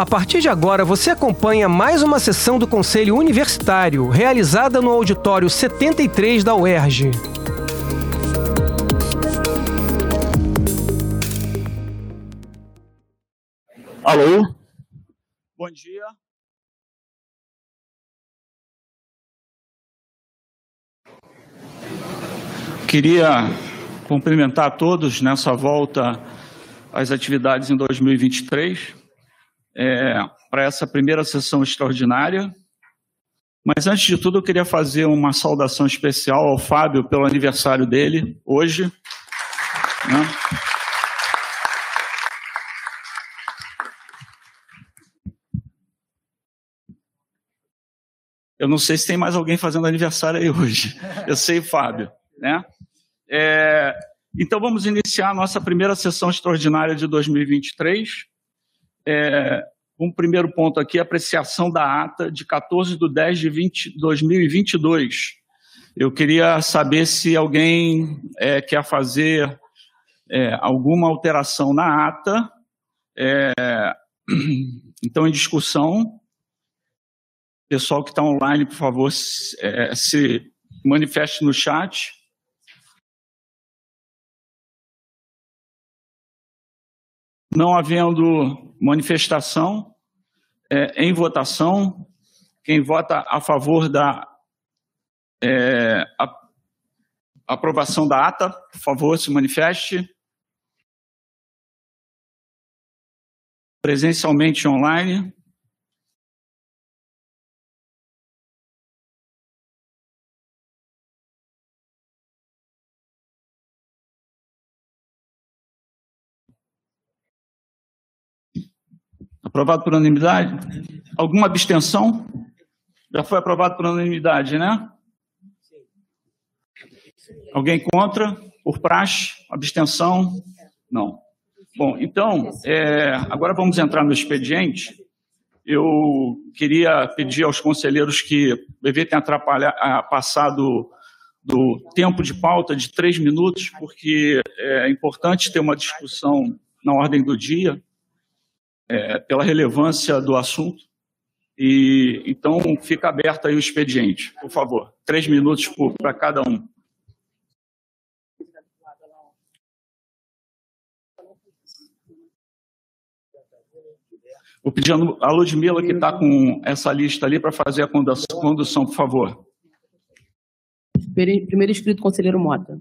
A partir de agora, você acompanha mais uma sessão do Conselho Universitário, realizada no auditório 73 da UERJ. Alô? Bom dia. Queria cumprimentar a todos nessa volta às atividades em 2023, é, para essa primeira sessão extraordinária. Mas antes de tudo, eu queria fazer uma saudação especial ao Fábio pelo aniversário dele, hoje. Né? Eu não sei se tem mais alguém fazendo aniversário aí hoje. Eu sei, Fábio. Né? É, então, vamos iniciar a nossa primeira sessão extraordinária de 2023. É, um primeiro ponto aqui, apreciação da ata de 14 de 10 de 20, 2022. Eu queria saber se alguém é, quer fazer é, alguma alteração na ata. É, então, em discussão, pessoal que está online, por favor, se, é, se manifeste no chat. Não havendo manifestação, é, em votação, quem vota a favor da é, a, aprovação da ata, por favor, se manifeste. Presencialmente online. Aprovado por unanimidade? Alguma abstenção? Já foi aprovado por unanimidade, né? Alguém contra? Por praxe? Abstenção? Não. Bom, então, é, agora vamos entrar no expediente. Eu queria pedir aos conselheiros que evitem atrapalhar, passado do tempo de pauta de três minutos, porque é importante ter uma discussão na ordem do dia é, pela relevância do assunto. E então fica aberto aí o expediente, por favor. Três minutos para cada um. Vou pedir a Ludmila, que está com essa lista ali, para fazer a condução, por favor. Primeiro inscrito, conselheiro Mota.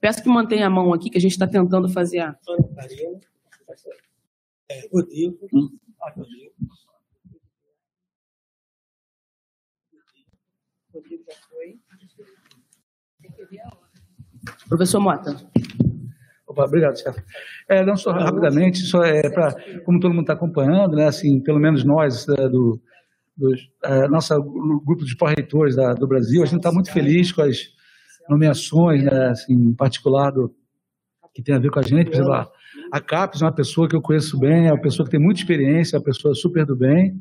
Peço que mantenha a mão aqui, que a gente está tentando fazer a. É, Rodrigo. Hum. Rodrigo. Rodrigo já foi. Professor Mota. Opa, obrigado, chefe. É, não só rapidamente, só é para, como todo mundo está acompanhando, né, assim, pelo menos nós é, do, do é, nossa grupo de pró-reitores do Brasil, a gente está muito feliz com as nomeações, né, assim, em particular do que tem a ver com a gente, por exemplo, a CAPES é uma pessoa que eu conheço bem, é uma pessoa que tem muita experiência, é uma pessoa super do bem,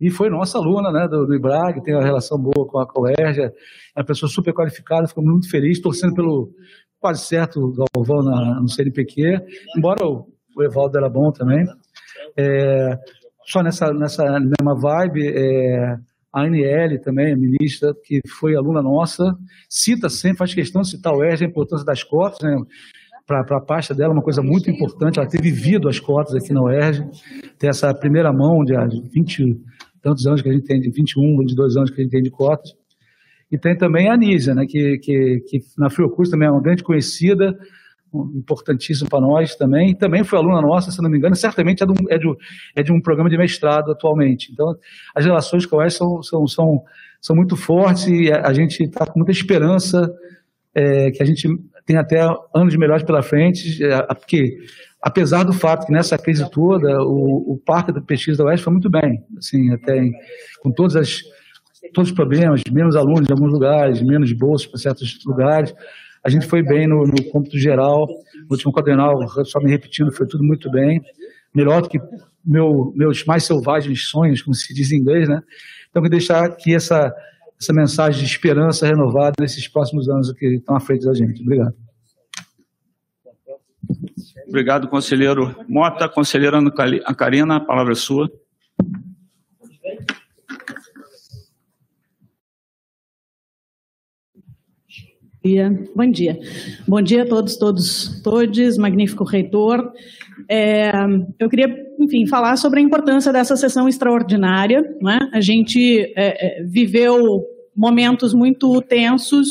e foi nossa aluna né, do, do IBRAG, tem uma relação boa com a Coerja, é uma pessoa super qualificada, ficou muito feliz, torcendo pelo quase certo Galvão na, no CNPq, embora o, o Evaldo era bom também. É, só nessa, nessa mesma vibe, é, a ANL também, a ministra, que foi aluna nossa, cita sempre, faz questão de citar o ERJ, a importância das cotas, né? Para a pasta dela, uma coisa muito importante, ela ter vivido as cotas aqui na UERJ, ter essa primeira mão de 20 tantos anos que a gente tem, de 21, 22 anos que a gente tem de cotas. E tem também a Anísia, né, que, que, que na Fiocruz também é uma grande conhecida, importantíssimo para nós também, também foi aluna nossa, se não me engano, certamente é de um, é de, é de um programa de mestrado atualmente. Então, as relações com a UES são, são, são, são muito fortes e a, a gente está com muita esperança é, que a gente tem até anos melhores pela frente, é, porque apesar do fato que nessa crise toda o, o parque da pesquisa da Oeste foi muito bem, assim, até em, com todas as todos os problemas, menos alunos em alguns lugares, menos bolsas para certos lugares, a gente foi bem no, no cômputo geral, no último quadrenal, só me repetindo, foi tudo muito bem, melhor do que meu, meus mais selvagens sonhos, como se diz em inglês, né? Então, eu deixar aqui essa essa mensagem de esperança renovada nesses próximos anos que estão à frente da gente. Obrigado. Obrigado, conselheiro Mota. Conselheira Ana Karina, a palavra é sua. Bom dia. Bom dia a todos, todos, todos. Magnífico reitor. É, eu queria, enfim, falar sobre a importância dessa sessão extraordinária. Né? A gente é, é viveu momentos muito tensos,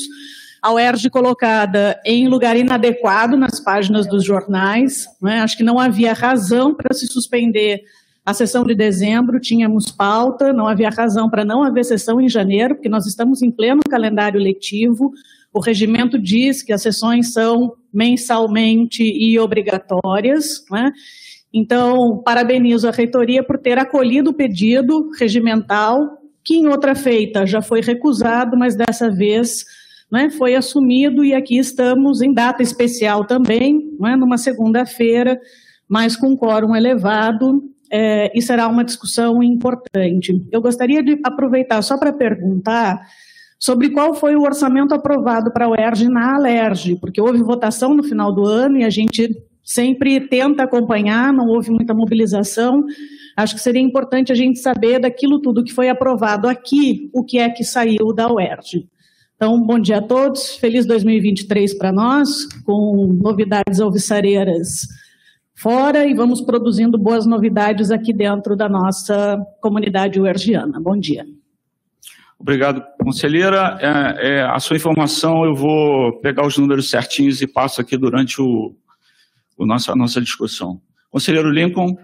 a UERJ colocada em lugar inadequado nas páginas dos jornais. Né? Acho que não havia razão para se suspender a sessão de dezembro, tínhamos pauta, não havia razão para não haver sessão em janeiro, porque nós estamos em pleno calendário letivo. O regimento diz que as sessões são mensalmente e obrigatórias. Né? Então, parabenizo a reitoria por ter acolhido o pedido regimental, que em outra feita já foi recusado, mas dessa vez né, foi assumido e aqui estamos em data especial também, né, numa segunda-feira, mas com quórum elevado, é, e será uma discussão importante. Eu gostaria de aproveitar só para perguntar sobre qual foi o orçamento aprovado para a UERJ na Alerj, porque houve votação no final do ano e a gente sempre tenta acompanhar, não houve muita mobilização. Acho que seria importante a gente saber daquilo tudo que foi aprovado aqui, o que é que saiu da UERJ. Então, bom dia a todos, feliz 2023 para nós, com novidades alvissareiras fora e vamos produzindo boas novidades aqui dentro da nossa comunidade uergiana. Bom dia. Obrigado, conselheira. É, é, a sua informação eu vou pegar os números certinhos e passo aqui durante o, o nossa, a nossa discussão. Conselheiro Lincoln.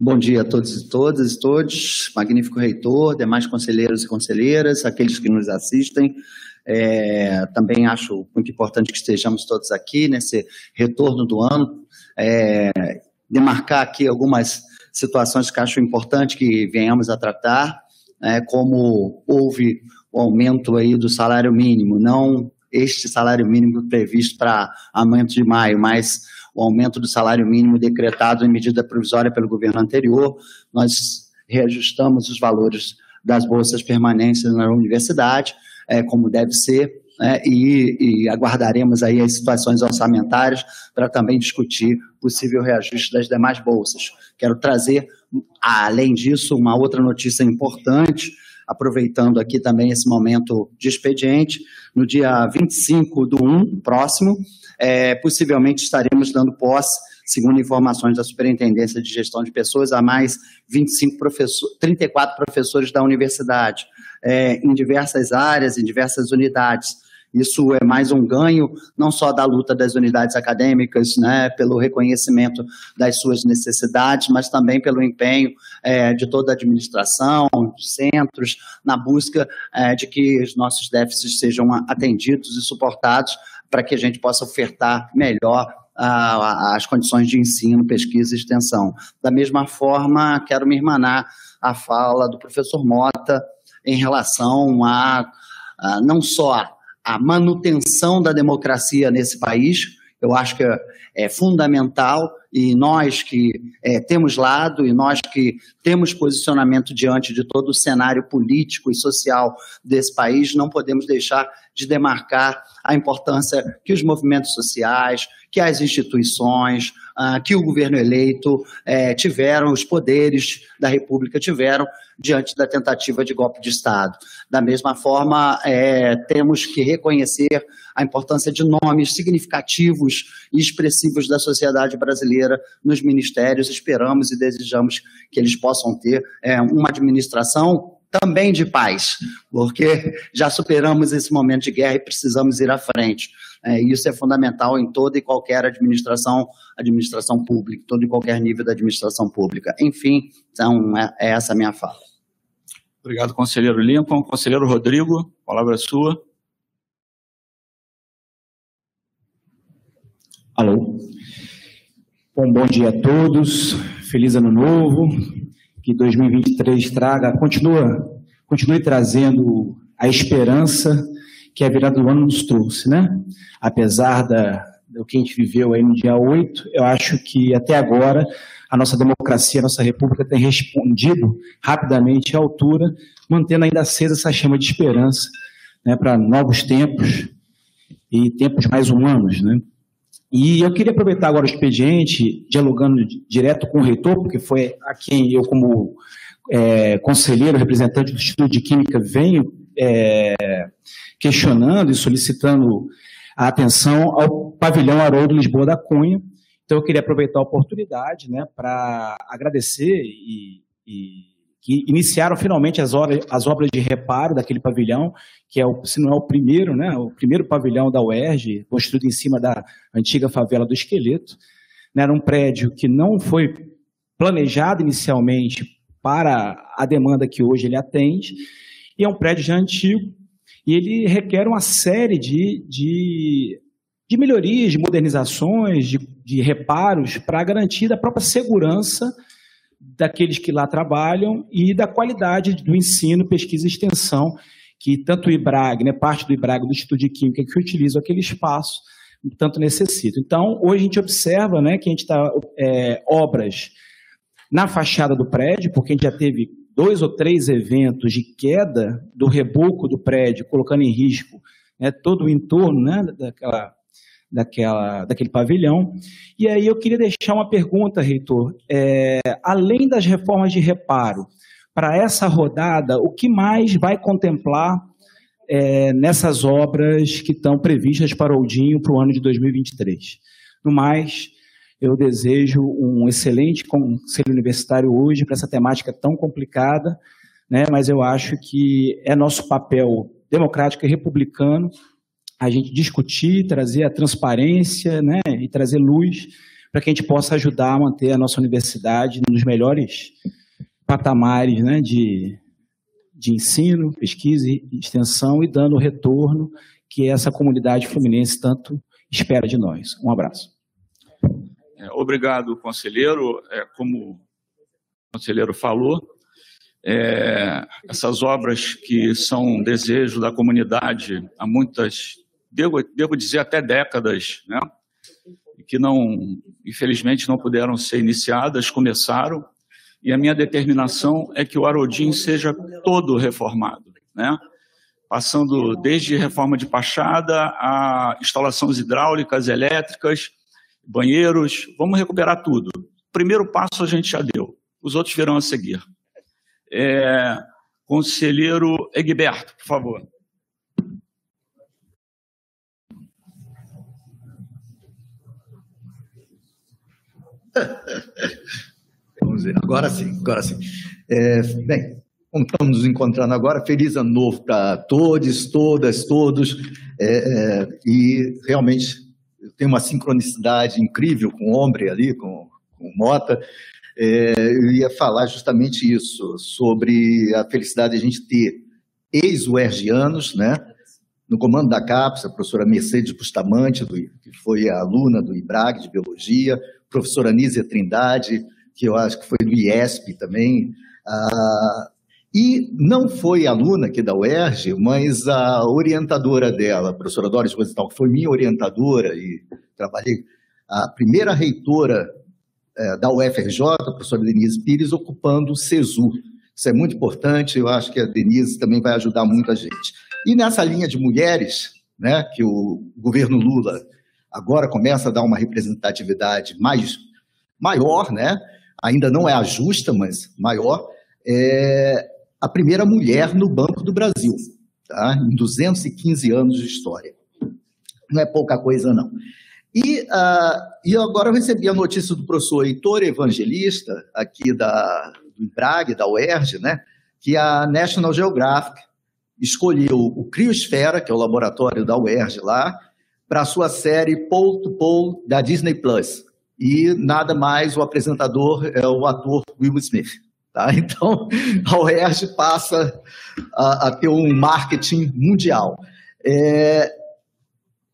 Bom dia a todos e todas e todos, magnífico reitor, demais conselheiros e conselheiras, aqueles que nos assistem. É, também acho muito importante que estejamos todos aqui nesse retorno do ano, é, demarcar aqui algumas situações que acho importante que venhamos a tratar, é, como houve o aumento aí do salário mínimo, não este salário mínimo previsto para aumento de maio, mas o aumento do salário mínimo decretado em medida provisória pelo governo anterior, nós reajustamos os valores das bolsas permanentes na universidade, é, como deve ser, né, e, e, aguardaremos aí as situações orçamentárias para também discutir possível reajuste das demais bolsas. Quero trazer, além disso, uma outra notícia importante, aproveitando aqui também esse momento de expediente, no dia 25 do 1 próximo, é, possivelmente estaremos dando posse, segundo informações da Superintendência de Gestão de Pessoas, a mais 25 professor, 34 professores da universidade, é, em diversas áreas, em diversas unidades. Isso é mais um ganho, não só da luta das unidades acadêmicas, né, pelo reconhecimento das suas necessidades, mas também pelo empenho é, de toda a administração, dos centros, na busca é, de que os nossos déficits sejam atendidos e suportados para que a gente possa ofertar melhor as condições de ensino, pesquisa e extensão. Da mesma forma, quero me irmanar a fala do professor Mota em relação a, a não só a manutenção da democracia nesse país, eu acho que é, é fundamental e nós que é, temos lado e nós que temos posicionamento diante de todo o cenário político e social desse país, não podemos deixar de demarcar a importância que os movimentos sociais, que as instituições, que o governo eleito é, tiveram, os poderes da República tiveram diante da tentativa de golpe de Estado. Da mesma forma, é, temos que reconhecer a importância de nomes significativos e expressivos da sociedade brasileira nos ministérios. Esperamos e desejamos que eles possam ter é, uma administração também de paz, porque já superamos esse momento de guerra e precisamos ir à frente. É, isso é fundamental em toda e qualquer administração, administração pública, todo e qualquer nível da administração pública. Enfim, então é, é essa a minha fala. Obrigado, conselheiro Lincoln. Conselheiro Rodrigo, a palavra é sua. Alô. Bom, bom dia a todos. Feliz ano novo que 2023 traga, continua, continue trazendo a esperança que a virada do ano nos trouxe, né? Apesar da, do que a gente viveu aí no dia 8, eu acho que até agora a nossa democracia, a nossa república tem respondido rapidamente à altura, mantendo ainda acesa essa chama de esperança né, para novos tempos e tempos mais humanos, né? E eu queria aproveitar agora o expediente, dialogando direto com o reitor, porque foi a quem eu, como é, conselheiro, representante do Instituto de Química, venho é, questionando e solicitando a atenção ao pavilhão Haroldo Lisboa da Cunha. Então, eu queria aproveitar a oportunidade né, para agradecer e, e que iniciaram finalmente as, horas, as obras de reparo daquele pavilhão, que é o, se não é o primeiro, né, o primeiro pavilhão da UERJ, construído em cima da antiga favela do Esqueleto. Né, era um prédio que não foi planejado inicialmente para a demanda que hoje ele atende, e é um prédio já antigo, e ele requer uma série de, de, de melhorias, de modernizações, de, de reparos para garantir a própria segurança daqueles que lá trabalham e da qualidade do ensino, pesquisa e extensão, que tanto o IBRAG, né, parte do IBRAG do Instituto de Química que utiliza aquele espaço, tanto necessita. Então, hoje a gente observa né, que a gente está é, obras na fachada do prédio, porque a gente já teve dois ou três eventos de queda do reboco do prédio, colocando em risco né, todo o entorno né, daquela daquela, daquele pavilhão. E aí eu queria deixar uma pergunta, reitor. É, além das reformas de reparo, para essa rodada, o que mais vai contemplar é, nessas obras que estão previstas para o Odinho para o ano de 2023? No mais, eu desejo um excelente conselho universitário hoje para essa temática tão complicada, né, mas eu acho que é nosso papel democrático e republicano a gente discutir, trazer a transparência né, e trazer luz para que a gente possa ajudar a manter a nossa universidade nos melhores patamares né, de, de ensino, pesquisa e extensão e dando o retorno que essa comunidade fluminense tanto espera de nós. Um abraço. É, obrigado, conselheiro. É, como o conselheiro falou, é, essas obras que são desejo da comunidade há muitas devo, devo dizer até décadas, né? que não, infelizmente, não puderam ser iniciadas, começaram, e a minha determinação é que o Arodim seja todo reformado, né? passando desde reforma de pachada a instalações hidráulicas, elétricas, banheiros, vamos recuperar tudo. primeiro passo a gente já deu, os outros virão a seguir. É, conselheiro Egberto, por favor. Vamos ver, agora sim, agora sim. É, bem, estamos nos encontrando agora, feliz ano novo para todos, todas, todos, é, é, e realmente tem uma sincronicidade incrível com o Ombre ali, com, com o Mota, é, eu ia falar justamente isso, sobre a felicidade de a gente ter ex-uergianos, né, no comando da CAPES, a professora Mercedes Bustamante, do, que foi aluna do IBRAG de Biologia, professora Anísia Trindade, que eu acho que foi do IESP também, ah, e não foi aluna aqui da UERJ, mas a orientadora dela, a professora Doris Rosital, que foi minha orientadora e trabalhei, a primeira reitora eh, da UFRJ, a professora Denise Pires, ocupando o CESU. Isso é muito importante, eu acho que a Denise também vai ajudar muito a gente. E nessa linha de mulheres, né, que o governo Lula agora começa a dar uma representatividade mais maior, né? Ainda não é a justa, mas maior. É a primeira mulher no Banco do Brasil, tá? Em 215 anos de história. Não é pouca coisa, não. E, uh, e agora eu recebi a notícia do professor Heitor Evangelista, aqui da, do IBRAG, da UERJ, né? Que a National Geographic escolheu o Criosfera, que é o laboratório da UERJ lá, para a sua série Pole to Pole da Disney Plus. E nada mais, o apresentador é o ator Will Smith. Tá? Então, a UERJ passa a, a ter um marketing mundial. É,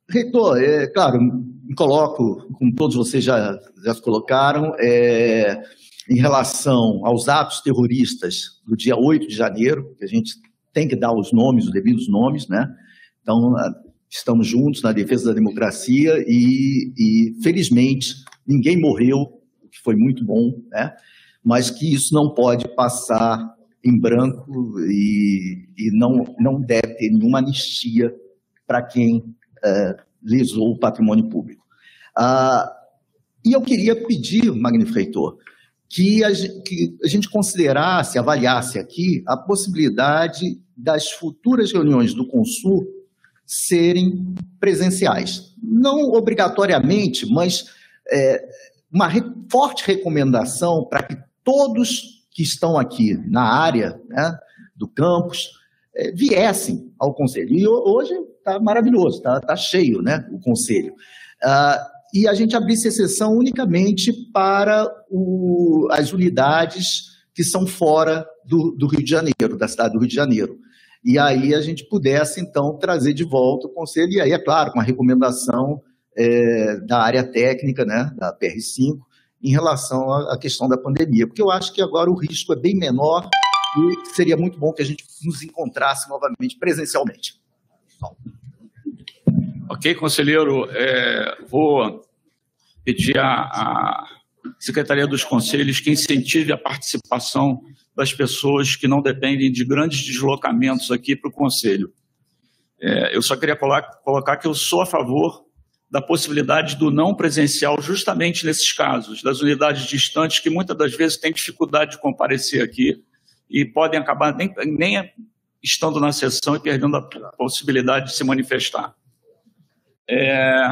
reitor, é, claro, me coloco, como todos vocês já, já se colocaram, é, em relação aos atos terroristas do dia 8 de janeiro, que a gente tem que dar os nomes, os devidos nomes, né? Então, estamos juntos na defesa da democracia e, e, felizmente, ninguém morreu, o que foi muito bom, né? mas que isso não pode passar em branco e, e não, não deve ter nenhuma anistia para quem é, lesou o patrimônio público. Ah, e eu queria pedir, Reitor, que a, que a gente considerasse, avaliasse aqui a possibilidade das futuras reuniões do Consul serem presenciais. Não obrigatoriamente, mas é, uma re, forte recomendação para que todos que estão aqui na área né, do campus é, viessem ao conselho. E hoje está maravilhoso, está tá cheio né, o conselho. Ah, e a gente abrisse exceção unicamente para o, as unidades que são fora do, do, Rio de Janeiro, da cidade do Rio de Janeiro. E aí a gente pudesse, então, trazer de volta o conselho, e aí, é claro, com a recomendação é, da área técnica, né, da PR5, em relação à, questão da pandemia, porque eu acho que agora o risco é bem menor e seria muito bom que a gente nos encontrasse novamente presencialmente. Ok, conselheiro. É, vou pedir à, Secretaria dos Conselhos que incentive a participação das pessoas que não dependem de grandes deslocamentos aqui para o Conselho. É, eu só queria colocar que eu sou a favor da possibilidade do não presencial justamente nesses casos, das unidades distantes que muitas das vezes têm dificuldade de comparecer aqui e podem acabar nem, nem estando na sessão e perdendo a possibilidade de se manifestar. É...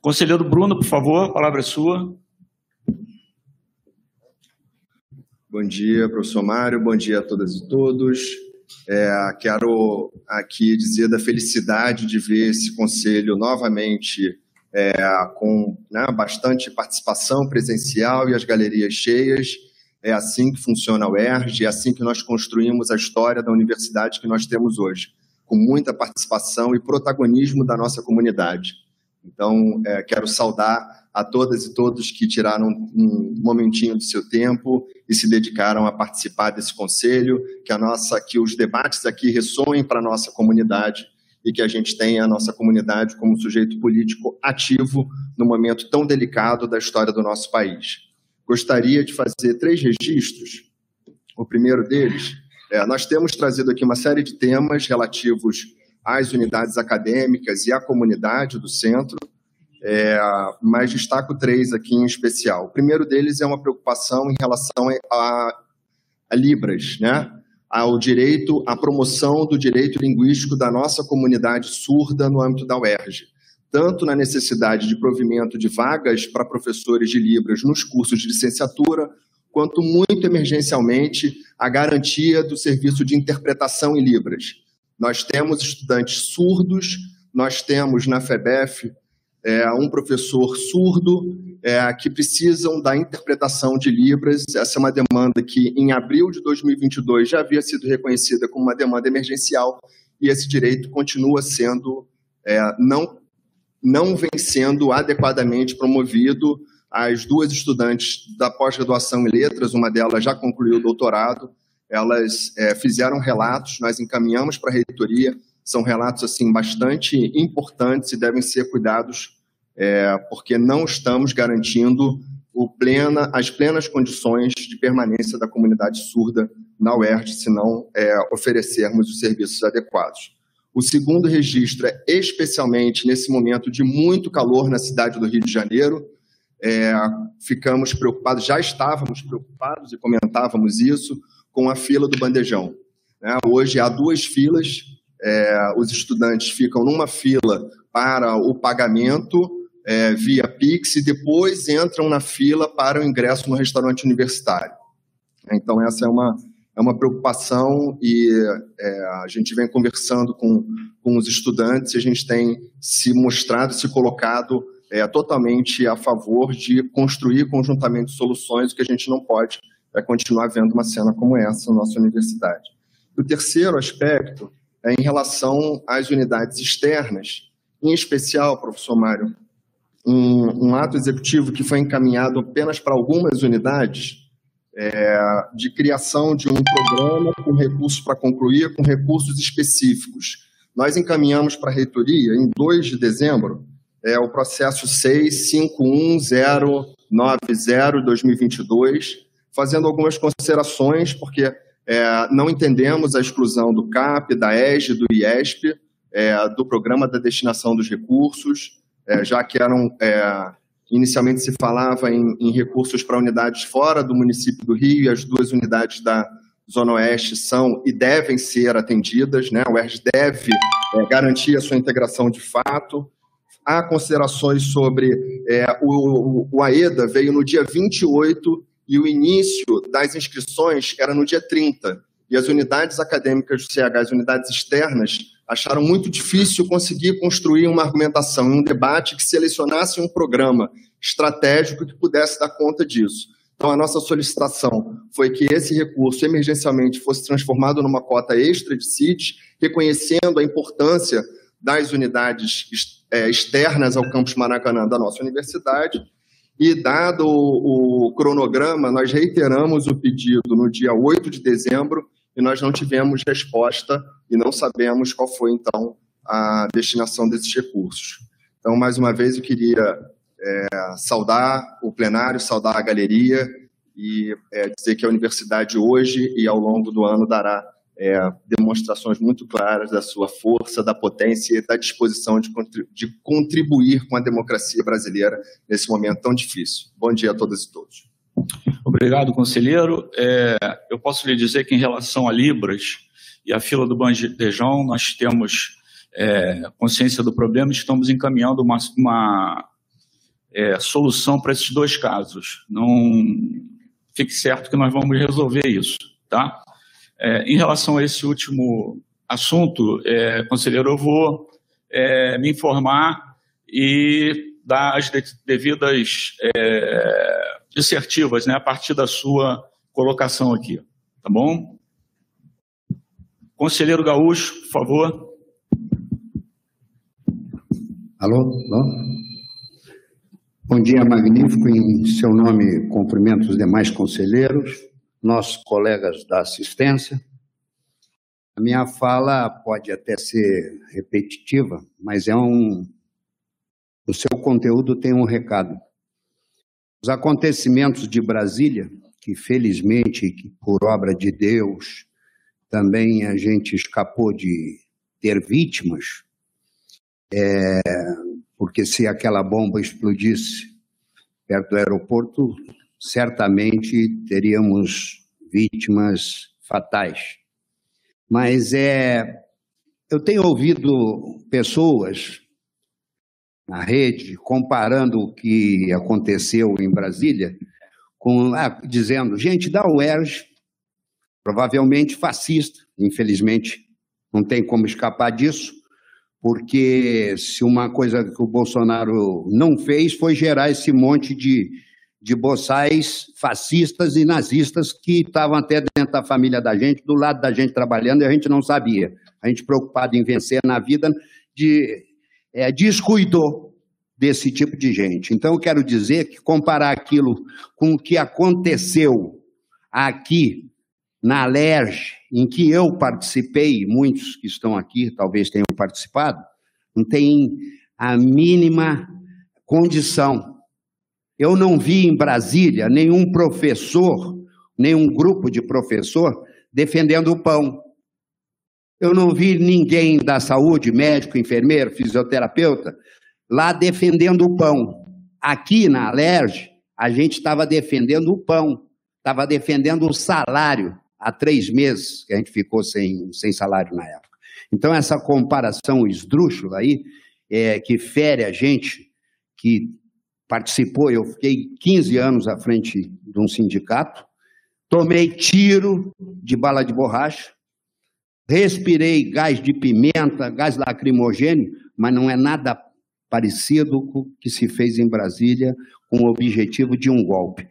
Conselheiro Bruno, por favor, a palavra é sua. Bom dia, professor Mário, bom dia a todas e todos. É, quero aqui dizer da felicidade de ver esse conselho novamente é, com né, bastante participação presencial e as galerias cheias. É assim que funciona a UERJ, é assim que nós construímos a história da universidade que nós temos hoje com muita participação e protagonismo da nossa comunidade. Então, é, quero saudar a todas e todos que tiraram um momentinho do seu tempo e se dedicaram a participar desse conselho, que a nossa, que os debates aqui ressoem para a nossa comunidade e que a gente tenha a nossa comunidade como sujeito político ativo no momento tão delicado da história do nosso país. Gostaria de fazer três registros. O primeiro deles é, nós temos trazido aqui uma série de temas relativos às unidades acadêmicas e à comunidade do centro, é, mas destaco três aqui em especial. O primeiro deles é uma preocupação em relação a, a Libras, né? ao direito, à promoção do direito linguístico da nossa comunidade surda no âmbito da UERJ, tanto na necessidade de provimento de vagas para professores de Libras nos cursos de licenciatura, quanto muito emergencialmente a garantia do serviço de interpretação em Libras. Nós temos estudantes surdos, nós temos na FEBEF é, um professor surdo é, que precisam da interpretação de Libras. Essa é uma demanda que, em abril de 2022, já havia sido reconhecida como uma demanda emergencial e esse direito continua sendo, é, não, não vem sendo adequadamente promovido as duas estudantes da pós-graduação em letras, uma delas já concluiu o doutorado, elas é, fizeram relatos, nós encaminhamos para a reitoria, são relatos assim bastante importantes e devem ser cuidados, é, porque não estamos garantindo plena, as plenas condições de permanência da comunidade surda na UERJ, se não é, oferecermos os serviços adequados. O segundo registro é especialmente nesse momento de muito calor na cidade do Rio de Janeiro, é, ficamos preocupados, já estávamos preocupados e comentávamos isso com a fila do bandejão. Né? Hoje há duas filas, é, os estudantes ficam numa fila para o pagamento é, via Pix e depois entram na fila para o ingresso no restaurante universitário. Então, essa é uma, é uma preocupação e é, a gente vem conversando com, com os estudantes e a gente tem se mostrado, se colocado é totalmente a favor de construir conjuntamente soluções, o que a gente não pode é continuar vendo uma cena como essa na nossa universidade. O terceiro aspecto em relação às unidades externas, em especial, professor Mário, um, um ato executivo que foi encaminhado apenas para algumas unidades, é, de criação de um programa com recursos para concluir, com recursos específicos. Nós encaminhamos para a reitoria, em 2 de dezembro, é o processo 65109-2022, fazendo algumas considerações, porque é, não entendemos a exclusão do CAP, da ESG, do IESP, é, do Programa da Destinação dos Recursos, é, já que eram é, Inicialmente se falava em, em recursos para unidades fora do município do Rio, e as duas unidades da Zona Oeste são e devem ser atendidas, né? O UERJ deve é, garantir a sua integração de fato. Há considerações sobre é, o, o AEDA veio no dia 28 e o início das inscrições era no dia 30. E as unidades acadêmicas do CH, as unidades externas, acharam muito difícil conseguir construir uma argumentação, um debate que selecionasse um programa estratégico que pudesse dar conta disso. Então, a nossa solicitação foi que esse recurso emergencialmente fosse transformado numa cota extra de CITES, reconhecendo a importância das unidades é, externas ao campus Maracanã da nossa universidade. E, dado o, o cronograma, nós reiteramos o pedido no dia 8 de dezembro e nós não tivemos resposta e não sabemos qual foi, então, a destinação desses recursos. Então, mais uma vez, eu queria é, saudar o plenário, saudar a galeria e é, dizer que a universidade hoje e ao longo do ano dará é, demonstrações muito claras da sua força, da potência e da disposição de, de contribuir com a democracia brasileira nesse momento tão difícil. Bom dia a todas e todos. Obrigado, conselheiro. É, eu posso lhe dizer que, em relação a Libras e a fila do bandejão, nós temos é, consciência do problema e estamos encaminhando uma, uma é, solução para esses dois casos. Não fique certo que nós vamos resolver isso, tá? É, em relação a esse último assunto, é, conselheiro, eu vou é, me informar e dar as devidas é, dissertivas, né, a partir da sua colocação aqui, tá bom? Conselheiro Gaúcho, por favor. Alô? Alô? Bom dia, magnífico. Em seu nome, cumprimento os demais conselheiros, nossos colegas da assistência. A minha fala pode até ser repetitiva, mas é um. O seu conteúdo tem um recado. Os acontecimentos de Brasília, que felizmente, que por obra de Deus, também a gente escapou de ter vítimas, é, porque se aquela bomba explodisse perto do aeroporto, certamente teríamos vítimas fatais. Mas é, eu tenho ouvido pessoas na rede, comparando o que aconteceu em Brasília, com, ah, dizendo, gente da UERJ, provavelmente fascista, infelizmente, não tem como escapar disso, porque se uma coisa que o Bolsonaro não fez foi gerar esse monte de, de boçais fascistas e nazistas que estavam até dentro da família da gente, do lado da gente trabalhando, e a gente não sabia. A gente preocupado em vencer na vida, de é, descuidou desse tipo de gente. Então, eu quero dizer que comparar aquilo com o que aconteceu aqui na LERJ, em que eu participei, muitos que estão aqui talvez tenham participado, não tem a mínima condição. Eu não vi em Brasília nenhum professor, nenhum grupo de professor defendendo o pão. Eu não vi ninguém da saúde, médico, enfermeiro, fisioterapeuta, lá defendendo o pão. Aqui na Alerj, a gente estava defendendo o pão, estava defendendo o salário. Há três meses que a gente ficou sem, sem salário na época. Então, essa comparação esdrúxula aí, é, que fere a gente, que participou, eu fiquei 15 anos à frente de um sindicato, tomei tiro de bala de borracha, respirei gás de pimenta, gás lacrimogênio, mas não é nada parecido com o que se fez em Brasília com o objetivo de um golpe.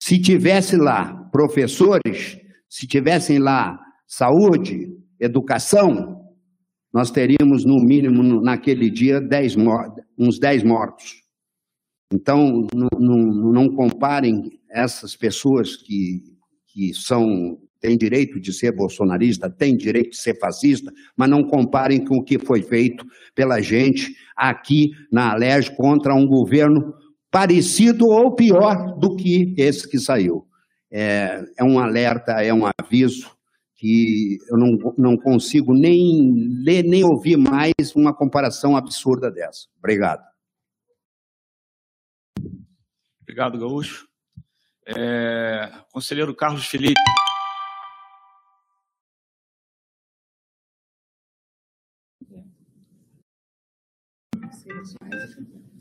Se tivesse lá professores, se tivessem lá saúde, educação, nós teríamos no mínimo naquele dia dez, uns 10 mortos. Então, não, não, não comparem essas pessoas que, que são têm direito de ser bolsonarista, têm direito de ser fascista, mas não comparem com o que foi feito pela gente aqui na Alerj contra um governo parecido ou pior do que esse que saiu. É, é um alerta, é um aviso que eu não, não consigo nem ler, nem ouvir mais uma comparação absurda dessa. Obrigado. Obrigado, Gaúcho. É, conselheiro Carlos Felipe.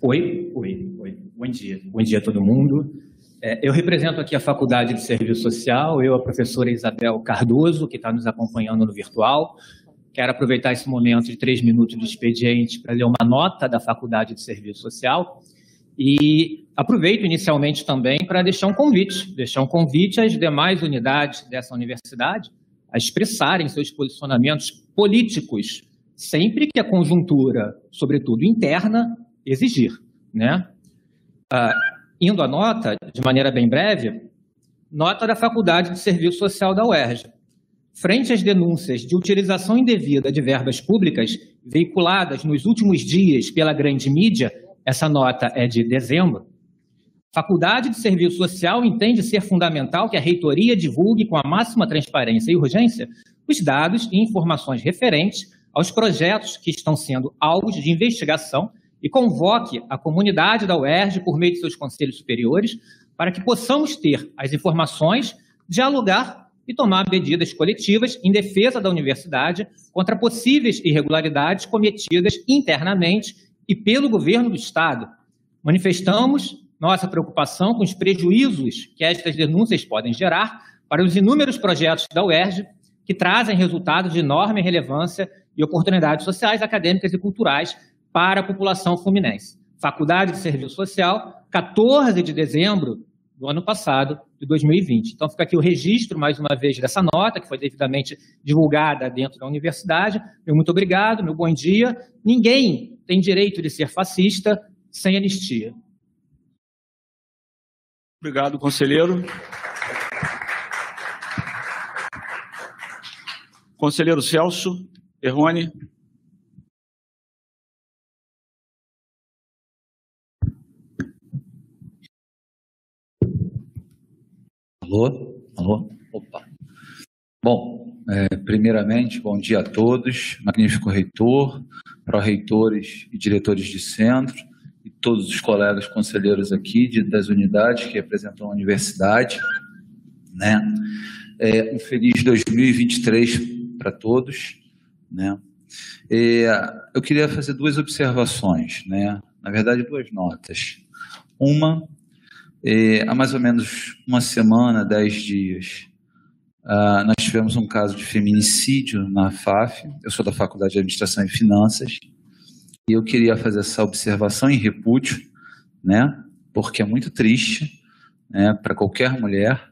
Oi, oi, oi. Bom dia. Bom dia a todo mundo. É, eu represento aqui a Faculdade de Serviço Social, eu, a professora Isabel Cardoso, que está nos acompanhando no virtual. Quero aproveitar esse momento de três minutos de expediente para ler uma nota da Faculdade de Serviço Social e aproveito inicialmente também para deixar um convite, deixar um convite às demais unidades dessa universidade a expressarem seus posicionamentos políticos sempre que a conjuntura, sobretudo interna, exigir, né? Ah, indo à nota, de maneira bem breve, nota da Faculdade de Serviço Social da UERJ. Frente às denúncias de utilização indevida de verbas públicas veiculadas nos últimos dias pela grande mídia, essa nota é de dezembro, Faculdade de Serviço Social entende ser fundamental que a reitoria divulgue com a máxima transparência e urgência os dados e informações referentes aos projetos que estão sendo alvos de investigação e convoque a comunidade da UERJ por meio de seus conselhos superiores para que possamos ter as informações, dialogar e tomar medidas coletivas em defesa da universidade contra possíveis irregularidades cometidas internamente e pelo governo do Estado. Manifestamos nossa preocupação com os prejuízos que estas denúncias podem gerar para os inúmeros projetos da UERJ que trazem resultados de enorme relevância e oportunidades sociais, acadêmicas e culturais para a população fluminense. Faculdade de Serviço Social, 14 de dezembro do ano passado, de 2020. Então, fica aqui o registro, mais uma vez, dessa nota, que foi devidamente divulgada dentro da universidade. Meu muito obrigado, meu bom dia. Ninguém tem direito de ser fascista sem anistia. Obrigado, conselheiro. Conselheiro Celso Errone. Alô? Alô? Opa. Bom, é, primeiramente, bom dia a todos, magnífico reitor, pró-reitores e diretores de centro, e todos os colegas conselheiros aqui de, das unidades que representam a universidade. Né? É, um feliz 2023 para todos. Né? É, eu queria fazer duas observações, né? na verdade, duas notas. Uma é, há mais ou menos uma semana, dez dias, uh, nós tivemos um caso de feminicídio na FAF. Eu sou da Faculdade de Administração e Finanças. E eu queria fazer essa observação em repúdio, né? Porque é muito triste, né? Para qualquer mulher.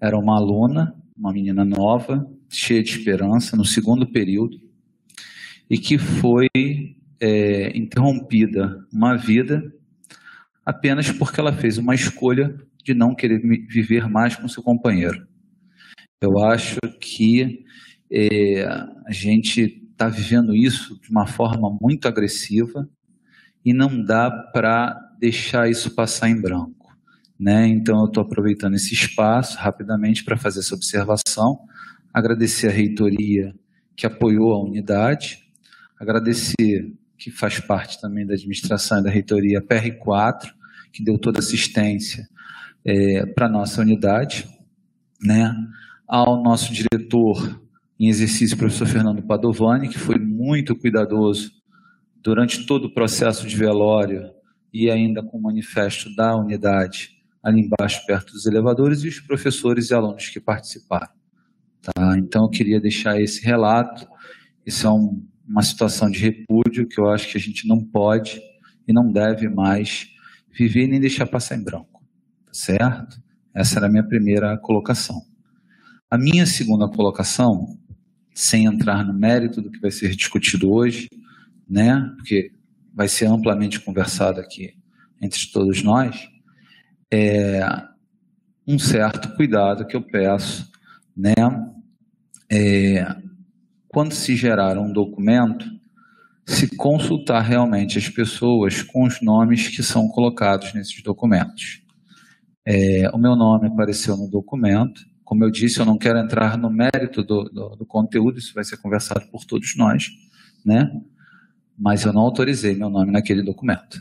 Era uma aluna, uma menina nova, cheia de esperança, no segundo período, e que foi é, interrompida uma vida apenas porque ela fez uma escolha de não querer viver mais com seu companheiro. Eu acho que é, a gente está vivendo isso de uma forma muito agressiva e não dá para deixar isso passar em branco. Né? Então, eu estou aproveitando esse espaço rapidamente para fazer essa observação, agradecer a reitoria que apoiou a unidade, agradecer que faz parte também da administração e da reitoria PR4, que deu toda assistência é, para a nossa unidade, né? Ao nosso diretor em exercício, professor Fernando Padovani, que foi muito cuidadoso durante todo o processo de velório e ainda com o manifesto da unidade ali embaixo, perto dos elevadores, e os professores e alunos que participaram. Tá? Então, eu queria deixar esse relato. Isso é um, uma situação de repúdio que eu acho que a gente não pode e não deve mais viver nem deixar passar em branco. Tá certo? Essa era a minha primeira colocação. A minha segunda colocação, sem entrar no mérito do que vai ser discutido hoje, né? Porque vai ser amplamente conversado aqui entre todos nós, é um certo cuidado que eu peço, né? É, quando se gerar um documento, se consultar realmente as pessoas com os nomes que são colocados nesses documentos. É, o meu nome apareceu no documento. Como eu disse, eu não quero entrar no mérito do, do, do conteúdo, isso vai ser conversado por todos nós, né? Mas eu não autorizei meu nome naquele documento,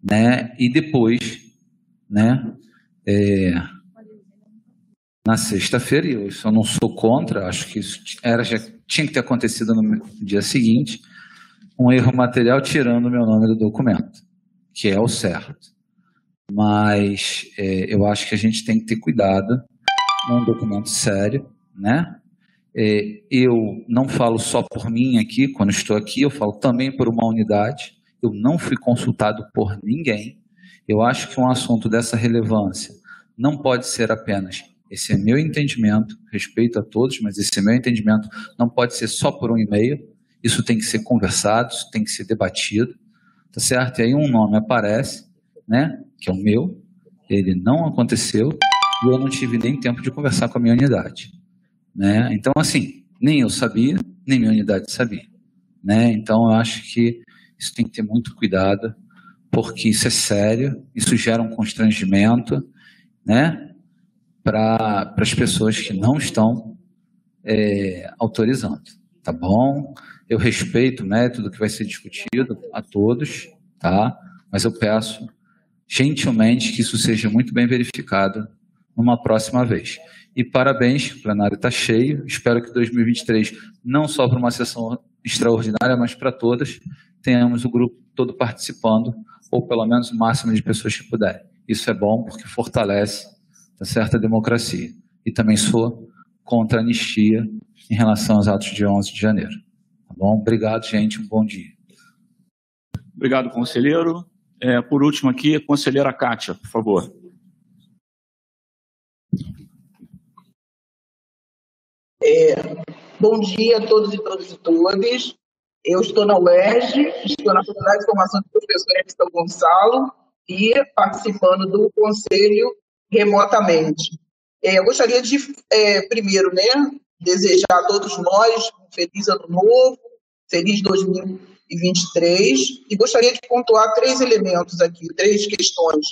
né? E depois, né? É, na sexta-feira, eu eu não sou contra, acho que isso era, já tinha que ter acontecido no dia seguinte, um erro material tirando o meu nome do documento, que é o certo. Mas é, eu acho que a gente tem que ter cuidado num documento sério, né? É, eu não falo só por mim aqui, quando estou aqui, eu falo também por uma unidade. Eu não fui consultado por ninguém. Eu acho que um assunto dessa relevância não pode ser apenas esse é meu entendimento, respeito a todos, mas esse é meu entendimento não pode ser só por um e-mail. Isso tem que ser conversado, isso tem que ser debatido, tá certo? E aí um nome aparece, né, que é o meu, ele não aconteceu e eu não tive nem tempo de conversar com a minha unidade, né? Então assim, nem eu sabia, nem minha unidade sabia, né? Então eu acho que isso tem que ter muito cuidado, porque isso é sério, isso gera um constrangimento, né? Para as pessoas que não estão é, autorizando, tá bom? Eu respeito o método que vai ser discutido a todos, tá? Mas eu peço gentilmente que isso seja muito bem verificado numa próxima vez. E parabéns, o plenário está cheio. Espero que 2023, não só para uma sessão extraordinária, mas para todas, tenhamos o grupo todo participando, ou pelo menos o máximo de pessoas que puderem. Isso é bom porque fortalece tá certa democracia. E também sou contra a anistia em relação aos atos de 11 de janeiro. Tá bom? Obrigado, gente. Um bom dia. Obrigado, conselheiro. É, por último aqui, conselheira Kátia, por favor. É, bom dia a todos e todas e todas. Eu estou na UERJ, estou na Faculdade de Formação de Professor em São Gonçalo e participando do conselho remotamente. É, eu gostaria de, é, primeiro, né, desejar a todos nós um feliz ano novo, feliz 2023, e gostaria de pontuar três elementos aqui, três questões.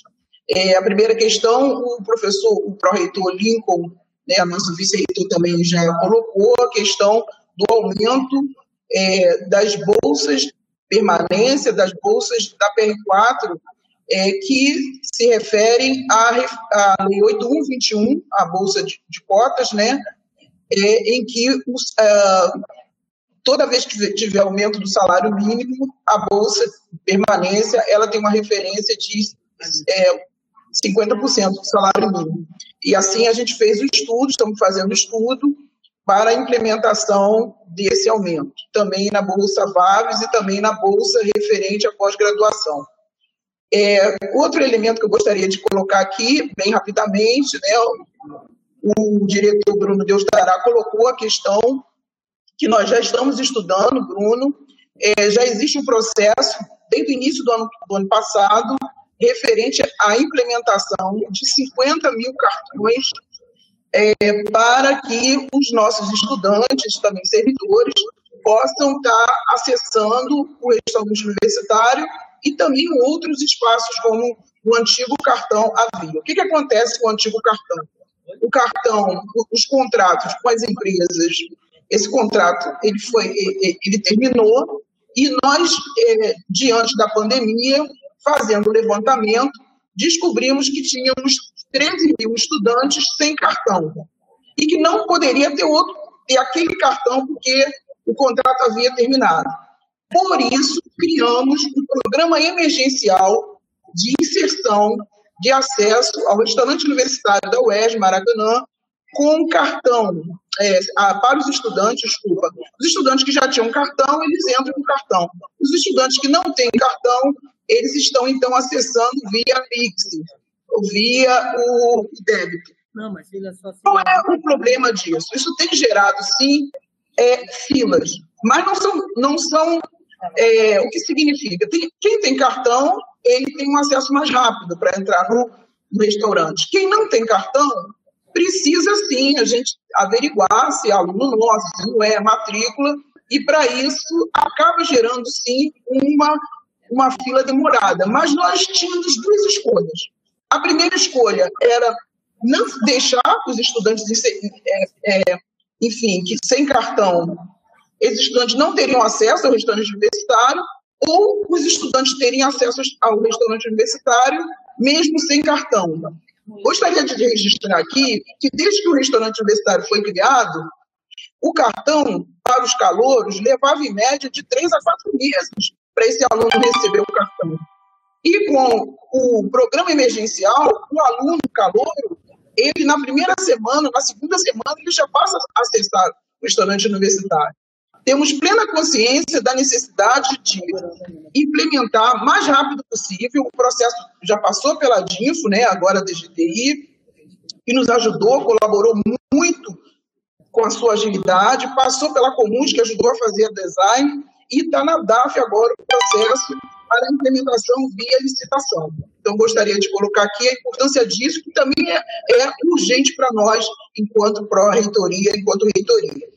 É, a primeira questão, o professor, o pró-reitor Lincoln, né, nosso vice-reitor também já colocou, a questão do aumento é, das bolsas permanência, das bolsas da PR4, é, que se referem à, Lei 8121, a Bolsa de, de Cotas, né, é, em que os, uh, toda vez que tiver aumento do salário mínimo, a Bolsa Permanência ela tem uma referência de é, 50% do salário mínimo. E assim a gente fez o estudo, estamos fazendo estudo, para a implementação desse aumento, também na Bolsa Vaves e também na Bolsa referente à pós-graduação. É, outro elemento que eu gostaria de colocar aqui, bem rapidamente, né, o, o diretor Bruno Deus Dará colocou a questão que nós já estamos estudando, Bruno, é, já existe um processo, desde o início do ano, do ano passado, referente à implementação de 50 mil cartões é, para que os nossos estudantes, também servidores, possam estar acessando o restaurante universitário e também outros espaços como o antigo cartão Avio. O que, que acontece com o antigo cartão? O cartão, os contratos com as empresas, esse contrato ele foi, ele terminou e nós, é, diante da pandemia, fazendo levantamento, descobrimos que tínhamos 13 mil estudantes sem cartão e que não poderia ter outro ter aquele cartão porque o contrato havia terminado. Por isso, criamos um programa emergencial de inserção de acesso ao restaurante universitário da UES Maracanã com cartão é, para os estudantes, desculpa, os estudantes que já tinham cartão, eles entram com cartão. Os estudantes que não têm cartão, eles estão então acessando via Pix, via o débito. Não, mas é só Qual é o problema disso? Isso tem gerado, sim, é, filas, mas não são, não são é, o que significa? Tem, quem tem cartão, ele tem um acesso mais rápido para entrar no, no restaurante. Quem não tem cartão, precisa sim a gente averiguar se é aluno nosso, se não é matrícula, e para isso acaba gerando sim uma, uma fila demorada. Mas nós tínhamos duas escolhas. A primeira escolha era não deixar os estudantes, é, é, enfim, que sem cartão esses estudantes não teriam acesso ao restaurante universitário ou os estudantes teriam acesso ao restaurante universitário mesmo sem cartão. Gostaria de registrar aqui que, desde que o restaurante universitário foi criado, o cartão para os calouros levava em média de três a quatro meses para esse aluno receber o cartão. E com o programa emergencial, o aluno calouro, ele na primeira semana, na segunda semana, ele já passa a acessar o restaurante universitário. Temos plena consciência da necessidade de implementar mais rápido possível. O processo já passou pela DINFO, né, agora a DGTI, que nos ajudou, colaborou muito com a sua agilidade, passou pela Comuns, que ajudou a fazer o design, e está na DAF agora o processo para a implementação via licitação. Então, gostaria de colocar aqui a importância disso, que também é, é urgente para nós, enquanto pró-reitoria, enquanto reitoria.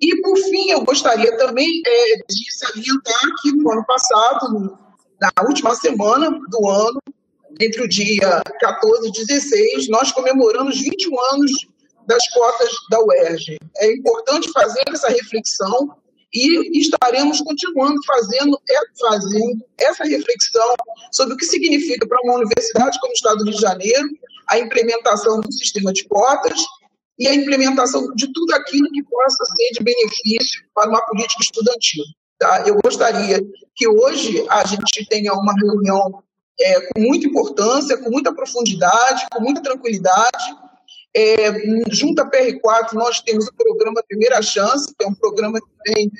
E, por fim, eu gostaria também é, de salientar que no ano passado, na última semana do ano, entre o dia 14 e 16, nós comemoramos 21 anos das cotas da UERJ. É importante fazer essa reflexão e estaremos continuando fazendo, é, fazendo essa reflexão sobre o que significa para uma universidade como o Estado do Rio de Janeiro a implementação do sistema de cotas e a implementação de tudo aquilo que possa ser de benefício para uma política estudantil. Tá? Eu gostaria que hoje a gente tenha uma reunião é, com muita importância, com muita profundidade, com muita tranquilidade, é, junto à PR4, nós temos o programa Primeira Chance, que é um programa que vem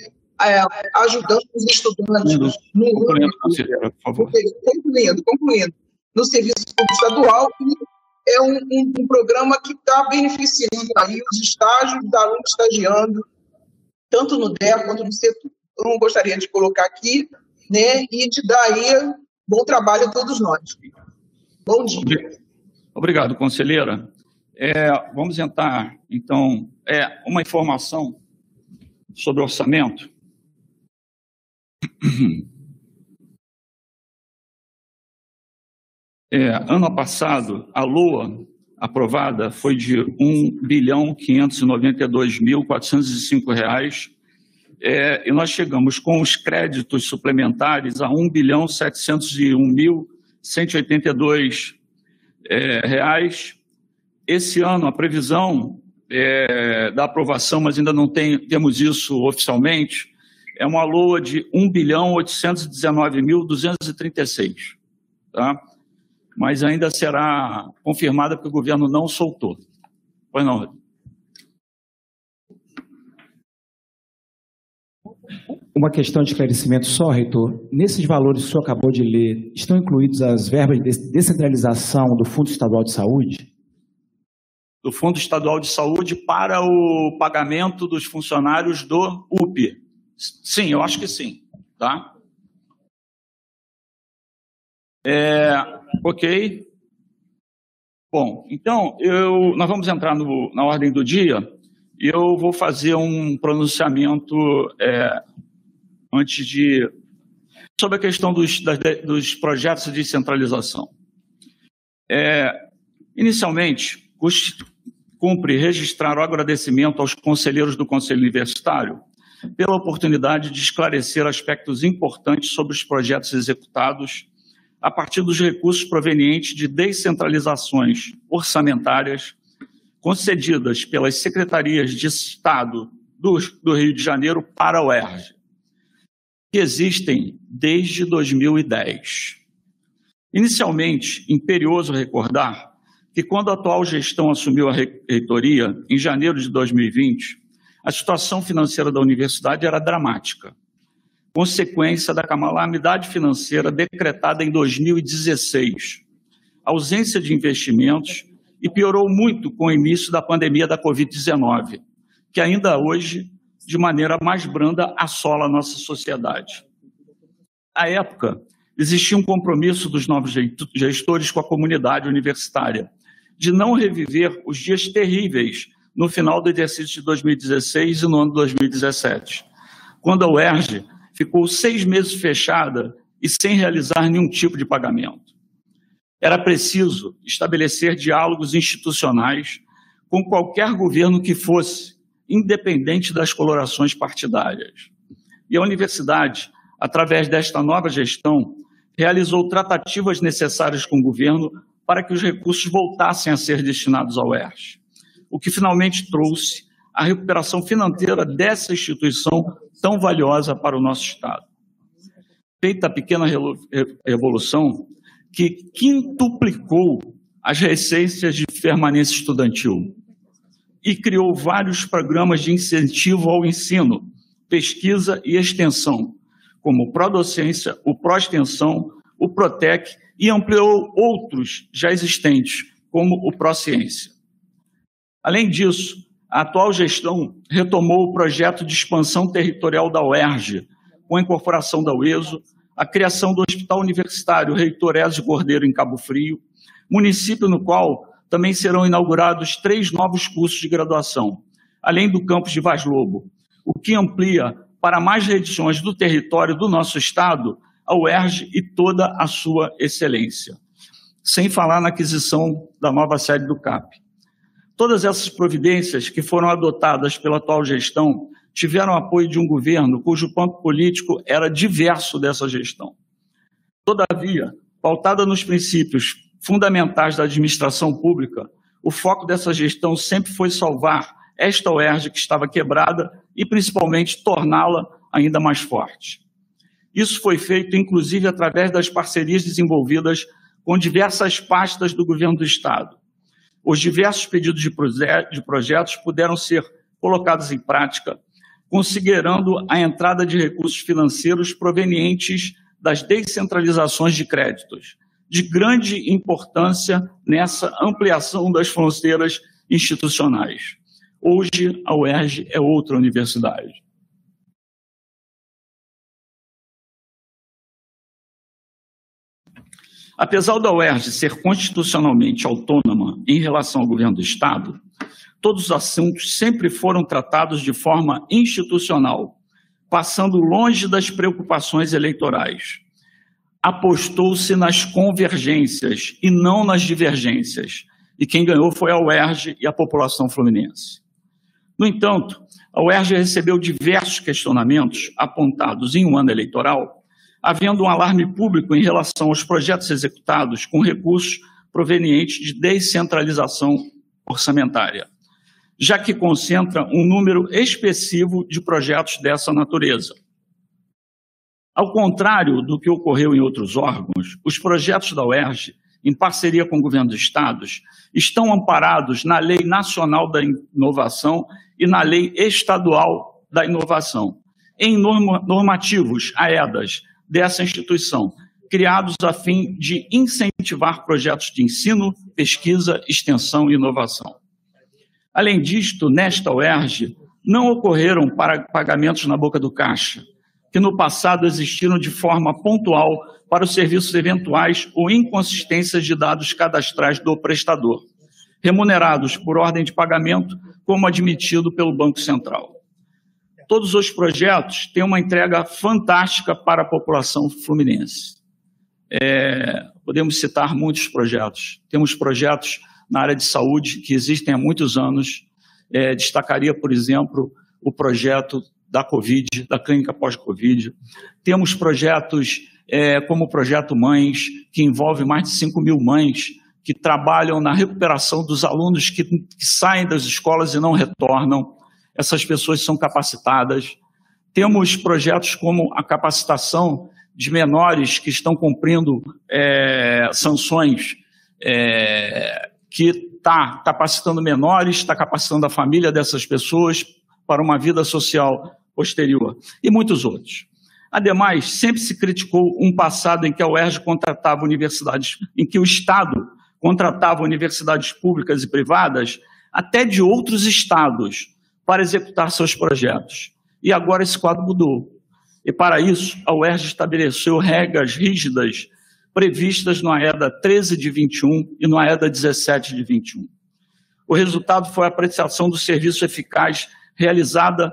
é, ajudando os estudantes no concluindo, por favor. Concluindo, concluindo. No serviço público estadual, é um, um, um programa que está beneficiando aí os estágios da aluno estagiando, tanto no DER quanto no setor. Então, gostaria de colocar aqui, né, e de dar aí bom trabalho a todos nós. Bom dia. Obrigado, conselheira. É, vamos entrar, então, é, uma informação sobre orçamento. É, ano passado, a LOA aprovada foi de R$ 1 bilhão 592 mil 405 reais, é, e nós chegamos com os créditos suplementares a R$ 1 bilhão 701 mil 182 é, reais, esse ano, a previsão é, da aprovação, mas ainda não tem, temos isso oficialmente, é uma LOA de 1 bilhão 819 mil 236, tá? Mas ainda será confirmada porque o governo não soltou. Pois não. Uma questão de esclarecimento só, reitor. Nesses valores que o senhor acabou de ler, estão incluídos as verbas de descentralização do Fundo Estadual de Saúde? Do Fundo Estadual de Saúde para o pagamento dos funcionários do UP. Sim, eu acho que sim. Tá? É, ok. Bom, então, eu, nós vamos entrar no, na ordem do dia e eu vou fazer um pronunciamento é, antes de. sobre a questão dos, das, dos projetos de descentralização. É, inicialmente, cumpre registrar o agradecimento aos conselheiros do Conselho Universitário pela oportunidade de esclarecer aspectos importantes sobre os projetos executados a partir dos recursos provenientes de descentralizações orçamentárias concedidas pelas secretarias de Estado do, do Rio de Janeiro para a UERJ, que existem desde 2010. Inicialmente, imperioso recordar que quando a atual gestão assumiu a reitoria, em janeiro de 2020, a situação financeira da universidade era dramática, consequência da calamidade financeira decretada em 2016, ausência de investimentos e piorou muito com o início da pandemia da Covid-19, que ainda hoje, de maneira mais branda, assola a nossa sociedade. À época, existia um compromisso dos novos gestores com a comunidade universitária, de não reviver os dias terríveis no final do exercício de 2016 e no ano de 2017, quando a UERJ ficou seis meses fechada e sem realizar nenhum tipo de pagamento. Era preciso estabelecer diálogos institucionais com qualquer governo que fosse, independente das colorações partidárias. E a universidade, através desta nova gestão, realizou tratativas necessárias com o governo para que os recursos voltassem a ser destinados ao ERJ, o que finalmente trouxe a recuperação financeira dessa instituição tão valiosa para o nosso Estado. Feita a pequena revolução, que quintuplicou as receitas de permanência estudantil e criou vários programas de incentivo ao ensino, pesquisa e extensão, como o Prodocência, o Proextensão, o Protec e ampliou outros já existentes, como o Prociência. Além disso, a atual gestão retomou o projeto de expansão territorial da UERJ, com a incorporação da UESO, a criação do Hospital Universitário Reitor Ezio Cordeiro em Cabo Frio, município no qual também serão inaugurados três novos cursos de graduação, além do campus de Vaz Lobo, o que amplia para mais regiões do território do nosso estado a UERJ e toda a sua excelência. Sem falar na aquisição da nova sede do CAP. Todas essas providências que foram adotadas pela atual gestão tiveram apoio de um governo cujo ponto político era diverso dessa gestão. Todavia, pautada nos princípios fundamentais da administração pública, o foco dessa gestão sempre foi salvar esta UERJ que estava quebrada e, principalmente, torná-la ainda mais forte. Isso foi feito, inclusive, através das parcerias desenvolvidas com diversas pastas do governo do Estado. Os diversos pedidos de, projetos puderam ser colocados em prática, considerando a entrada de recursos financeiros provenientes das descentralizações de créditos, de grande importância nessa ampliação das fronteiras institucionais. Hoje, a UERJ é outra universidade. Apesar da UERJ ser constitucionalmente autônoma em relação ao governo do Estado, todos os assuntos sempre foram tratados de forma institucional, passando longe das preocupações eleitorais. Apostou-se nas convergências e não nas divergências, e quem ganhou foi a UERJ e a população fluminense. No entanto, a UERJ recebeu diversos questionamentos apontados em um ano eleitoral, havendo um alarme público em relação aos projetos executados com recursos provenientes de descentralização orçamentária, já que concentra um número expressivo de projetos dessa natureza. Ao contrário do que ocorreu em outros órgãos, os projetos da UERJ em parceria com o governo dos estados, estão amparados na Lei Nacional da Inovação e na Lei Estadual da Inovação, em normativos, AEDAS, dessa instituição, criados a fim de incentivar projetos de ensino, pesquisa, extensão e inovação. Além disto, nesta UERJ, não ocorreram pagamentos na boca do caixa, que no passado existiram de forma pontual para os serviços eventuais ou inconsistências de dados cadastrais do prestador, remunerados por ordem de pagamento, como admitido pelo Banco Central. Todos os projetos têm uma entrega fantástica para a população fluminense. É, podemos citar muitos projetos. Temos projetos na área de saúde que existem há muitos anos. É, destacaria, por exemplo, o projeto da Covid, da clínica pós-Covid. Temos projetos é, como o Projeto Mães, que envolve mais de 5 mil mães que trabalham na recuperação dos alunos que, que saem das escolas e não retornam. Essas pessoas são capacitadas. Temos projetos como a capacitação de menores que estão cumprindo é, sanções, é, que está capacitando menores, está capacitando a família dessas pessoas para uma vida social posterior, e muitos outros. Ademais, sempre se criticou um passado em que a UERJ contratava universidades, em que o Estado contratava universidades públicas e privadas, até de outros estados, para executar seus projetos. E agora esse quadro mudou. E para isso, a UERJ estabeleceu regras rígidas previstas no AEDA 13 de 21 e no AEDA 17 de 21. O resultado foi a apreciação do serviço eficaz realizada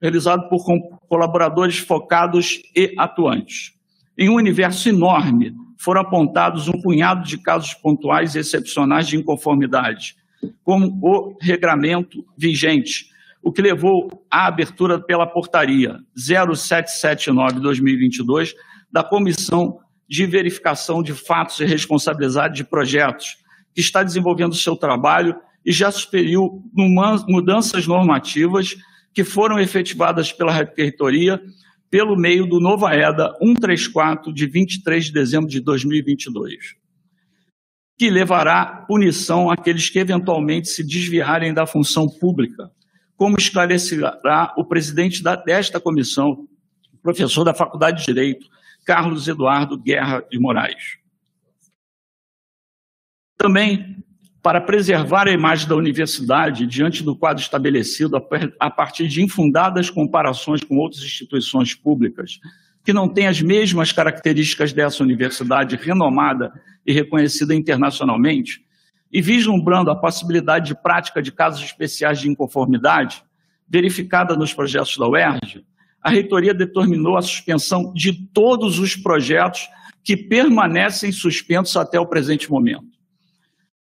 realizado por colaboradores focados e atuantes. Em um universo enorme, foram apontados um punhado de casos pontuais e excepcionais de inconformidade, como o regramento vigente, o que levou à abertura pela portaria 0779-2022 da Comissão de verificação de fatos e responsabilidade de projetos, que está desenvolvendo seu trabalho e já superiu mudanças normativas que foram efetivadas pela Reitoria pelo meio do Nova EDA 134, de 23 de dezembro de 2022, que levará punição àqueles que eventualmente se desviarem da função pública, como esclarecerá o presidente da, desta comissão, professor da Faculdade de Direito, Carlos Eduardo Guerra de Moraes. Também, para preservar a imagem da universidade diante do quadro estabelecido a partir de infundadas comparações com outras instituições públicas, que não têm as mesmas características dessa universidade renomada e reconhecida internacionalmente, e vislumbrando a possibilidade de prática de casos especiais de inconformidade, verificada nos projetos da UERJ, a reitoria determinou a suspensão de todos os projetos que permanecem suspensos até o presente momento.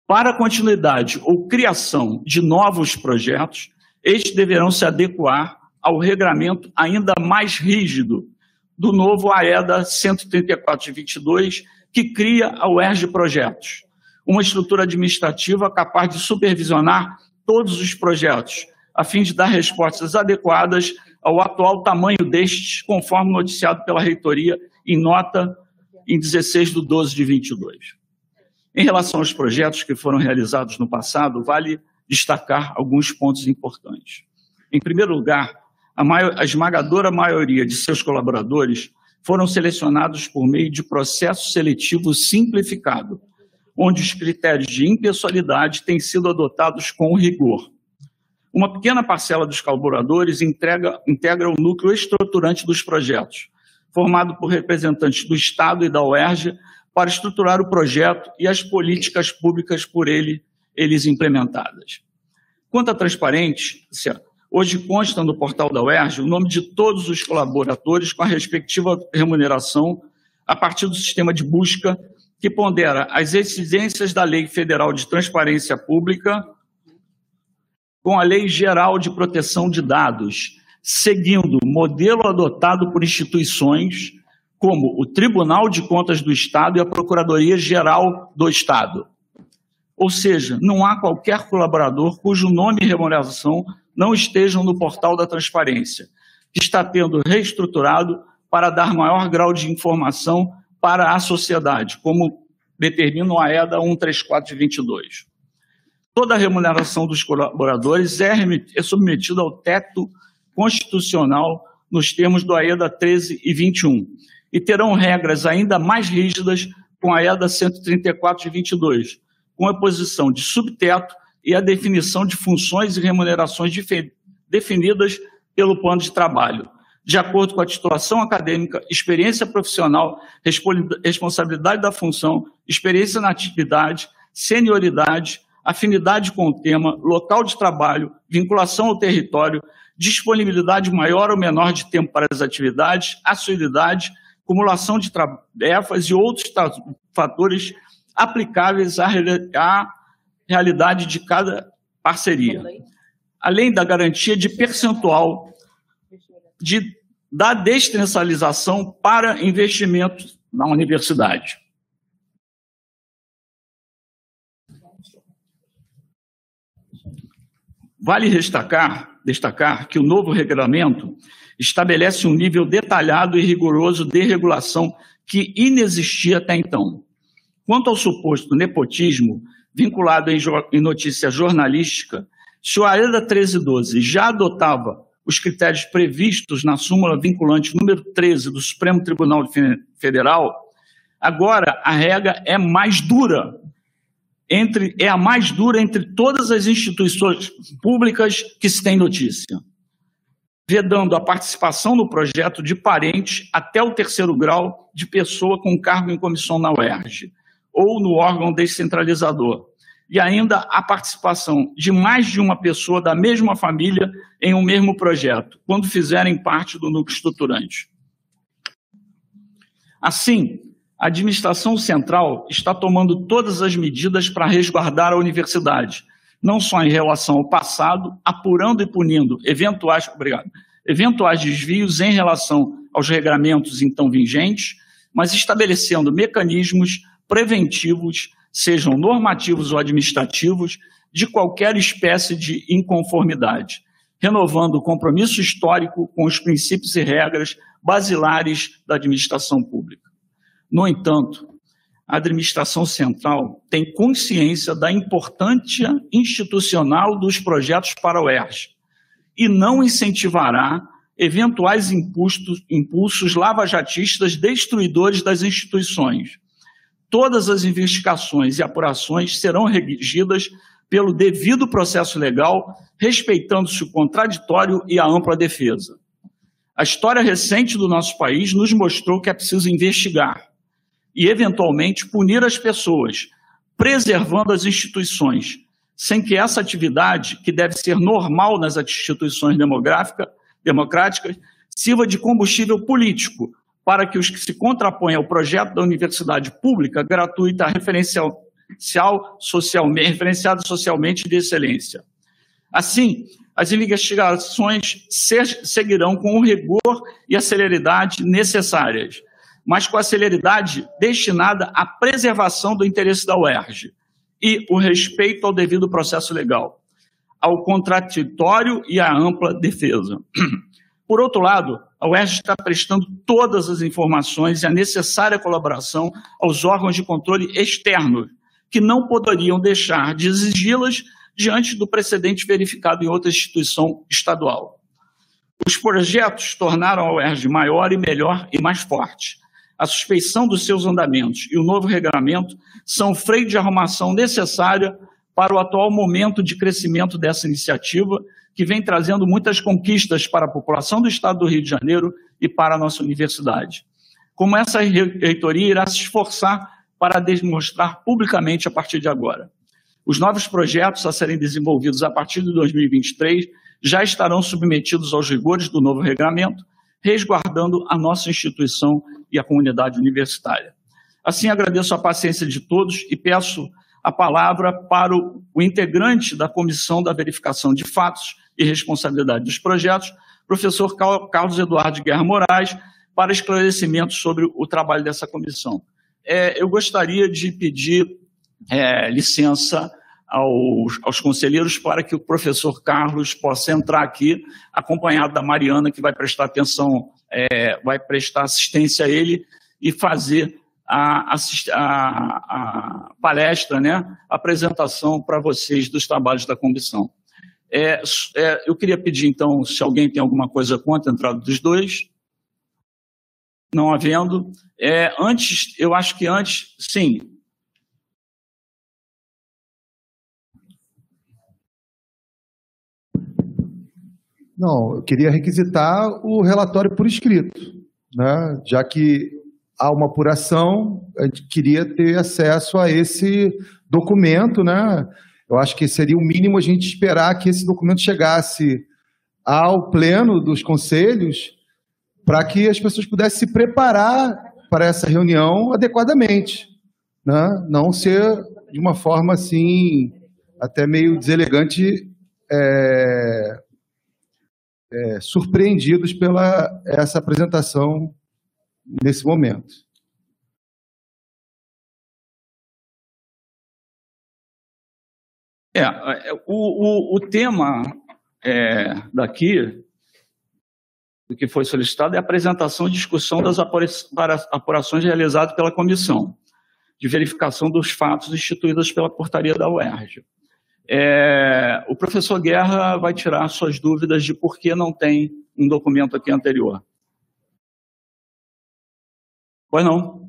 Para continuidade ou criação de novos projetos, estes deverão se adequar ao regramento ainda mais rígido do novo AEDA 134 de 22, que cria a UERJ Projetos, uma estrutura administrativa capaz de supervisionar todos os projetos, a fim de dar respostas adequadas ao atual tamanho destes, conforme noticiado pela reitoria em nota em 16 de 12 de 22. Em relação aos projetos que foram realizados no passado, vale destacar alguns pontos importantes. Em primeiro lugar, a, maior, a esmagadora maioria de seus colaboradores foram selecionados por meio de processo seletivo simplificado, onde os critérios de impessoalidade têm sido adotados com rigor. Uma pequena parcela dos colaboradores entrega, integra o núcleo estruturante dos projetos, formado por representantes do Estado e da UERJ, para estruturar o projeto e as políticas públicas por ele, eles implementadas. Quanto à transparência, hoje consta no portal da UERJ o nome de todos os colaboradores com a respectiva remuneração a partir do sistema de busca que pondera as exigências da Lei Federal de Transparência Pública com a Lei Geral de Proteção de Dados, seguindo modelo adotado por instituições como o Tribunal de Contas do Estado e a Procuradoria Geral do Estado. Ou seja, não há qualquer colaborador cujo nome e remuneração não estejam no portal da transparência, que está tendo reestruturado para dar maior grau de informação para a sociedade, como determina o AEDA 134 de 22. Toda a remuneração dos colaboradores é, é submetida ao teto constitucional nos termos do AEDA 13 e 21 e terão regras ainda mais rígidas com a AEDA 134 de 22, com a posição de subteto e a definição de funções e remunerações definidas pelo plano de trabalho, de acordo com a titulação acadêmica, experiência profissional, responsabilidade da função, experiência na atividade, senioridade, afinidade com o tema, local de trabalho, vinculação ao território, disponibilidade maior ou menor de tempo para as atividades, assiduidade, acumulação de tarefas e outros fatores aplicáveis à, à realidade de cada parceria. Além da garantia de percentual de, da descentralização para investimentos na universidade. Vale destacar, destacar que o novo regulamento estabelece um nível detalhado e rigoroso de regulação que inexistia até então. Quanto ao suposto nepotismo vinculado em, em notícia jornalística, se o AEDA 1312 já adotava os critérios previstos na súmula vinculante número 13 do Supremo Tribunal Federal, agora a regra é mais dura entre, é a mais dura entre todas as instituições públicas que se tem notícia, vedando a participação no projeto de parentes até o terceiro grau de pessoa com cargo em comissão na UERJ ou no órgão descentralizador, e ainda a participação de mais de uma pessoa da mesma família em um mesmo projeto, quando fizerem parte do núcleo estruturante. Assim, a administração central está tomando todas as medidas para resguardar a universidade, não só em relação ao passado, apurando e punindo eventuais, obrigado, eventuais desvios em relação aos regramentos então vigentes, mas estabelecendo mecanismos preventivos, sejam normativos ou administrativos, de qualquer espécie de inconformidade, renovando o compromisso histórico com os princípios e regras basilares da administração pública. No entanto, a administração central tem consciência da importância institucional dos projetos para o ERJ e não incentivará eventuais impulsos, impulsos lavajatistas destruidores das instituições. Todas as investigações e apurações serão regidas pelo devido processo legal, respeitando-se o contraditório e a ampla defesa. A história recente do nosso país nos mostrou que é preciso investigar e, eventualmente, punir as pessoas, preservando as instituições, sem que essa atividade, que deve ser normal nas instituições democráticas, sirva de combustível político para que os que se contrapõem ao projeto da universidade pública gratuita referencial, socialmente, referenciada socialmente de excelência. Assim, as investigações seguirão com o rigor e a celeridade necessárias, mas com a celeridade destinada à preservação do interesse da UERJ e o respeito ao devido processo legal, ao contraditório e à ampla defesa. Por outro lado, a UERJ está prestando todas as informações e a necessária colaboração aos órgãos de controle externos, que não poderiam deixar de exigi-las diante do precedente verificado em outra instituição estadual. Os projetos tornaram a UERJ maior e melhor e mais forte. A suspeição dos seus andamentos e o novo regulamento são o freio de arrumação necessária para o atual momento de crescimento dessa iniciativa, que vem trazendo muitas conquistas para a população do Estado do Rio de Janeiro e para a nossa universidade. Como essa reitoria irá se esforçar para demonstrar publicamente a partir de agora. Os novos projetos a serem desenvolvidos a partir de 2023 já estarão submetidos aos rigores do novo regulamento, resguardando a nossa instituição e a comunidade universitária. Assim, agradeço a paciência de todos e peço a palavra para o, integrante da Comissão da Verificação de Fatos e Responsabilidade dos Projetos, professor Carlos Eduardo Guerra Moraes, para esclarecimentos sobre o trabalho dessa comissão é, eu gostaria de pedir é, licença aos, aos, conselheiros para que o professor Carlos possa entrar aqui, acompanhado da Mariana, que vai prestar atenção, é, vai prestar assistência a ele e fazer a, a, a palestra, né, a apresentação para vocês dos trabalhos da comissão. É, é, eu queria pedir, então, se alguém tem alguma coisa contra a entrada dos dois. Não havendo. É, antes, eu acho que antes, sim. Não, eu queria requisitar o relatório por escrito, né? já que há uma apuração, a gente queria ter acesso a esse documento, né? Eu acho que seria o mínimo a gente esperar que esse documento chegasse ao pleno dos conselhos para que as pessoas pudessem se preparar para essa reunião adequadamente, né? não ser de uma forma assim, até meio deselegante, é, é, surpreendidos pela essa apresentação nesse momento. É, é o, o, o tema é, daqui do que foi solicitado é a apresentação e discussão das apurações realizadas pela comissão de verificação dos fatos instituídas pela portaria da UERJ. É, o professor Guerra vai tirar suas dúvidas de por que não tem um documento aqui anterior. Pois não.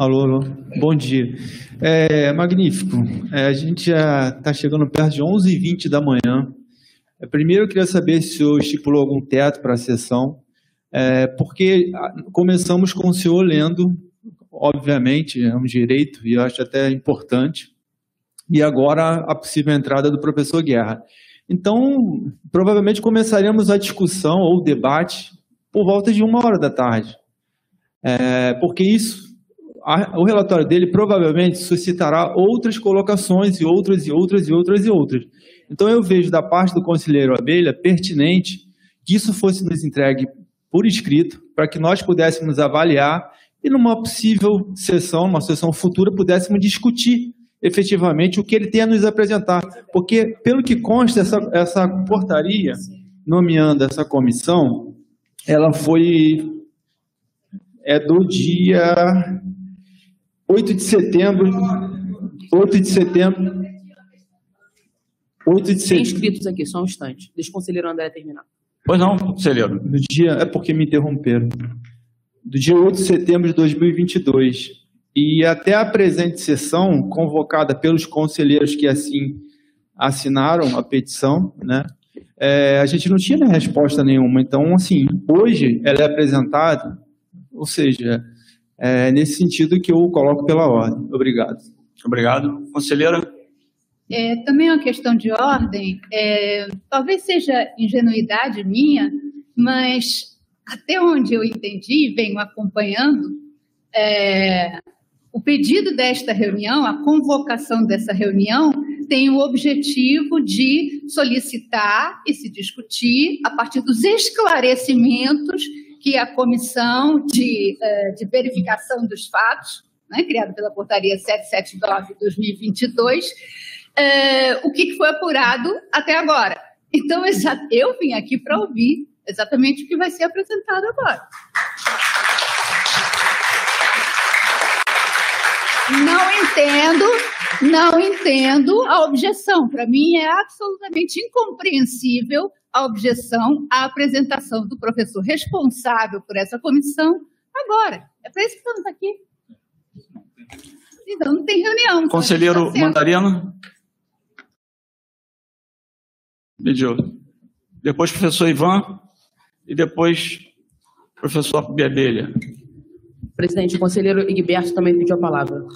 Alô, alô. Bom dia. É, magnífico. É, a gente já está chegando perto de 11h20 da manhã. É, primeiro, eu queria saber se o senhor estipulou algum teto para a sessão, é, porque ah, começamos com o senhor lendo, obviamente, é um direito, e eu acho até importante, e agora a possível entrada do professor Guerra. Então, provavelmente começaremos a discussão ou debate por volta de uma hora da tarde, é, porque isso, o relatório dele provavelmente suscitará outras colocações e outras e outras e outras e outras. Então eu vejo da parte do conselheiro Abelha pertinente que isso fosse nos entregue por escrito, para que nós pudéssemos avaliar e numa possível sessão, numa sessão futura, pudéssemos discutir efetivamente o que ele tem a nos apresentar. Porque, pelo que consta, essa, essa portaria, nomeando essa comissão, ela foi é do dia 8 de setembro, 8 de setembro, 8 de Tem setembro. inscritos aqui, só um instante. Deixa o conselheiro André terminar. Pois não, conselheiro. Do dia, é porque me interromperam. Do dia 8 de setembro de 2022. E até a presente sessão, convocada pelos conselheiros que assim assinaram a petição, né? é, a gente não tinha resposta nenhuma. Então, assim, hoje ela é apresentada, ou seja, é nesse sentido que eu coloco pela ordem. Obrigado. Obrigado. Conselheira? É, também é uma questão de ordem, é, talvez seja ingenuidade minha, mas até onde eu entendi e venho acompanhando, é, o pedido desta reunião, a convocação dessa reunião, tem o objetivo de solicitar e se discutir a partir dos esclarecimentos que a comissão de, eh, de verificação dos fatos, né, criada pela portaria 779 de 2022, eh, o que foi apurado até agora. Então, eu vim aqui para ouvir exatamente o que vai ser apresentado agora. Não entendo, não entendo a objeção. Para mim é absolutamente incompreensível a objeção à apresentação do professor responsável por essa comissão agora. É para isso que estamos aqui. Então não tem reunião. Conselheiro Mandarino? Pediu. Depois professor Ivan e depois professor Bebelha. Presidente, o conselheiro Egberto também pediu a palavra.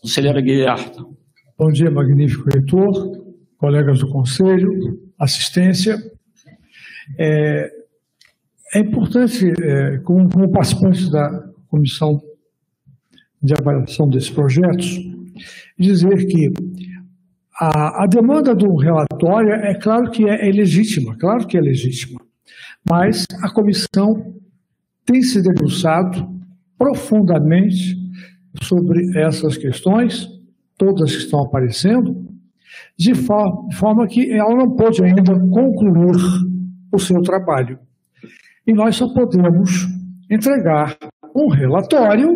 Conselheira Guilherme. Bom dia, magnífico reitor, colegas do conselho, assistência. É, é importante, é, como, como da comissão de avaliação desses projetos, dizer que a, a demanda do relatório é claro que é, é legítima, claro que é legítima, mas a comissão tem se debruçado profundamente sobre essas questões, todas que estão aparecendo, de, de forma que ela não pôde ainda concluir o seu trabalho. E nós só podemos entregar um relatório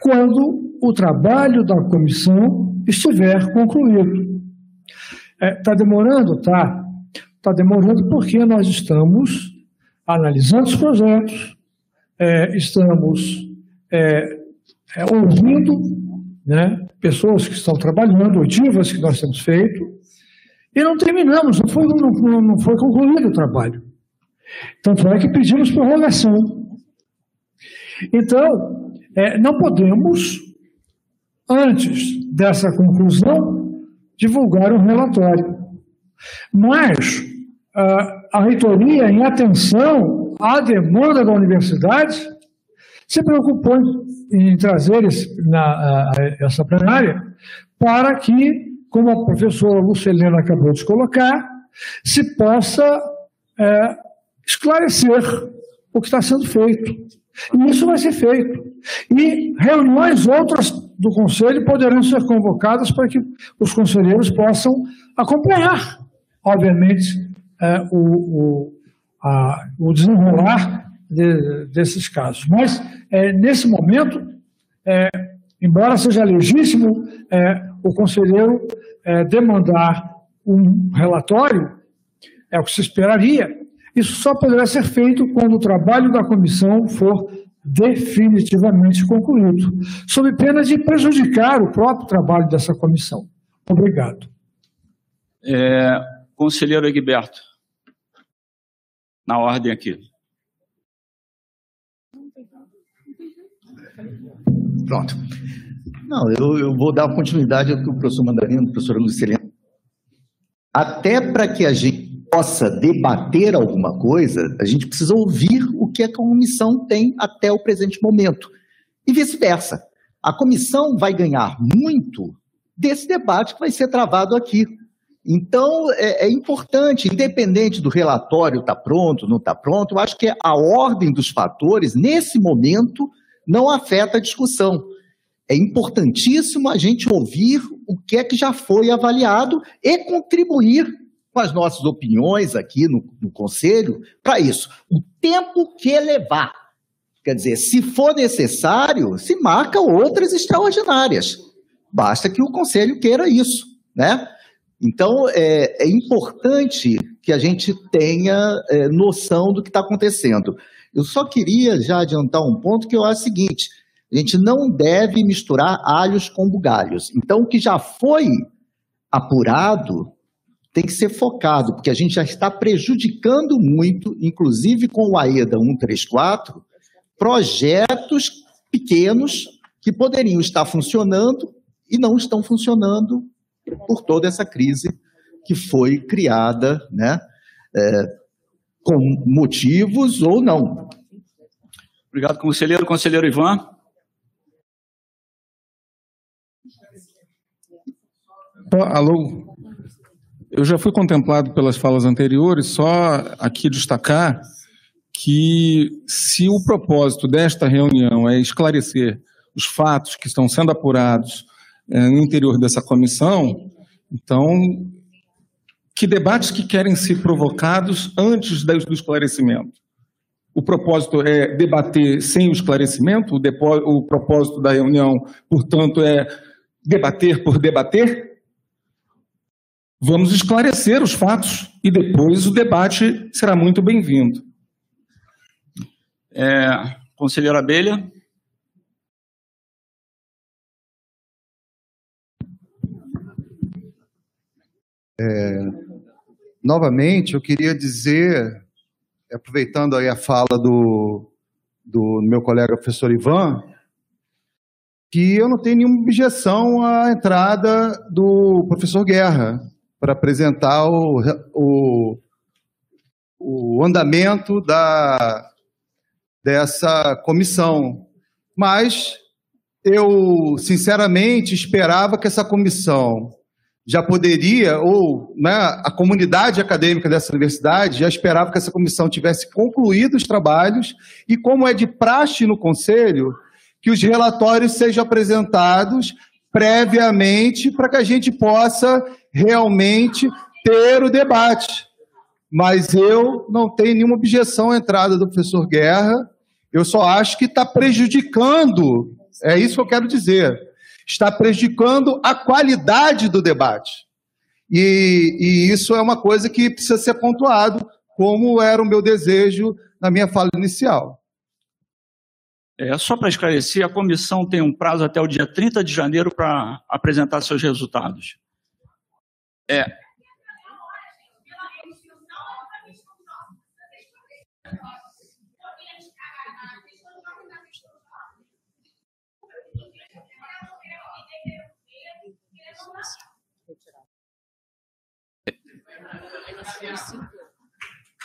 quando o trabalho da comissão estiver concluído. Está demorando? Tá. Está demorando porque nós estamos analisando os projetos, é, estamos é, é, ouvindo né, pessoas que estão trabalhando, oitivas que nós temos feito, e não terminamos, não foi, não, não- foi concluído o trabalho. Tanto é que pedimos prorrogação. Então, é, não podemos, antes dessa conclusão, divulgar um relatório. Mas ah, a reitoria, em atenção à demanda da universidade, se preocupou em, trazer esse, na, a- a- essa plenária para que, como a professora Lucilena acabou de colocar, se possa é, esclarecer o que está sendo feito. E isso vai ser feito. E reuniões outras do Conselho poderão ser convocadas para que os conselheiros possam acompanhar, obviamente, é, o, o, a- o desenrolar de- desses casos. Mas, é, nesse momento, é, embora seja legítimo é, o conselheiro é, demandar um relatório, é o que se esperaria, isso só poderá ser feito quando o trabalho da comissão for definitivamente concluído, sob pena de prejudicar o próprio trabalho dessa comissão. Obrigado. É, conselheiro Egberto. Na ordem aqui. Pronto. Não, eu, eu vou dar continuidade ao que o professor Mandarino, a professora Lucilena. Até para que a gente possa debater alguma coisa, a gente precisa ouvir o que a comissão tem até o presente momento. E vice-versa. A comissão vai ganhar muito desse debate que vai ser travado aqui. Então, é, é importante, independente do relatório estar tá pronto, não está pronto, eu acho que a ordem dos fatores, nesse momento, não afeta a discussão. É importantíssimo a gente ouvir o que é que já foi avaliado e contribuir com as nossas opiniões aqui no, no Conselho para isso. O tempo que levar. Quer dizer, se for necessário, se marca outras extraordinárias. Basta que o Conselho queira isso, né? Então, é, é importante que a gente tenha é, noção do que está acontecendo. Eu só queria já adiantar um ponto que eu acho o seguinte: a gente não deve misturar alhos com bugalhos. Então, o que já foi apurado tem que ser focado, porque a gente já está prejudicando muito, inclusive com o AEDA 134, projetos pequenos que poderiam estar funcionando e não estão funcionando por toda essa crise que foi criada, né, é, com motivos ou não. Obrigado, conselheiro. Conselheiro Ivan. Alô, eu já fui contemplado pelas falas anteriores, só aqui destacar que se o propósito desta reunião é esclarecer os fatos que estão sendo apurados é, no interior dessa comissão, então, que debates que querem ser provocados antes do esclarecimento? O propósito é debater sem o esclarecimento? O, o propósito da reunião, portanto, é debater por debater? Vamos esclarecer os fatos e depois o debate será muito bem-vindo. É, conselheiro Abelha. É, novamente, eu queria dizer, aproveitando aí a fala do, do meu colega professor Ivan, que eu não tenho nenhuma objeção à entrada do professor Guerra para apresentar o, o, o andamento da, dessa comissão. Mas eu, sinceramente, esperava que essa comissão já poderia, ou né, a comunidade acadêmica dessa universidade já esperava que essa comissão tivesse concluído os trabalhos e, como é de praxe no conselho, que os relatórios sejam apresentados previamente para que a gente possa realmente ter o debate. Mas eu não tenho nenhuma objeção à entrada do professor Guerra, eu só acho que está prejudicando, é isso que eu quero dizer, está prejudicando a qualidade do debate. E, e isso é uma coisa que precisa ser pontuado, como era o meu desejo na minha fala inicial. É, só para esclarecer, a comissão tem um prazo até o dia 30 de janeiro para apresentar seus resultados. É.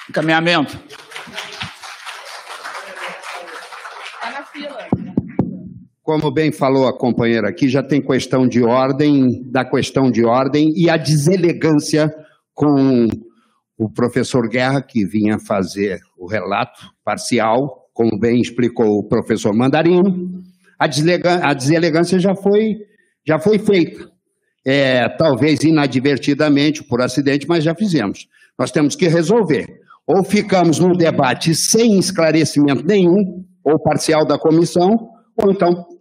Encaminhamento. Como bem falou a companheira aqui, já tem questão de ordem, da questão de ordem e a deselegância com o professor Guerra, que vinha fazer o relato parcial, como bem explicou o professor Mandarino. A, a deselegância já foi, já foi feita. É, talvez inadvertidamente, por acidente, mas já fizemos. Nós temos que resolver. Ou ficamos num debate sem esclarecimento nenhum, ou parcial da comissão, ou então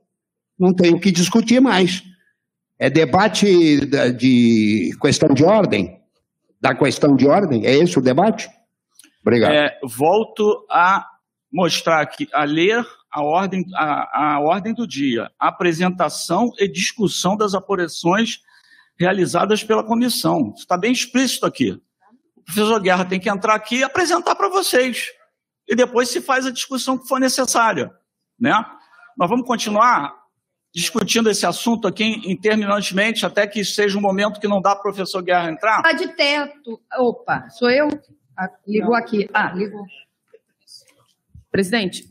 não tem o que discutir mais. É debate de questão de ordem? Da questão de ordem? É esse o debate? Obrigado. É, volto a mostrar aqui, a ler a ordem, a, a ordem do dia. Apresentação e discussão das apurações realizadas pela comissão. Está bem explícito aqui. O professor Guerra tem que entrar aqui e apresentar para vocês. E depois se faz a discussão que for necessária. Né? Nós vamos continuar discutindo esse assunto aqui interminantemente, até que seja um momento que não dá para o professor Guerra entrar? Está de teto. Opa, sou eu? Ah, ligou não. aqui. Ah, ligou. Presidente.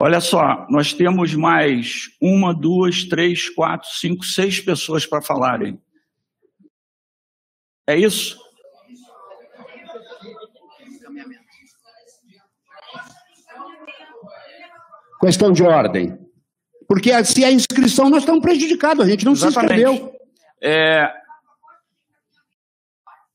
Olha só, nós temos mais uma, duas, três, quatro, cinco, seis pessoas para falarem. É isso? Questão de ordem. Porque se a inscrição, nós estamos prejudicados, a gente não Exatamente. se inscreveu. É...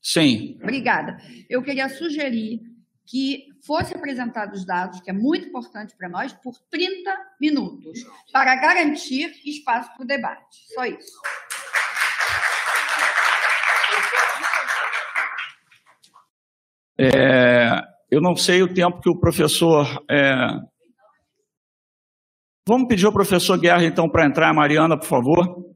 Sim. Obrigada. Eu queria sugerir que fosse apresentados os dados, que é muito importante para nós, por 30 minutos, para garantir espaço para o debate. Só isso. É, eu não sei o tempo que o professor. é, Vamos pedir ao professor Guerra, então, para entrar, Mariana, por favor.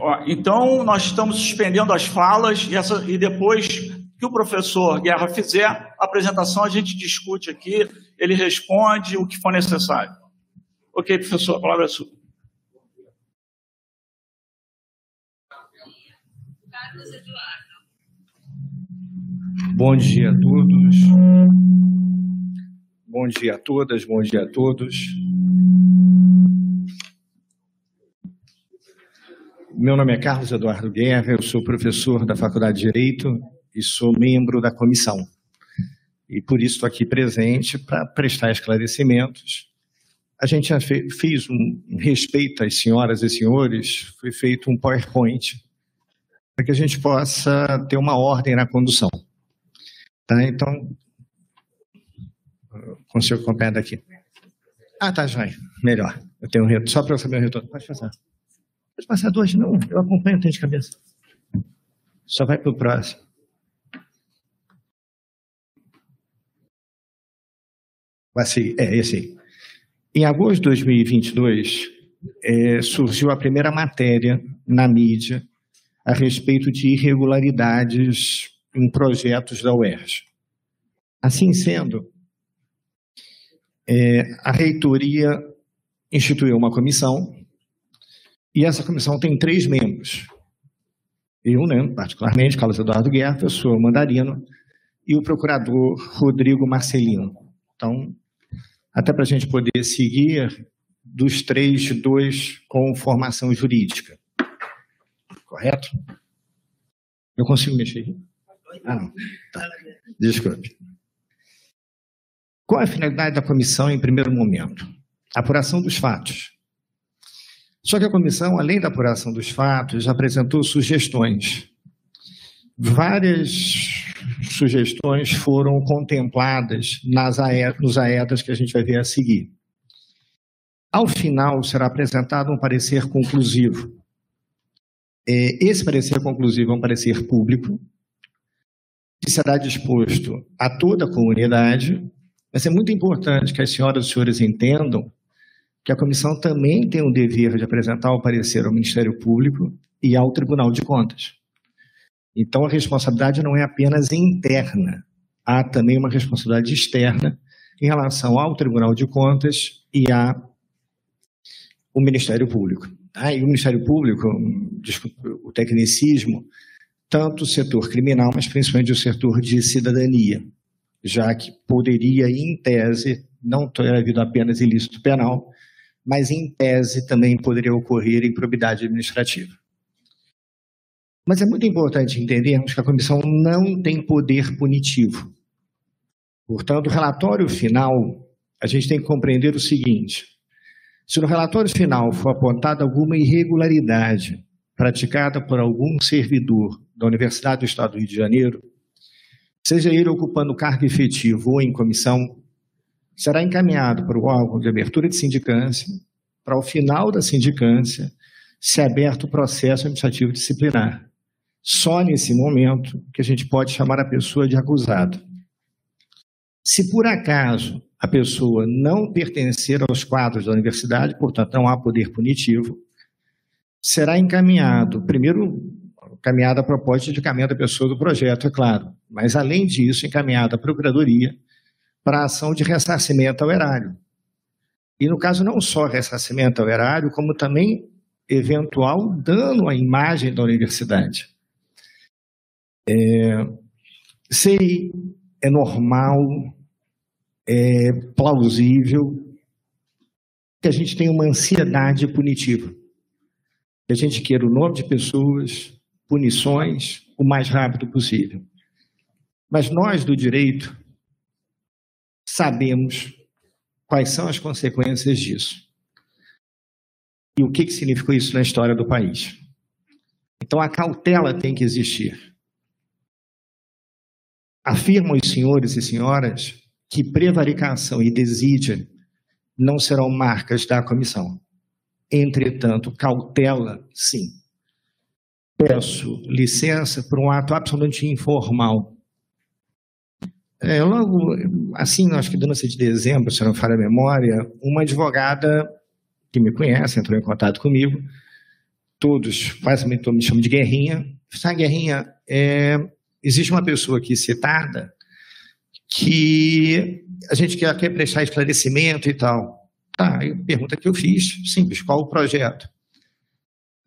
Ó, então, nós estamos suspendendo as falas e, essa- e depois que o professor Guerra fizer a apresentação, a gente discute aqui, ele responde o que for necessário. Ok, professor, a palavra é sua. Bom dia a todos. Bom dia a todas, bom dia a todos. Meu nome é Carlos Eduardo Guerra, eu sou professor da Faculdade de Direito e sou membro da comissão. E por isso estou aqui presente para prestar esclarecimentos. A gente já fe- fez um respeito às senhoras e senhores, foi feito um PowerPoint para que a gente possa ter uma ordem na condução. Tá? Então, consigo acompanhar daqui. Ah, tá, joia. Melhor. Eu tenho um retorno. Só para eu saber o retorno. Pode passar. Pode passar dois, não. Eu acompanho, tenho de cabeça. Só vai para o próximo. É esse aí. Em agosto de 2022, eh, surgiu a primeira matéria na mídia a respeito de irregularidades em projetos da UERJ. Assim sendo, eh, a reitoria instituiu uma comissão e essa comissão tem três membros. Eu, né, particularmente, Carlos Eduardo Guerra, eu sou mandarino, e o procurador Rodrigo Marcelino. Então, até para a gente poder seguir, dos três, dois com formação jurídica. Correto? Eu consigo mexer aqui? Ah, não. Tá. Desculpe. Qual é a finalidade da comissão em primeiro momento? Apuração dos fatos. Só que a comissão, além da apuração dos fatos, apresentou sugestões. Várias sugestões foram contempladas nas AE, nos AEDAS que a gente vai ver a seguir. Ao final, será apresentado um parecer conclusivo. É, Esse parecer conclusivo é um parecer público, que será disposto a toda a comunidade. Mas é muito importante que as senhoras e os senhores entendam que a comissão também tem o dever de apresentar o parecer ao Ministério Público e ao Tribunal de Contas. Então, a responsabilidade não é apenas interna, há também uma responsabilidade externa em relação ao Tribunal de Contas e ao Ministério Público. Ah, e o Ministério Público, desculpe o tecnicismo, tanto o setor criminal, mas principalmente o setor de cidadania, já que poderia, em tese, não ter havido apenas ilícito penal, mas em tese também poderia ocorrer improbidade administrativa. Mas é muito importante entendermos que a comissão não tem poder punitivo. Portanto, o relatório final, a gente tem que compreender o seguinte: se no relatório final for apontada alguma irregularidade praticada por algum servidor da Universidade do Estado do Rio de Janeiro, seja ele ocupando cargo efetivo ou em comissão, será encaminhado para o órgão de abertura de sindicância, para o final da sindicância, ser aberto o processo administrativo disciplinar. Só nesse momento que a gente pode chamar a pessoa de acusado. Se por acaso a pessoa não pertencer aos quadros da universidade, portanto não há poder punitivo, será encaminhado, primeiro, encaminhada a proposta de encaminhada da pessoa do projeto, é claro, mas além disso, encaminhada à Procuradoria para ação de ressarcimento ao erário. E no caso não só ressarcimento ao erário, como também eventual dano à imagem da universidade. É, sei, é normal é, plausível que a gente tenha uma ansiedade punitiva. Que a gente queira o nome de pessoas, punições, o mais rápido possível. Mas nós do direito sabemos quais são as consequências disso. E o que, que significou isso na história do país. Então a cautela tem que existir. Afirmam os senhores e senhoras que prevaricação e desídia não serão marcas da comissão. Entretanto, cautela, sim. Peço licença por um ato absolutamente informal. É, logo, assim, acho que no de dezembro, se não falha a memória, uma advogada que me conhece entrou em contato comigo. Todos, basicamente, me chamam de Guerrinha. Essa Guerrinha, é, existe uma pessoa aqui citada que a gente quer, quer prestar esclarecimento e tal. Tá, aí pergunta que eu fiz, simples, qual o projeto?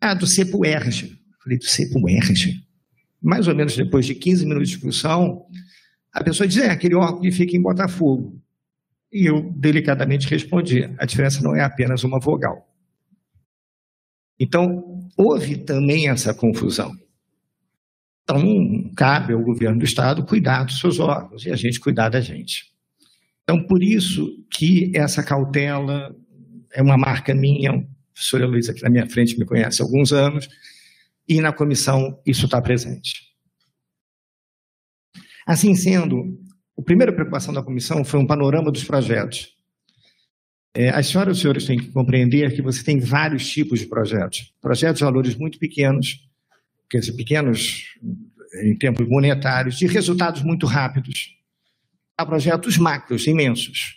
Ah, do CEPUERG. Falei, do CEPUERG? Mais ou menos depois de 15 minutos de discussão, a pessoa diz, é, aquele órgão que fica em Botafogo. E eu delicadamente respondi, a diferença não é apenas uma vogal. Então, houve também essa confusão. Então, cabe ao governo do Estado cuidar dos seus órgãos e a gente cuidar da gente. Então, por isso que essa cautela é uma marca minha, a professora Luiz aqui na minha frente me conhece há alguns anos, e na comissão isso está presente. Assim sendo, a primeira preocupação da comissão foi um panorama dos projetos. É, as senhoras e os senhores têm que compreender que você tem vários tipos de projetos. Projetos de valores muito pequenos, quer dizer, pequenos em termos monetários, de resultados muito rápidos, a projetos macros, imensos.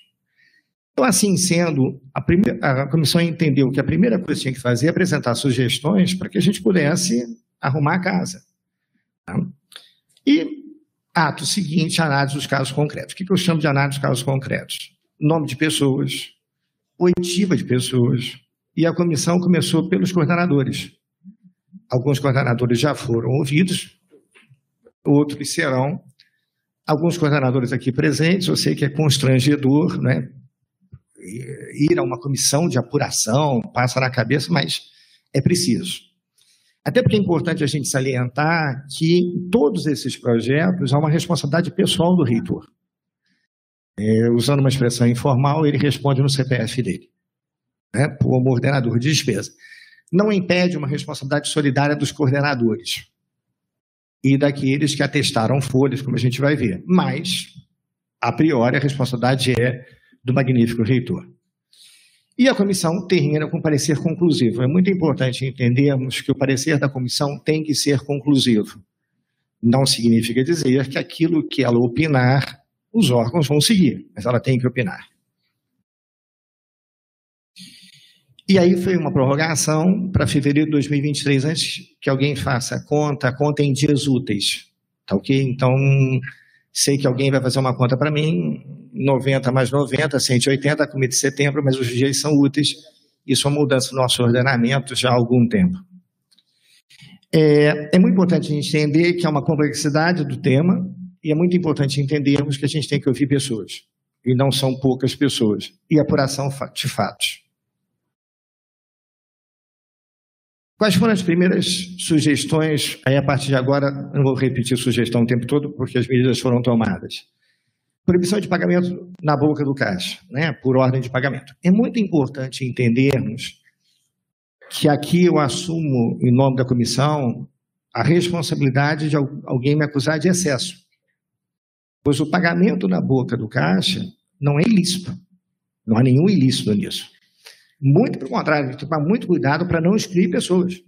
Então, assim sendo, a, primeira, a comissão entendeu que a primeira coisa que tinha que fazer é apresentar sugestões para que a gente pudesse arrumar a casa. Tá? E, ato seguinte, análise dos casos concretos. O que eu chamo de análise dos casos concretos? Nome de pessoas, oitiva de pessoas, e a comissão começou pelos coordenadores. Alguns coordenadores já foram ouvidos, outros serão. Alguns coordenadores aqui presentes, eu sei que é constrangedor, né? Ir a uma comissão de apuração, passa na cabeça, mas é preciso. Até porque é importante a gente salientar que em todos esses projetos há uma responsabilidade pessoal do reitor. É, usando uma expressão informal, ele responde no CPF dele, né, como ordenador de despesa não impede uma responsabilidade solidária dos coordenadores e daqueles que atestaram folhas, como a gente vai ver. Mas, a priori, a responsabilidade é do magnífico reitor. E a comissão termina com parecer conclusivo. É muito importante entendermos que o parecer da comissão tem que ser conclusivo. Não significa dizer que aquilo que ela opinar, os órgãos vão seguir, mas ela tem que opinar. E aí foi uma prorrogação para fevereiro de 2023, antes que alguém faça a conta, a conta em dias úteis, tá ok? Então, sei que alguém vai fazer uma conta para mim, 90 mais 90, 180, começo de setembro, mas os dias são úteis, isso é uma mudança no nosso ordenamento já há algum tempo. É, é muito importante a gente entender que há uma complexidade do tema, e é muito importante entendermos que a gente tem que ouvir pessoas, e não são poucas pessoas, e apuração de fatos. Quais foram as primeiras sugestões? Aí, a partir de agora, não vou repetir sugestão o tempo todo, porque as medidas foram tomadas. Proibição de pagamento na boca do caixa, né, por ordem de pagamento. É muito importante entendermos que aqui eu assumo, em nome da comissão, a responsabilidade de alguém me acusar de excesso. Pois o pagamento na boca do caixa não é ilícito. Não há nenhum ilícito nisso. Muito pelo contrário, tem que tomar muito cuidado para não excluir pessoas,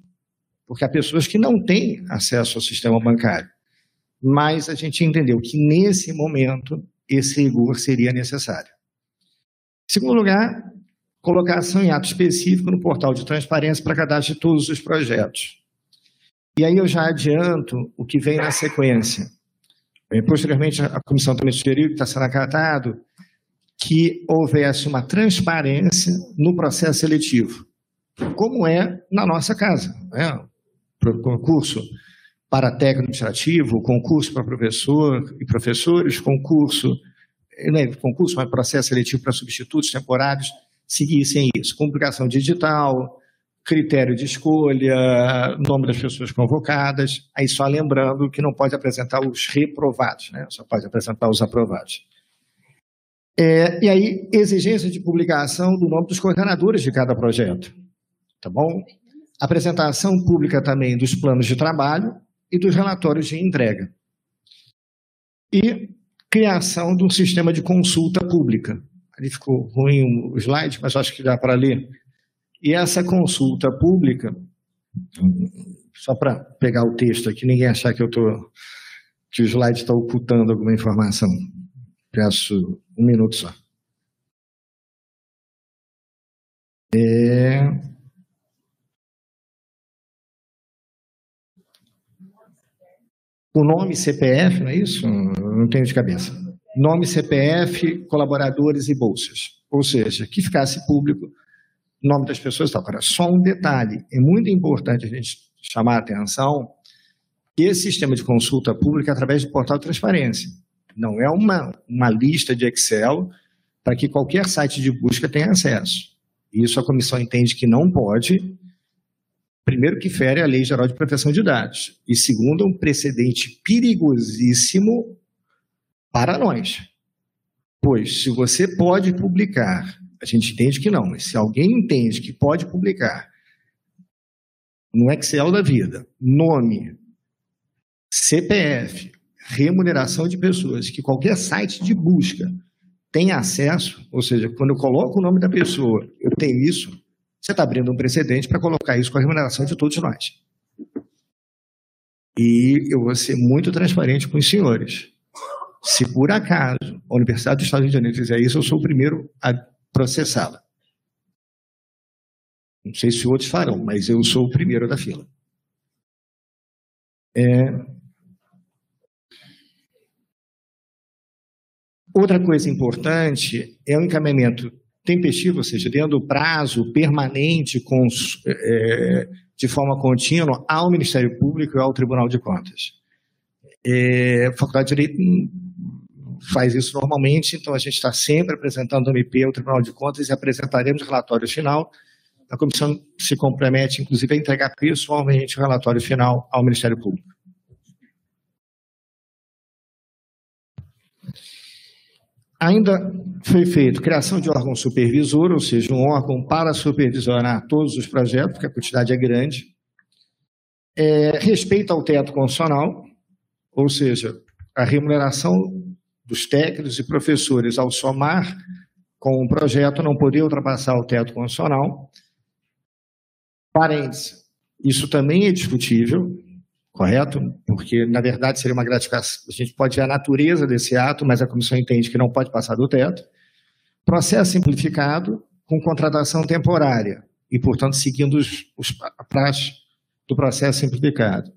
porque há pessoas que não têm acesso ao sistema bancário. Mas a gente entendeu que nesse momento esse rigor seria necessário. Em segundo lugar, colocação em ato específico no portal de transparência para cadastro de todos os projetos. E aí eu já adianto o que vem na sequência. Posteriormente, a comissão também sugeriu que está sendo acatado que houvesse uma transparência no processo seletivo, como é na nossa casa. Né? Concurso para técnico administrativo, concurso para professor e professores, concurso não é concurso, mas processo seletivo para substitutos temporários, seguissem isso. Publicação digital, critério de escolha, nome das pessoas convocadas, aí só lembrando que não pode apresentar os reprovados, né? só pode apresentar os aprovados. É, e aí, exigência de publicação do nome dos coordenadores de cada projeto, tá bom? Apresentação pública também dos planos de trabalho e dos relatórios de entrega. E criação de um sistema de consulta pública. Ali ficou ruim o slide, mas acho que dá para ler. E essa consulta pública, só para pegar o texto aqui, ninguém achar que eu tô, que o slide está ocultando alguma informação. Peço um minuto só. É... O nome CPF, não é isso? Não tenho de cabeça. Nome CPF, colaboradores e bolsas. Ou seja, que ficasse público o nome das pessoas. Tá. Agora, só um detalhe: é muito importante a gente chamar a atenção que esse sistema de consulta pública é através do portal de transparência. Não é uma, uma lista de Excel para que qualquer site de busca tenha acesso. Isso a comissão entende que não pode, primeiro que fere a Lei Geral de Proteção de Dados, e segundo, um precedente perigosíssimo para nós. Pois, se você pode publicar, a gente entende que não, mas se alguém entende que pode publicar no Excel da vida, nome, CPF, remuneração de pessoas, que qualquer site de busca tem acesso, ou seja, quando eu coloco o nome da pessoa, eu tenho isso, você está abrindo um precedente para colocar isso com a remuneração de todos nós. E eu vou ser muito transparente com os senhores. Se por acaso a Universidade do Estado do Rio de Janeiro fizer isso, eu sou o primeiro a processá-la. Não sei se outros farão, mas eu sou o primeiro da fila. É, Outra coisa importante é o encaminhamento tempestivo, ou seja, dentro do prazo permanente, com, é, de forma contínua, ao Ministério Público e ao Tribunal de Contas. É, a Faculdade de Direito faz isso normalmente, então a gente está sempre apresentando o MP ao Tribunal de Contas e apresentaremos o relatório final. A comissão se compromete, inclusive, a entregar pessoalmente o relatório final ao Ministério Público. Ainda foi feito criação de órgão supervisor, ou seja, um órgão para supervisionar todos os projetos, porque a quantidade é grande. É, respeito ao teto constitucional, ou seja, a remuneração dos técnicos e professores ao somar com o projeto não poder ultrapassar o teto constitucional. Parênteses, isso também é discutível, correto? Porque, na verdade, seria uma gratificação. A gente pode ver a natureza desse ato, mas a comissão entende que não pode passar do teto. Processo simplificado com contratação temporária e, portanto, seguindo os, os do processo simplificado.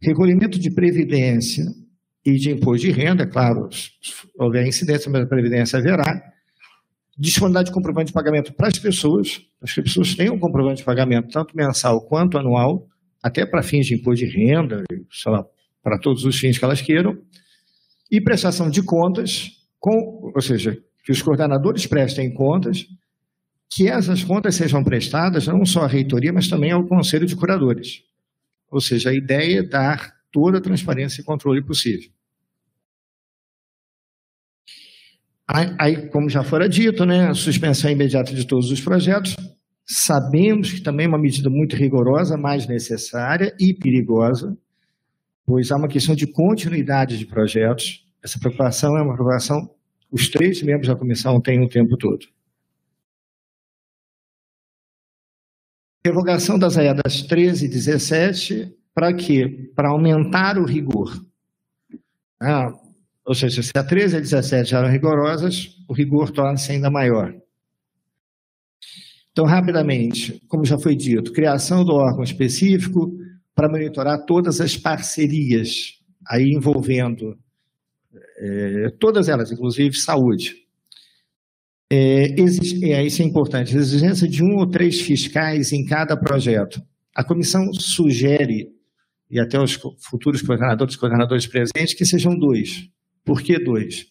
Recolhimento de previdência e de imposto de renda, é claro, se houver incidência, mas a previdência haverá. Disponibilidade de comprovante de pagamento para as pessoas, as pessoas tenham um comprovante de pagamento, tanto mensal quanto anual, até para fins de imposto de renda, para todos os fins que elas queiram, e prestação de contas, com, ou seja, que os coordenadores prestem contas, que essas contas sejam prestadas não só à reitoria, mas também ao conselho de curadores. Ou seja, a ideia é dar toda a transparência e controle possível. Aí, como já fora dito, né, a suspensão imediata de todos os projetos, Sabemos que também é uma medida muito rigorosa, mais necessária e perigosa, pois há uma questão de continuidade de projetos. Essa preocupação é uma preocupação os três membros da comissão têm o tempo todo. Revogação das AEDAS 13 e 17, para quê? Para aumentar o rigor. Ah, ou seja, se a 13 e a 17 eram rigorosas, o rigor torna-se ainda maior. Então, rapidamente, como já foi dito, criação do órgão específico para monitorar todas as parcerias, aí envolvendo é, todas elas, inclusive saúde. É, é, isso é importante, a exigência de um ou três fiscais em cada projeto. A comissão sugere, e até os futuros coordenadores, coordenadores presentes, que sejam dois. Por que dois?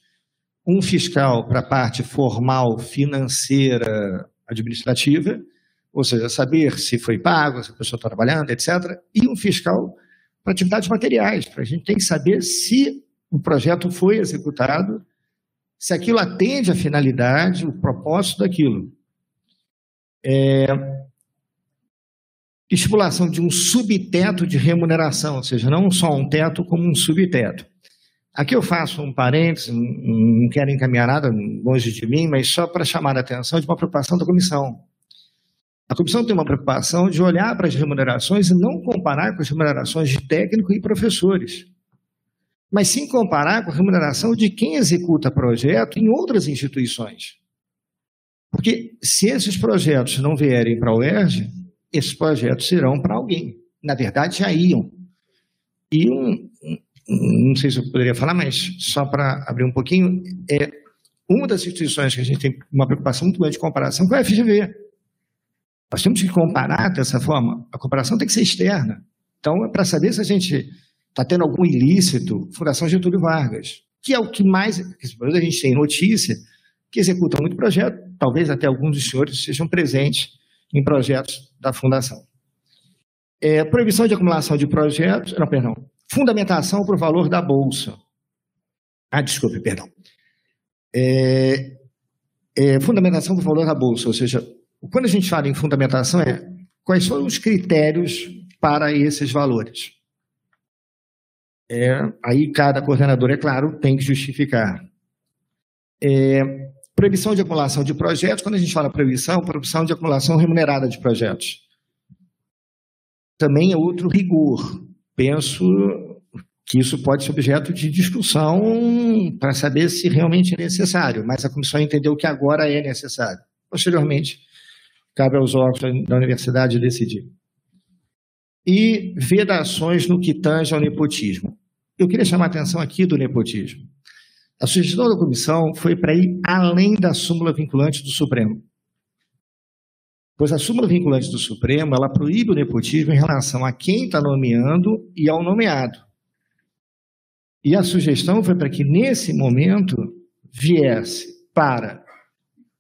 um fiscal para a parte formal, financeira, administrativa, ou seja, saber se foi pago, se a pessoa está trabalhando, etc., e um fiscal para atividades materiais, para a gente tem que saber se o projeto foi executado, se aquilo atende à finalidade, o propósito daquilo. É, estipulação de um subteto de remuneração, ou seja, não só um teto, como um subteto. Aqui eu faço um parênteses, não quero encaminhar nada longe de mim, mas só para chamar a atenção de uma preocupação da comissão. A comissão tem uma preocupação de olhar para as remunerações e não comparar com as remunerações de técnico e professores, mas sim comparar com a remuneração de quem executa projeto em outras instituições. Porque se esses projetos não vierem para a UERJ, esses projetos irão para alguém. Na verdade, já iam. E um, não sei se eu poderia falar, mas só para abrir um pouquinho, é uma das instituições que a gente tem uma preocupação muito grande de comparação com a FGV. Nós temos que comparar dessa forma. A comparação tem que ser externa. Então, é para saber se a gente está tendo algum ilícito, Fundação Getúlio Vargas, que é o que mais a gente tem notícia, que executa muito projeto, talvez até alguns dos senhores sejam presentes em projetos da Fundação. É, proibição de acumulação de projetos, não, perdão, fundamentação para o valor da Bolsa. Ah, desculpe, perdão. É, é, fundamentação para o valor da Bolsa, ou seja, quando a gente fala em fundamentação, é quais foram os critérios para esses valores. É, aí cada coordenador, é claro, tem que justificar. É, proibição de acumulação de projetos, quando a gente fala proibição, proibição de acumulação remunerada de projetos. Também é outro rigor. Penso que isso pode ser objeto de discussão para saber se realmente é necessário, mas a comissão entendeu que agora é necessário. Posteriormente, cabe aos órgãos da universidade decidir. E vedações no que tange ao nepotismo. Eu queria chamar a atenção aqui do nepotismo. A sugestão da comissão foi para ir além da súmula vinculante do Supremo. Pois a súmula vinculante do Supremo, ela proíbe o nepotismo em relação a quem está nomeando e ao nomeado. E a sugestão foi para que, nesse momento, viesse para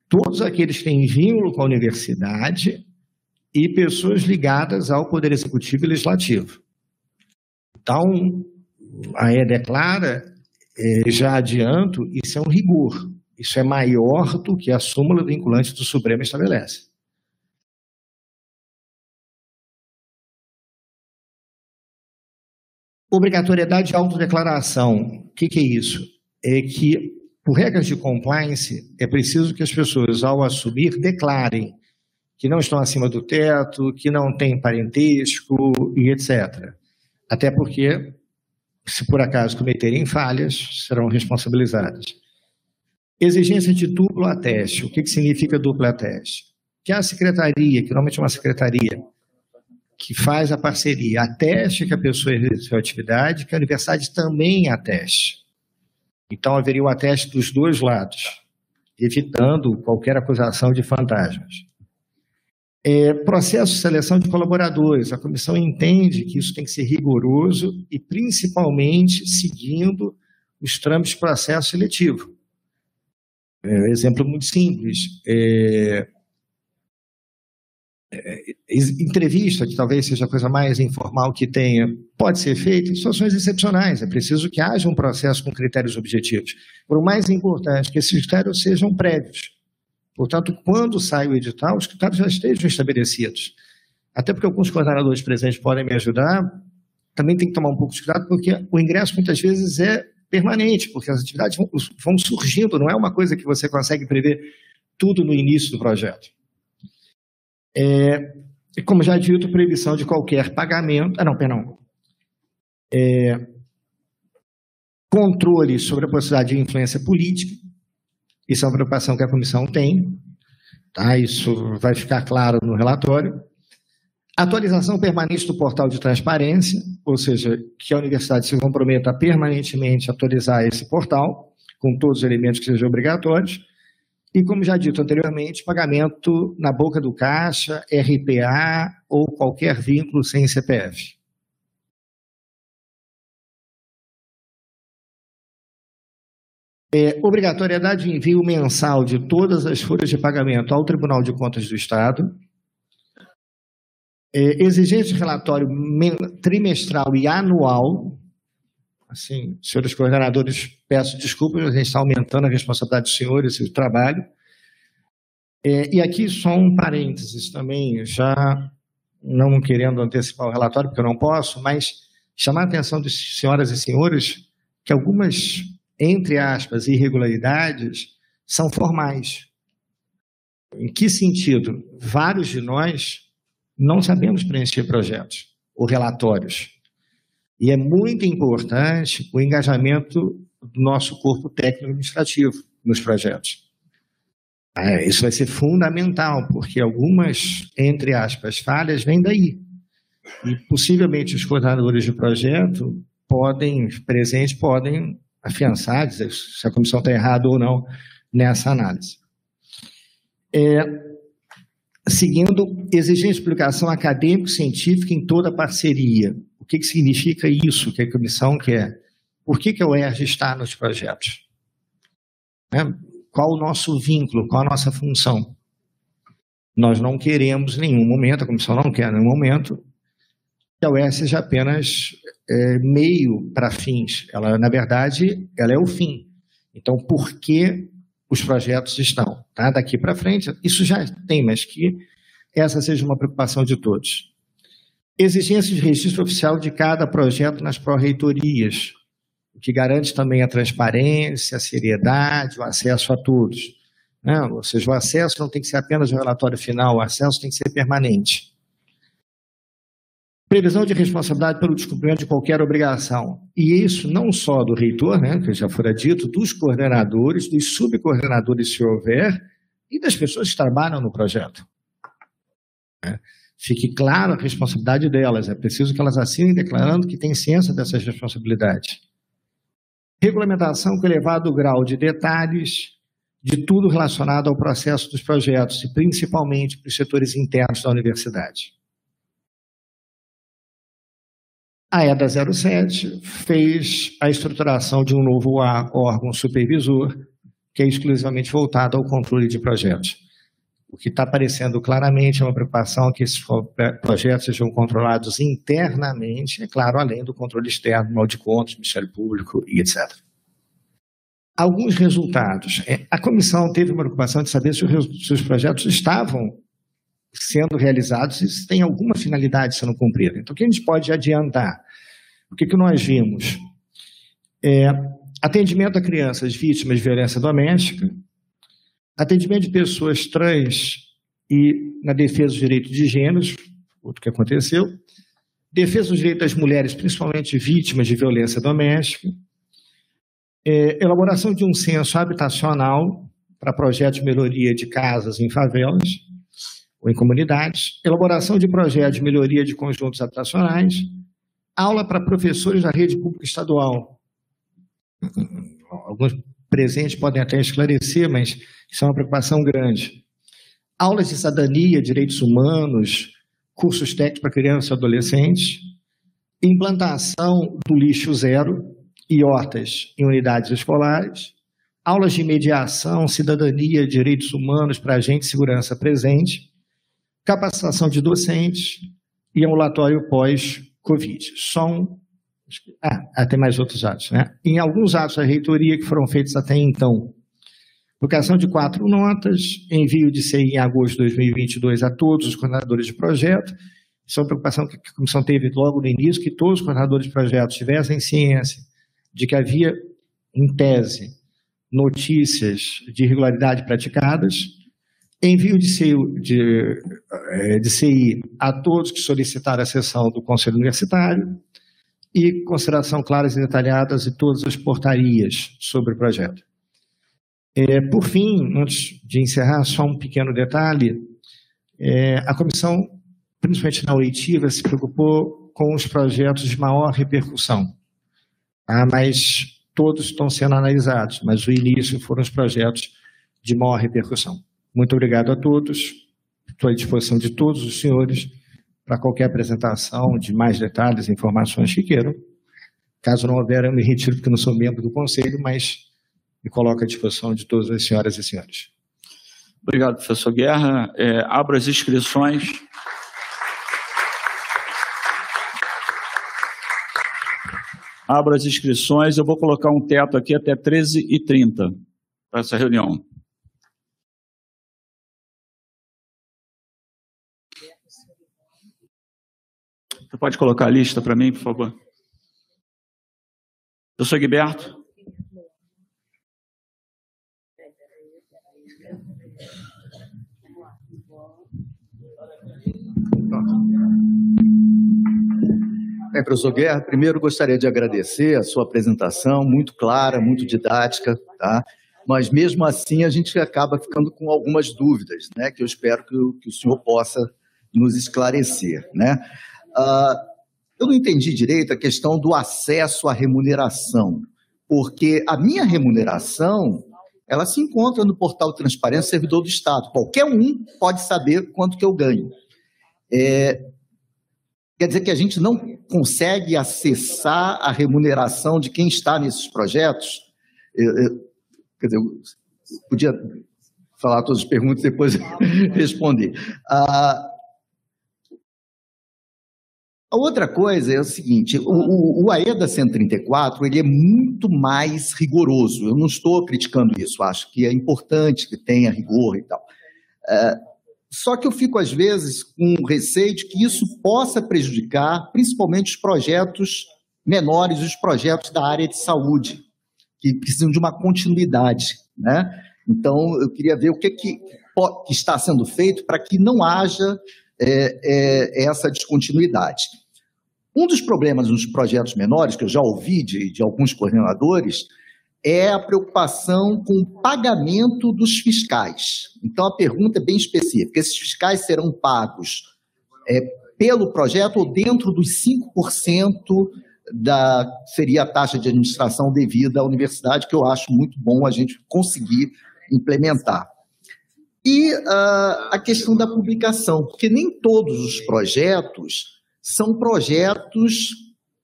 todos aqueles que têm vínculo com a universidade e pessoas ligadas ao Poder Executivo e Legislativo. Então, a E declara, é, já adianto, isso é um rigor. Isso é maior do que a súmula vinculante do Supremo estabelece. Obrigatoriedade de autodeclaração. O que, que é isso? É que por regras de compliance, é preciso que as pessoas, ao assumir, declarem que não estão acima do teto, que não têm parentesco e etc. Até porque, se por acaso cometerem falhas, serão responsabilizadas. Exigência de duplo ateste. O que, que significa duplo ateste? Que a secretaria, que normalmente é uma secretaria, que faz a parceria, ateste que a pessoa exerceu a atividade, que a universidade também ateste. Então haveria o ateste dos dois lados, evitando qualquer acusação de fantasmas. É, processo de seleção de colaboradores. A comissão entende que isso tem que ser rigoroso e, principalmente, seguindo os trâmites de processo seletivo. É, um exemplo muito simples. É, é, entrevista, que talvez seja a coisa mais informal que tenha, pode ser feita em situações excepcionais. É preciso que haja um processo com critérios objetivos. Por mais importante, que esses critérios sejam prévios. Portanto, quando sai o edital, os critérios já estejam estabelecidos. Até porque alguns coordenadores presentes podem me ajudar, também tem que tomar um pouco de cuidado, porque o ingresso muitas vezes é permanente, porque as atividades vão, vão surgindo, não é uma coisa que você consegue prever tudo no início do projeto. É, como já dito, proibição de qualquer pagamento. Ah, não, perdão. É, controle sobre a possibilidade de influência política. Isso é uma preocupação que a comissão tem. Tá? Isso vai ficar claro no relatório. Atualização permanente do portal de transparência, ou seja, que a universidade se comprometa a permanentemente atualizar esse portal, com todos os elementos que sejam obrigatórios. E, como já dito anteriormente, pagamento na boca do caixa, RPA ou qualquer vínculo sem CPF. É, obrigatoriedade de envio mensal de todas as folhas de pagamento ao Tribunal de Contas do Estado. É, exigência de relatório trimestral e anual. Assim, senhores coordenadores, peço desculpas, a gente está aumentando a responsabilidade dos senhores e o trabalho. É, e aqui só um parênteses também, já não querendo antecipar o relatório, porque eu não posso, mas chamar a atenção das senhoras e senhores que algumas, entre aspas, irregularidades são formais. Em que sentido? Vários de nós não sabemos preencher projetos ou relatórios. E é muito importante o engajamento do nosso corpo técnico administrativo nos projetos. É, isso vai ser fundamental, porque algumas, entre aspas, falhas vêm daí. E possivelmente os coordenadores de projeto podem, presentes, podem afiançar, dizer se a comissão está errada ou não nessa análise. É, seguindo, exigir explicação acadêmico-científica em toda parceria. O que, que significa isso que a comissão quer? Por que, que a UERJ está nos projetos? É, qual o nosso vínculo, qual a nossa função? Nós não queremos em nenhum momento, a comissão não quer em nenhum momento, que a UERJ seja apenas é, meio para fins. Ela, na verdade, ela é o fim. Então, por que os projetos estão? Tá? Daqui para frente, isso já tem, mas que essa seja uma preocupação de todos. Exigência de registro oficial de cada projeto nas pró-reitorias, o que garante também a transparência, a seriedade, o acesso a todos. Né? Ou seja, o acesso não tem que ser apenas o relatório final, o acesso tem que ser permanente. Previsão de responsabilidade pelo descumprimento de qualquer obrigação. E isso não só do reitor, né, que já fora dito, dos coordenadores, dos subcoordenadores, se houver, e das pessoas que trabalham no projeto. É. Fique claro a responsabilidade delas. É preciso que elas assinem declarando que têm ciência dessas responsabilidades. Regulamentação com elevado grau de detalhes de tudo relacionado ao processo dos projetos, e principalmente para os setores internos da universidade. A EDA 07 fez a estruturação de um novo órgão supervisor, que é exclusivamente voltado ao controle de projetos. O que está aparecendo claramente é uma preocupação que esses projetos sejam controlados internamente, é claro, além do controle externo, mal de contas, Ministério Público e etc. Alguns resultados. É, a comissão teve uma preocupação de saber se os projetos estavam sendo realizados e se tem alguma finalidade sendo cumprida. Então, o que a gente pode adiantar? O que, que nós vimos? É, atendimento a crianças vítimas de violência doméstica, atendimento de pessoas trans e na defesa dos direitos de gêneros, outro que aconteceu, defesa dos direitos das mulheres, principalmente vítimas de violência doméstica, é, elaboração de um censo habitacional para projetos de melhoria de casas em favelas ou em comunidades, elaboração de projetos de melhoria de conjuntos habitacionais, aula para professores da rede pública estadual. Alguns presentes podem até esclarecer, mas isso é uma preocupação grande. Aulas de cidadania, direitos humanos, cursos técnicos para crianças e adolescentes, implantação do lixo zero e hortas em unidades escolares, aulas de mediação, cidadania, direitos humanos para agentes de segurança presente, capacitação de docentes e ambulatório pós Covid. São. Ah, tem mais outros atos, né? Em alguns atos da reitoria que foram feitos até então, publicação de quatro notas, envio de CI em agosto de 2022 a todos os coordenadores de projeto. Isso é uma preocupação que a comissão teve logo no início, que todos os coordenadores de projetos tivessem ciência de que havia, em tese, notícias de irregularidade praticadas, Envio de CI, de, eh, de CI a todos que solicitaram a sessão do Conselho Universitário e consideração claras e detalhadas de todas as portarias sobre o projeto. É, por fim, antes de encerrar, só um pequeno detalhe. É, a comissão, principalmente na oitiva, se preocupou com os projetos de maior repercussão. Ah, mas todos estão sendo analisados, mas o início foram os projetos de maior repercussão. Muito obrigado a todos. Estou à disposição de todos os senhores para qualquer apresentação de mais detalhes, informações que queiram. Caso não houver, eu me retiro porque não sou membro do conselho, mas me coloco à disposição de todas as senhoras e senhores. Obrigado, professor Guerra. É, abro as inscrições. Abro as inscrições. Eu vou colocar um teto aqui até 13h30 para essa reunião. Você pode colocar a lista para mim, por favor? Eu sou Guiberto. Bem, professor Guerra, primeiro gostaria de agradecer a sua apresentação, muito clara, muito didática, tá? Mas mesmo assim a gente acaba ficando com algumas dúvidas, né? Que eu espero que o, que o senhor possa nos esclarecer, né? Ah, eu não entendi direito a questão do acesso à remuneração, porque a minha remuneração ela se encontra no portal transparência servidor do Estado. Qualquer um pode saber quanto que eu ganho. É, quer dizer que a gente não consegue acessar a remuneração de quem está nesses projetos? Eu, eu, quer dizer, eu podia falar todas as perguntas e depois responder. Ah, a outra coisa é o seguinte, o, o, AEDA 134 ele é muito mais rigoroso. Eu não estou criticando isso, acho que é importante que tenha rigor e tal. É, só que eu fico, às vezes, com receio de que isso possa prejudicar principalmente os projetos menores, os projetos da área de saúde, que precisam de uma continuidade. Né? Então, eu queria ver o que, que, que está sendo feito para que não haja é, é, essa descontinuidade. Um dos problemas nos projetos menores, que eu já ouvi de, de alguns coordenadores, é a preocupação com o pagamento dos fiscais. Então, a pergunta é bem específica: esses fiscais serão pagos é, pelo projeto ou dentro dos 5% da seria a taxa de administração devida à universidade, que eu acho muito bom a gente conseguir implementar. E uh, a questão da publicação, porque nem todos os projetos são projetos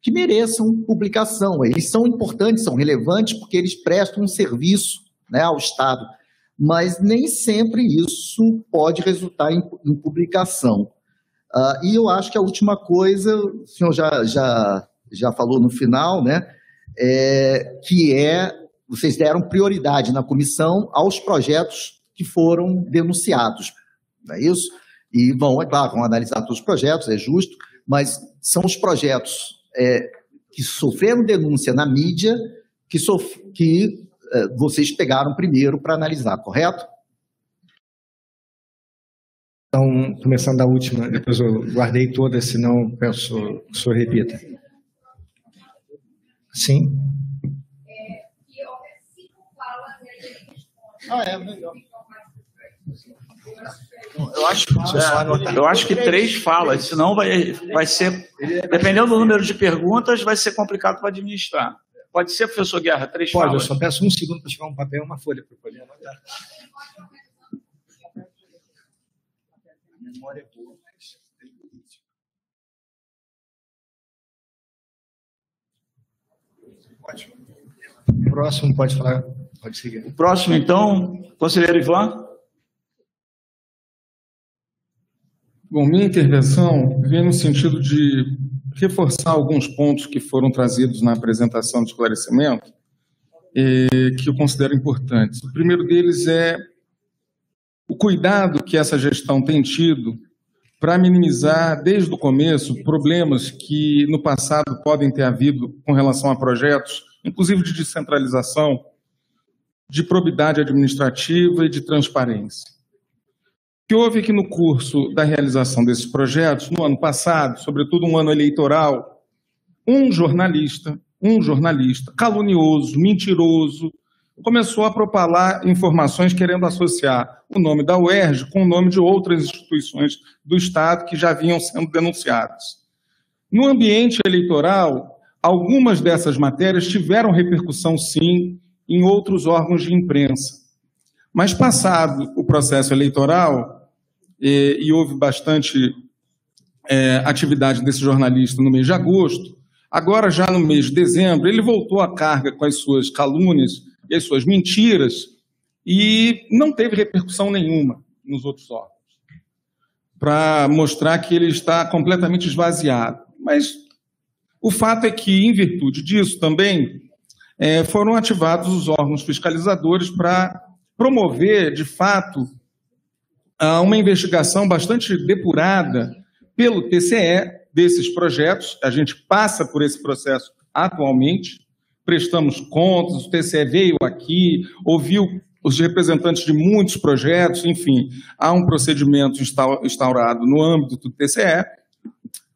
que mereçam publicação. Eles são importantes, são relevantes, porque eles prestam um serviço né, ao Estado, mas nem sempre isso pode resultar em, em publicação. Uh, e eu acho que a última coisa, o senhor já, já, já falou no final, né, é, que é, vocês deram prioridade na comissão aos projetos que foram denunciados, não é isso? E vão, é claro, vão analisar todos os projetos, é justo, mas são os projetos é, que sofreram denúncia na mídia que, sof que é, vocês pegaram primeiro para analisar, correto? Então, começando da última, depois eu guardei todas, senão peço que o senhor repita. Sim? Ah, é, melhor. Eu acho, é, eu acho que três falas, senão vai, vai ser, dependendo do número de perguntas, vai ser complicado para administrar. Pode ser, professor Guerra, três Pode, falas? eu só peço um segundo para chegar um papel e uma folha para poder anotar. Memória boa, Ótimo. Próximo, pode falar, pode seguir. O próximo, então, conselheiro Ivan. Bom, minha intervenção vem no sentido de reforçar alguns pontos que foram trazidos na apresentação de esclarecimento, eh, que eu considero importantes. O primeiro deles é o cuidado que essa gestão tem tido para minimizar, desde o começo, problemas que no passado podem ter havido com relação a projetos, inclusive de descentralização, de probidade administrativa e de transparência que houve que no curso da realização desses projetos, no ano passado, sobretudo um ano eleitoral, um jornalista, um jornalista calunioso, mentiroso, começou a propalar informações querendo associar o nome da UERJ com o nome de outras instituições do Estado que já vinham sendo denunciadas. No ambiente eleitoral, algumas dessas matérias tiveram repercussão, sim, em outros órgãos de imprensa. Mas, passado o processo eleitoral, e, e houve bastante é, atividade desse jornalista no mês de agosto. Agora, já no mês de dezembro, ele voltou à carga com as suas calúnias e as suas mentiras, e não teve repercussão nenhuma nos outros órgãos, para mostrar que ele está completamente esvaziado. Mas o fato é que, em virtude disso também, é, foram ativados os órgãos fiscalizadores para promover, de fato, uma investigação bastante depurada pelo TCE desses projetos. A gente passa por esse processo atualmente, prestamos contas, o TCE veio aqui, ouviu os representantes de muitos projetos, enfim, há um procedimento instaurado no âmbito do TCE.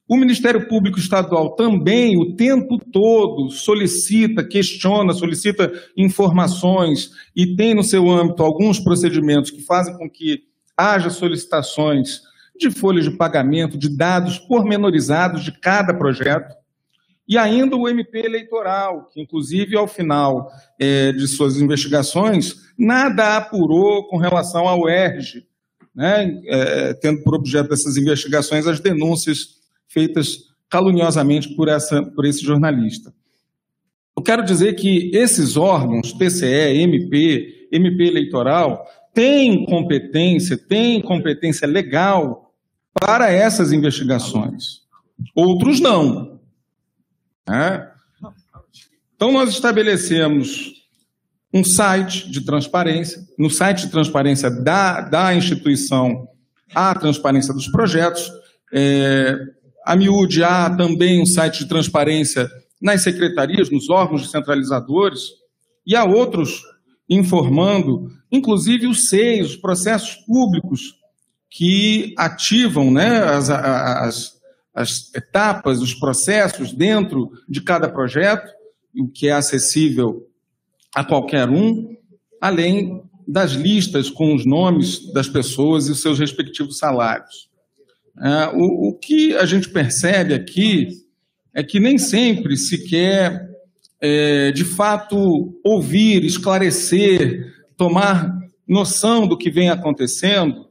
O Ministério Público Estadual também, o tempo todo, solicita, questiona, solicita informações e tem no seu âmbito alguns procedimentos que fazem com que haja solicitações de folhas de pagamento, de dados pormenorizados de cada projeto. E ainda o MP eleitoral, que inclusive ao final é, de suas investigações, nada apurou com relação ao ERG, né, é, tendo por objeto dessas investigações as denúncias feitas caluniosamente por, essa, por esse jornalista. Eu quero dizer que esses órgãos, TCE, MP, MP eleitoral, têm competência, têm competência legal para essas investigações. Outros não. Né? Então, nós estabelecemos um site de transparência. No site de transparência da, da instituição, há a transparência dos projetos. É, a miúde há também um site de transparência nas secretarias, nos órgãos descentralizadores, e há outros informando, inclusive os SEIs, os processos públicos que ativam né, as, as, as etapas, os processos dentro de cada projeto, o que é acessível a qualquer um, além das listas com os nomes das pessoas e os seus respectivos salários. É, o, o, que a gente percebe aqui é que nem sempre se quer, é, de fato, ouvir, esclarecer, tomar noção do que vem acontecendo,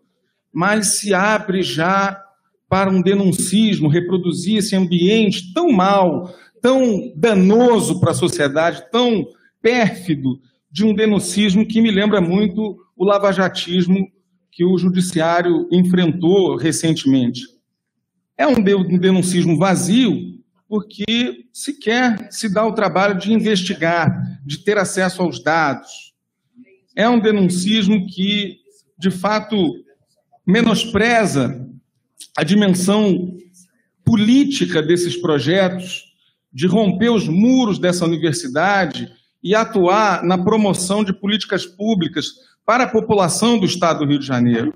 mas se abre já para um denuncismo, reproduzir esse ambiente tão mal, tão danoso para a sociedade, tão pérfido de um denuncismo que me lembra muito o lavajatismo que o judiciário enfrentou recentemente. É um denuncismo vazio porque sequer se dá o trabalho de investigar, de ter acesso aos dados. É um denuncismo que, de fato, menospreza a dimensão política desses projetos, de romper os muros dessa universidade e atuar na promoção de políticas públicas para a população do Estado do Rio de Janeiro.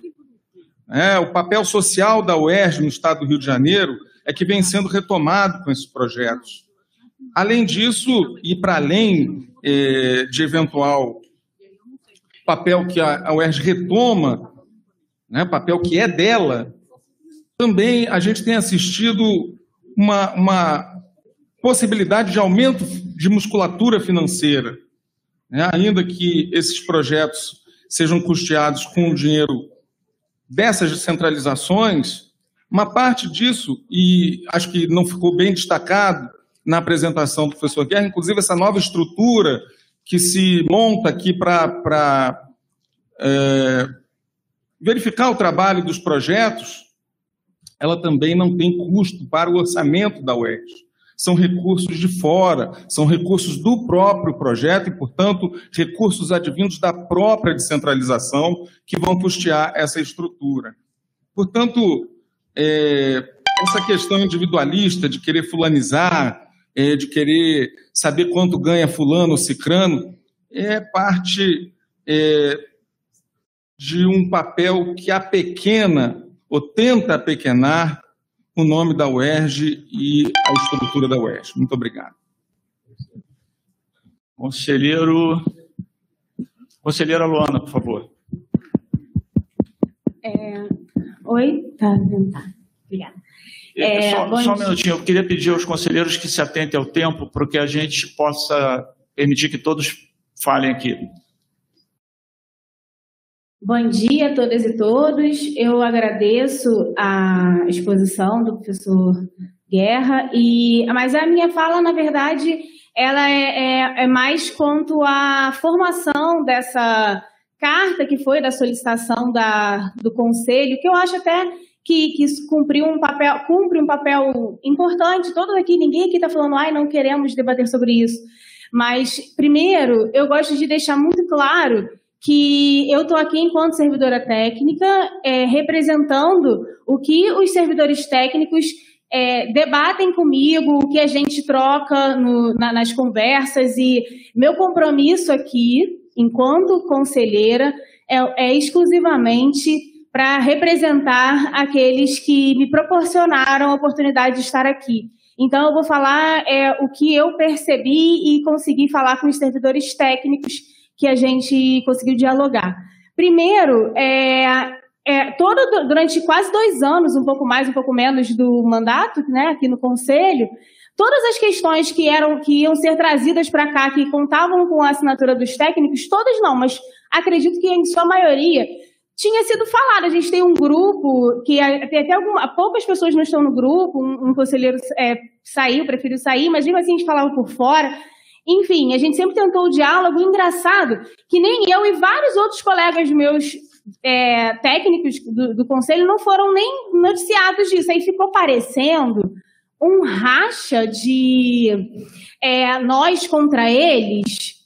É, o papel social da UERJ no Estado do Rio de Janeiro é que vem sendo retomado com esses projetos. Além disso, e para além é, de eventual papel que a, a UERJ retoma, né, papel que é dela, também a gente tem assistido uma, uma possibilidade de aumento de musculatura financeira, né? ainda que esses projetos sejam custeados com o dinheiro dessas descentralizações, uma parte disso, e acho que não ficou bem destacado na apresentação do professor Guerra, inclusive essa nova estrutura que se monta aqui para é, verificar o trabalho dos projetos, ela também não tem custo para o orçamento da UERJ. São recursos de fora, são recursos do próprio projeto e, portanto, recursos advindos da própria descentralização que vão custear essa estrutura. Portanto, é, essa questão individualista de querer fulanizar, é, de querer saber quanto ganha fulano ou cicrano, é parte é, de um papel que a pequena ou tenta apequenar o nome da UERJ e a estrutura da UERJ. Muito obrigado. Conselheiro. Conselheira Luana, por favor. É... Oi? Tá, tá. Obrigada. É, só, só um minutinho, eu queria pedir aos conselheiros que se atentem ao tempo, para que a gente possa permitir que todos falem aqui. Bom dia a todas e todos. Eu agradeço a exposição do professor Guerra, e mas a minha fala, na verdade, ela é, é, é mais quanto à formação dessa carta que foi da solicitação da, do conselho, que eu acho até que, que cumpriu um papel, cumpre um papel importante. Todos aqui, ninguém aqui está falando, ai, não queremos debater sobre isso. Mas, primeiro, eu gosto de deixar muito claro que eu estou aqui enquanto servidora técnica, é, representando o que os servidores técnicos é, debatem comigo, o que a gente troca no, na, nas conversas, e meu compromisso aqui, enquanto conselheira, é, é exclusivamente para representar aqueles que me proporcionaram a oportunidade de estar aqui. Então, eu vou falar é, o que eu percebi e consegui falar com os servidores técnicos que a gente conseguiu dialogar. Primeiro, é, é, todo, durante quase dois anos, um pouco mais, um pouco menos do mandato, né, aqui no Conselho, todas as questões que eram que iam ser trazidas para cá, que contavam com a assinatura dos técnicos, todas não, mas acredito que em sua maioria tinha sido falado. A gente tem um grupo que tem até alguma, poucas pessoas não estão no grupo, um, um conselheiro é, saiu, preferiu sair, mas mesmo assim a gente falava por fora. Enfim, a gente sempre tentou o diálogo engraçado, que nem eu e vários outros colegas meus é, técnicos do, do, conselho não foram nem noticiados disso. Aí ficou parecendo um racha de é, nós contra eles,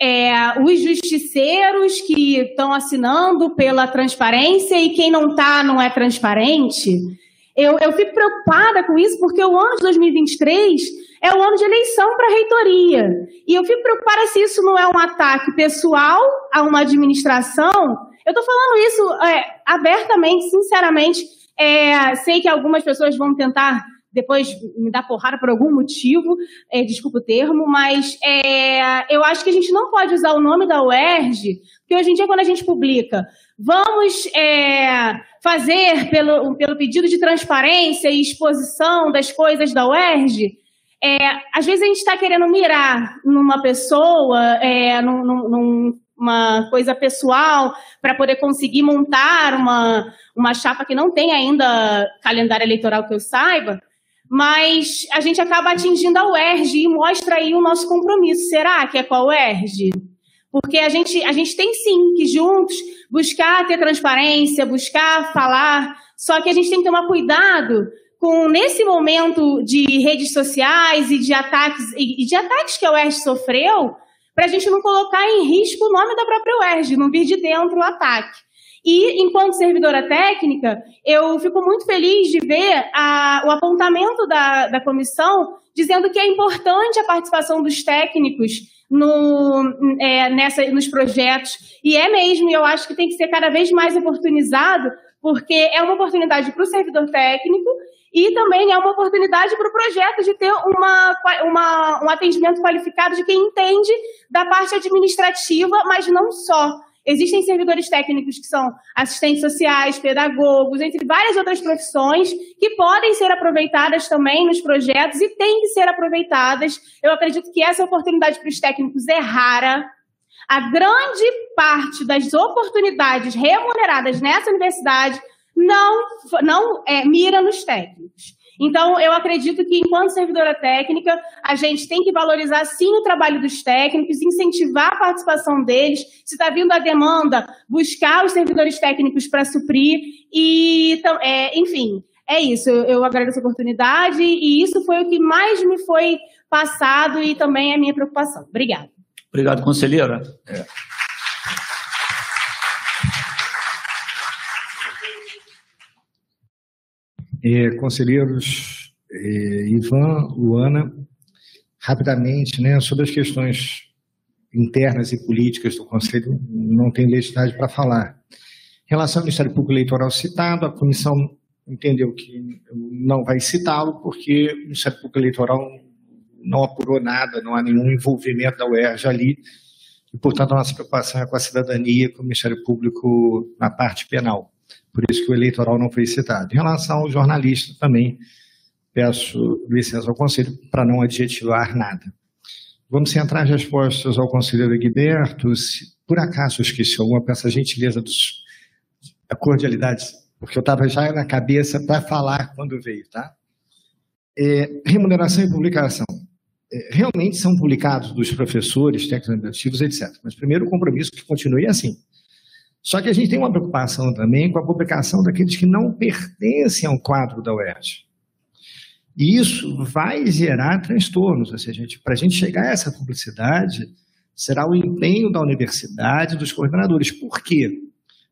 é, os justiceiros que estão assinando pela transparência e quem não está não é transparente. Eu, eu fico preocupada com isso porque o ano de 2023 é o ano de eleição para a reitoria. E eu fico preocupada se isso não é um ataque pessoal a uma administração. Eu estou falando isso é, abertamente, sinceramente. É, sei que algumas pessoas vão tentar depois me dar porrada por algum motivo, é, desculpa o termo, mas é, eu acho que a gente não pode usar o nome da UERJ, porque hoje em dia, quando a gente publica, vamos é, fazer pelo, pelo pedido de transparência e exposição das coisas da UERJ, é, às vezes a gente está querendo mirar numa pessoa, é, num, num, coisa pessoal, para poder conseguir montar uma, uma chapa que não tem ainda calendário eleitoral que eu saiba, mas a gente acaba atingindo a UERJ e mostra aí o nosso compromisso. Será que é com a UERJ? Porque a gente, a gente tem sim que juntos buscar ter transparência, buscar falar, só que a gente tem que tomar cuidado com nesse momento de redes sociais e de ataques e de ataques que a UERJ sofreu, para a gente não colocar em risco o nome da própria UERJ, não vir de dentro o ataque. E, enquanto servidora técnica, eu fico muito feliz de ver a, o apontamento da, da comissão dizendo que é importante a participação dos técnicos no, é, nessa, nos projetos. E é mesmo, eu acho que tem que ser cada vez mais oportunizado, porque é uma oportunidade para o servidor técnico e também é uma oportunidade para o projeto de ter uma, uma, um atendimento qualificado de quem entende da parte administrativa, mas não só. Existem servidores técnicos que são assistentes sociais, pedagogos, entre várias outras profissões que podem ser aproveitadas também nos projetos e têm que ser aproveitadas. Eu acredito que essa oportunidade para os técnicos é rara. A grande parte das oportunidades remuneradas nessa universidade não, não é, mira nos técnicos. Então, eu acredito que, enquanto servidora técnica, a gente tem que valorizar, sim, o trabalho dos técnicos, incentivar a participação deles. Se está vindo a demanda, buscar os servidores técnicos para suprir. E, então, é, enfim, é isso. Eu, eu agradeço a oportunidade e isso foi o que mais me foi passado e também é a minha preocupação. Obrigada. Obrigado, conselheira. É. Conselheiros Ivan, Luana, rapidamente, né, sobre as questões internas e políticas do Conselho, não tem legitimidade para falar. Em relação ao Ministério Público Eleitoral citado, a comissão entendeu que não vai citá-lo, porque o Ministério Público Eleitoral não apurou nada, não há nenhum envolvimento da UERJ ali, e, portanto, a nossa preocupação é com a cidadania, com o Ministério Público na parte penal. Por isso que o eleitoral não foi citado. Em relação ao jornalista, também peço licença ao conselho para não adjetivar nada. Vamos centrar as respostas ao conselheiro Guiberto. Se por acaso esqueci alguma, peço a gentileza dos, a cordialidade, porque eu estava já na cabeça para falar quando veio, tá? É, remuneração e publicação. é, realmente são publicados dos professores, técnicos administrativos, etc. Mas primeiro o compromisso que continue assim. Só que a gente tem uma preocupação também com a publicação daqueles que não pertencem ao quadro da UERJ. E isso vai gerar transtornos. Para a gente chegar a essa publicidade, será o empenho da universidade, dos coordenadores. Por quê?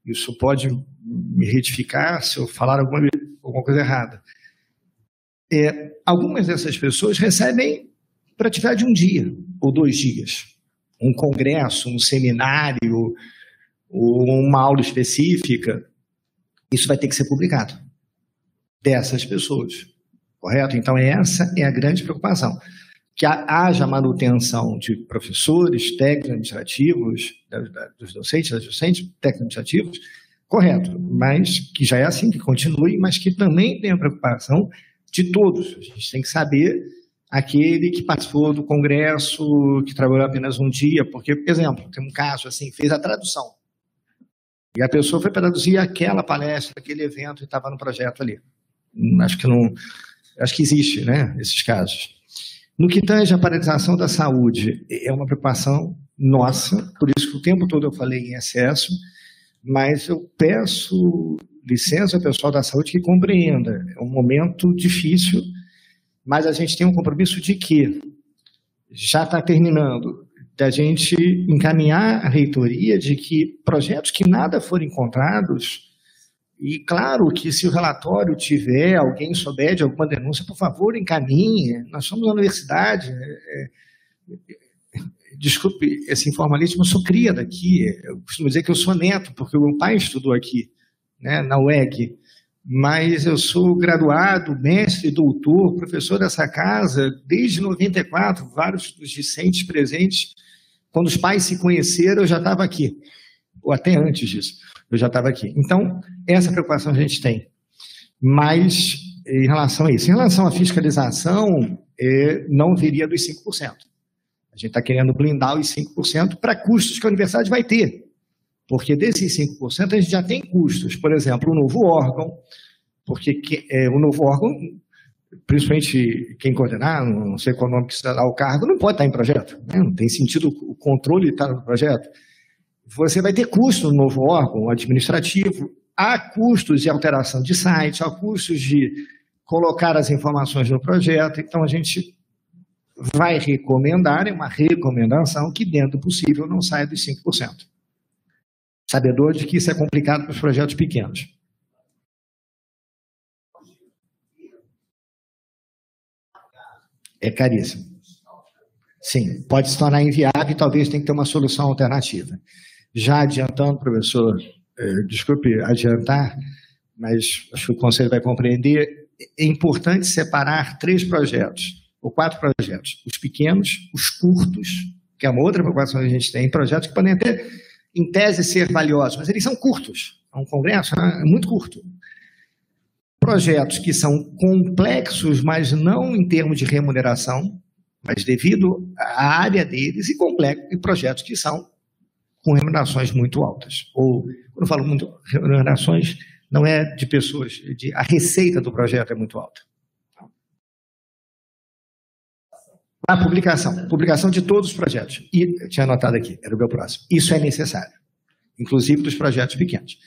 Isso pode me retificar se eu falar alguma, alguma coisa errada. É, algumas dessas pessoas recebem para atividade de um dia ou dois dias. Um congresso, um seminário, uma aula específica, isso vai ter que ser publicado dessas pessoas, correto? Então, essa é a grande preocupação. Que haja manutenção de professores, técnicos administrativos, dos docentes, das docentes, técnicos administrativos, correto, mas que já é assim, que continue, mas que também tenha preocupação de todos. A gente tem que saber aquele que participou do congresso, que trabalhou apenas um dia, porque, por exemplo, tem um caso assim, fez a tradução. E a pessoa foi traduzir aquela palestra, aquele evento e estava no projeto ali. Hum, acho que não, acho que existe, né, esses casos. No que tange à paralisação da saúde, é uma preocupação nossa, por isso que o tempo todo eu falei em excesso, mas eu peço licença ao pessoal da saúde que compreenda. É um momento difícil, mas a gente tem um compromisso de que já está terminando da gente encaminhar a reitoria de que projetos que nada forem encontrados, e claro que se o relatório tiver, alguém souber de alguma denúncia, por favor, encaminhe. Nós somos uma universidade. É, é, desculpe esse informalismo, eu sou cria daqui. Eu costumo dizer que eu sou neto, porque o meu pai estudou aqui, né, na UEG. Mas eu sou graduado, mestre, doutor, professor dessa casa desde 94, vários dos discentes presentes quando os pais se conheceram, eu já estava aqui. Ou até antes disso, eu já estava aqui. Então, essa preocupação a gente tem. Mas, em relação a isso, em relação à fiscalização, é, não viria dos 5%. A gente está querendo blindar os 5% para custos que a universidade vai ter. Porque desses 5% a gente já tem custos. Por exemplo, o novo órgão, porque que, é, o novo órgão principalmente quem coordenar, não sei qual nome que se o cargo, não pode estar em projeto. Né? Não tem sentido o controle estar no projeto. Você vai ter custo no novo órgão administrativo, há custos de alteração de site, há custos de colocar as informações no projeto, então a gente vai recomendar, é uma recomendação que dentro do possível não saia dos 5%. Sabedor de que isso é complicado para os projetos pequenos. É caríssimo. Sim, pode se tornar inviável e talvez tenha que ter uma solução alternativa. Já adiantando, professor, eh, desculpe adiantar, mas acho que o Conselho vai compreender, é importante separar três projetos, ou quatro projetos. Os pequenos, os curtos, que é uma outra preocupação que a gente tem, projetos que podem até, em tese, ser valiosos, mas eles são curtos. É um congresso é muito curto projetos que são complexos, mas não em termos de remuneração, mas devido à área deles, e, complexos, e projetos que são com remunerações muito altas. Ou, quando eu falo muito remunerações, não é de pessoas, de, a receita do projeto é muito alta. A publicação, publicação de todos os projetos. E, tinha anotado aqui, era o meu próximo. Isso é necessário, inclusive dos projetos pequenos.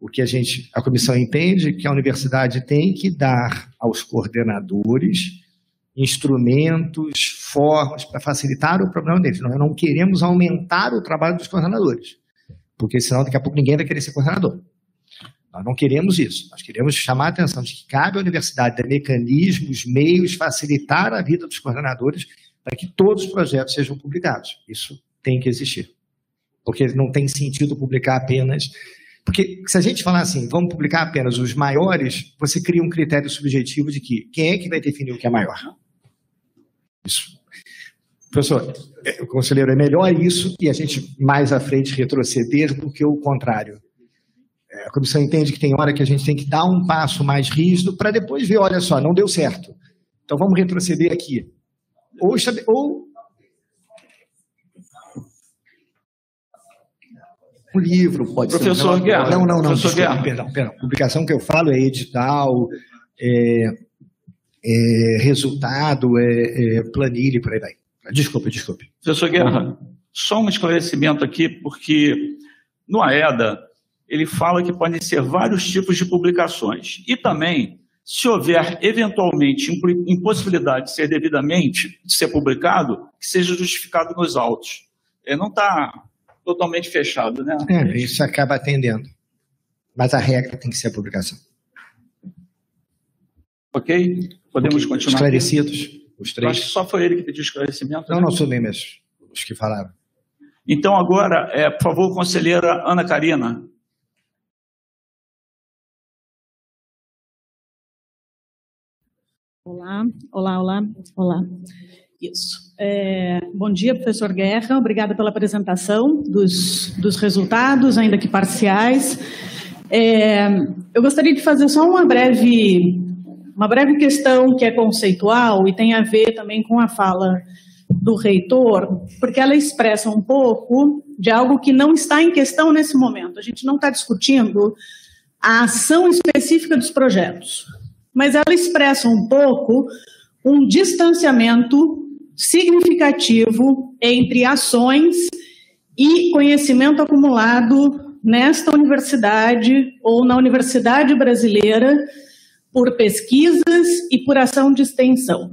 O que a gente, a comissão entende que a universidade tem que dar aos coordenadores instrumentos, formas para facilitar o problema deles. Nós não queremos aumentar o trabalho dos coordenadores, porque senão daqui a pouco ninguém vai querer ser coordenador. Nós não queremos isso. Nós queremos chamar a atenção de que cabe à universidade ter mecanismos, meios, facilitar a vida dos coordenadores para que todos os projetos sejam publicados. Isso tem que existir. Porque não tem sentido publicar apenas porque se a gente falar assim, vamos publicar apenas os maiores, você cria um critério subjetivo de que quem é que vai definir o que é maior? Isso. Professor, é, conselheiro, é melhor isso e a gente mais à frente retroceder do que o contrário. É, a comissão entende que tem hora que a gente tem que dar um passo mais rígido para depois ver, olha só, não deu certo. Então vamos retroceder aqui. Ou, ou um livro, pode Professor ser. Um Guerra. Não, não, não. Professor desculpa, Guerra. Perdão, perdão. Publicação que eu falo é edital, é, é, resultado, é, é, planilha e por aí vai. Desculpe, desculpe. Professor Guerra, só um esclarecimento aqui, porque no AEDA ele fala que podem ser vários tipos de publicações. E também, se houver eventualmente impossibilidade de ser devidamente de ser publicado, que seja justificado nos autos. É, não está totalmente fechado, né? É, isso acaba atendendo. Mas a regra tem que ser a publicação. Ok? Podemos okay. continuar. Esclarecidos, aqui? os três. acho que só foi ele que pediu esclarecimento. Não, né? não sou nem mesmo os que falaram. Então, agora, é, por favor, conselheira Ana Karina. Olá, olá, olá, olá. Isso. É, bom dia, professor Guerra. Obrigada pela apresentação dos, dos resultados, ainda que parciais. É, eu gostaria de fazer só uma breve, uma breve questão que é conceitual e tem a ver também com a fala do reitor, porque ela expressa um pouco de algo que não está em questão nesse momento. A gente não está discutindo a ação específica dos projetos, mas ela expressa um pouco um distanciamento significativo entre ações e conhecimento acumulado nesta universidade ou na universidade brasileira por pesquisas e por ação de extensão.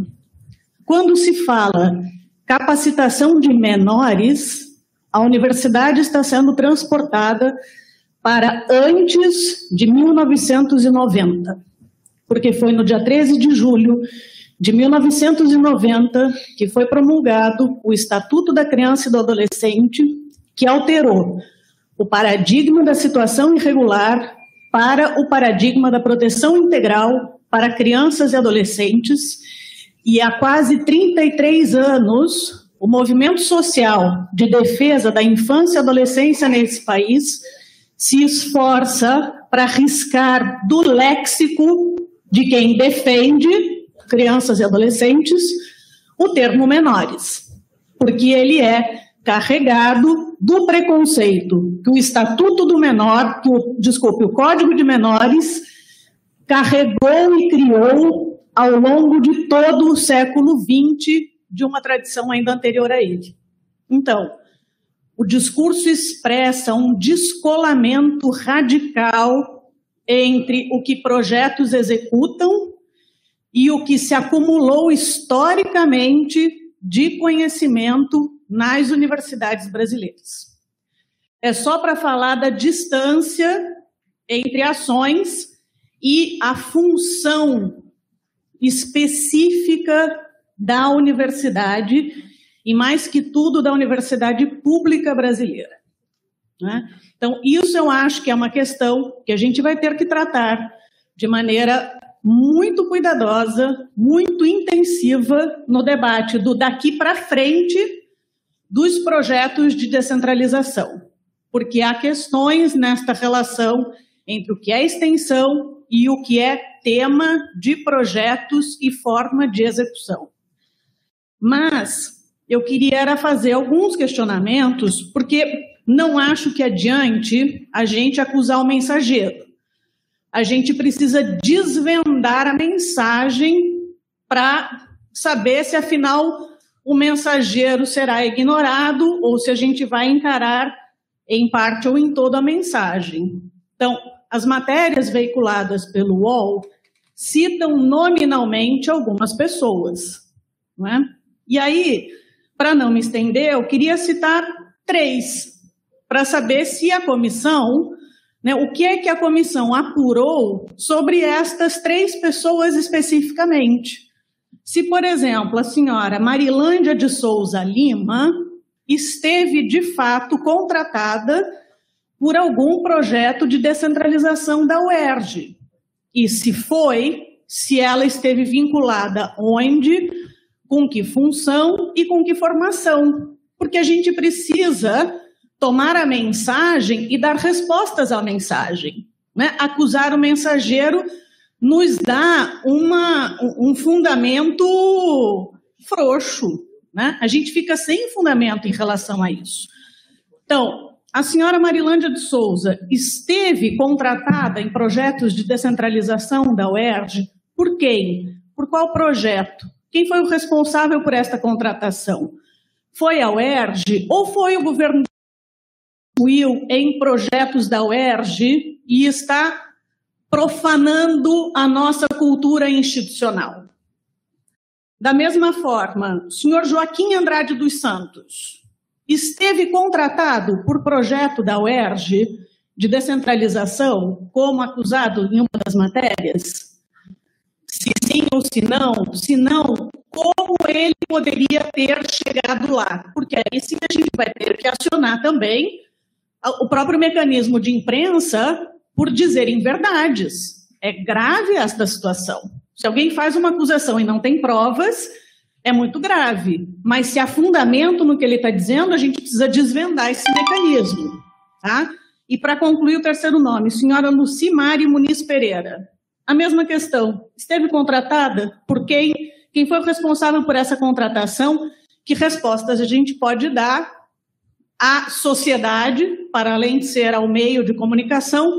Quando se fala capacitação de menores, a universidade está sendo transportada para antes de 1990, porque foi no dia 13 de julho de 1990 que foi promulgado o Estatuto da Criança e do Adolescente, que alterou o paradigma da situação irregular para o paradigma da proteção integral para crianças e adolescentes. E há quase 33 anos, o movimento social de defesa da infância e adolescência nesse país se esforça para riscar do léxico de quem defende crianças e adolescentes o termo menores, porque ele é carregado do preconceito que o Estatuto do Menor, que o, desculpe, o Código de Menores carregou e criou ao longo de todo o século XX, de uma tradição ainda anterior a ele. Então, o discurso expressa um descolamento radical entre o que projetos executam e o que se acumulou historicamente de conhecimento nas universidades brasileiras. É só para falar da distância entre ações e a função específica da universidade e, mais que tudo, da universidade pública brasileira. Né? Então, isso eu acho que é uma questão que a gente vai ter que tratar de maneira muito cuidadosa, muito intensiva no debate do daqui para frente dos projetos de descentralização, porque há questões nesta relação entre o que é extensão e o que é tema de projetos e forma de execução. Mas eu queria fazer alguns questionamentos, porque não acho que adiante a gente acusar o mensageiro. A gente precisa desvendar a mensagem para saber se afinal o mensageiro será ignorado ou se a gente vai encarar em parte ou em toda a mensagem. Então, as matérias veiculadas pelo UOL citam nominalmente algumas pessoas. Não é? E aí, para não me estender, eu queria citar três, para saber se a comissão, né, o que é que a comissão apurou sobre estas três pessoas especificamente. Se, por exemplo, a senhora Marilândia de Souza Lima esteve de fato contratada por algum projeto de descentralização da UERJ. E se foi, se ela esteve vinculada onde, com que função e com que formação. Porque a gente precisa tomar a mensagem e dar respostas à mensagem. Né? Acusar o mensageiro nos dá uma, um fundamento frouxo. Né? A gente fica sem fundamento em relação a isso. Então, a senhora Marilândia de Souza esteve contratada em projetos de descentralização da UERJ por quem? Por qual projeto? Quem foi o responsável por esta contratação? Foi a UERJ ou foi o governo contribuiu em projetos da UERJ e está profanando a nossa cultura institucional? Da mesma forma, o senhor Joaquim Andrade dos Santos esteve contratado por projeto da UERJ de descentralização como acusado em uma das matérias? Se sim ou se não, se não, como ele poderia ter chegado lá? Porque aí sim a gente vai ter que acionar também o próprio mecanismo de imprensa por dizerem verdades. É grave esta situação. Se alguém faz uma acusação e não tem provas, é muito grave. Mas se há fundamento no que ele está dizendo, a gente precisa desvendar esse mecanismo. Tá? E para concluir o terceiro nome, senhora Lucimari Muniz Pereira. A mesma questão. Esteve contratada por quem? Quem foi o responsável por essa contratação? Que respostas a gente pode dar à sociedade, para além de ser ao meio de comunicação,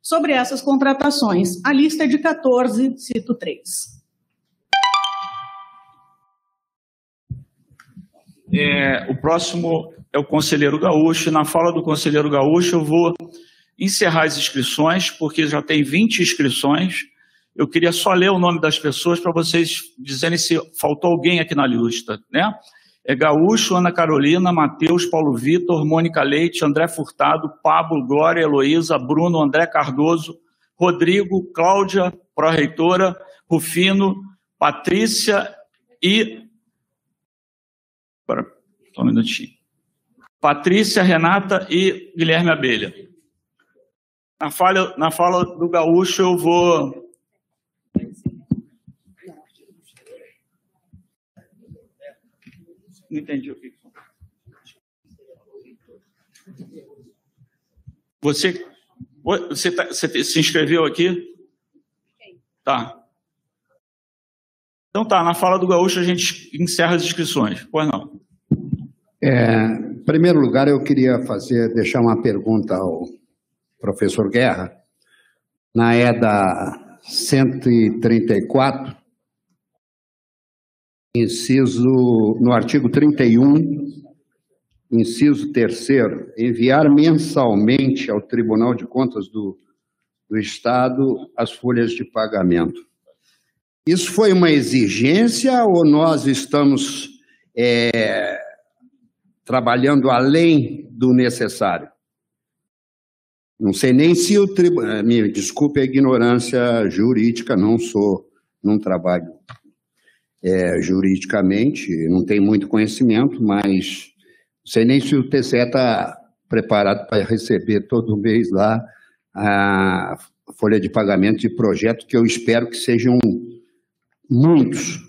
sobre essas contratações. A lista é de 14, cito três. É, o próximo é o conselheiro Gaúcho. Na fala do conselheiro Gaúcho, eu vou encerrar as inscrições, porque já tem 20 inscrições. Eu queria só ler o nome das pessoas para vocês dizerem se faltou alguém aqui na lista, né? É Gaúcho, Ana Carolina, Matheus, Paulo Vitor, Mônica Leite, André Furtado, Pablo, Glória, Heloísa, Bruno, André Cardoso, Rodrigo, Cláudia, pró-reitora, Rufino, Patrícia e. Agora, só um minutinho. Patrícia, Renata e Guilherme Abelha. Na fala, na fala do Gaúcho, eu vou entendi o que. Você, você, tá, você se inscreveu aqui? Tá. Então tá, na fala do Gaúcho a gente encerra as inscrições. Pois não. É, em primeiro lugar, eu queria fazer, deixar uma pergunta ao professor Guerra. Na EDA 134, inciso, no artigo 31, inciso 3 enviar mensalmente ao Tribunal de Contas do, do Estado as folhas de pagamento. Isso foi uma exigência ou nós estamos é, trabalhando além do necessário? Não sei nem se o tribunal. Me desculpe a ignorância jurídica, não sou, não trabalho é, juridicamente, não tenho muito conhecimento, mas não sei nem se o TCE está preparado para receber todo mês lá a folha de pagamento de projeto, que eu espero que sejam muitos,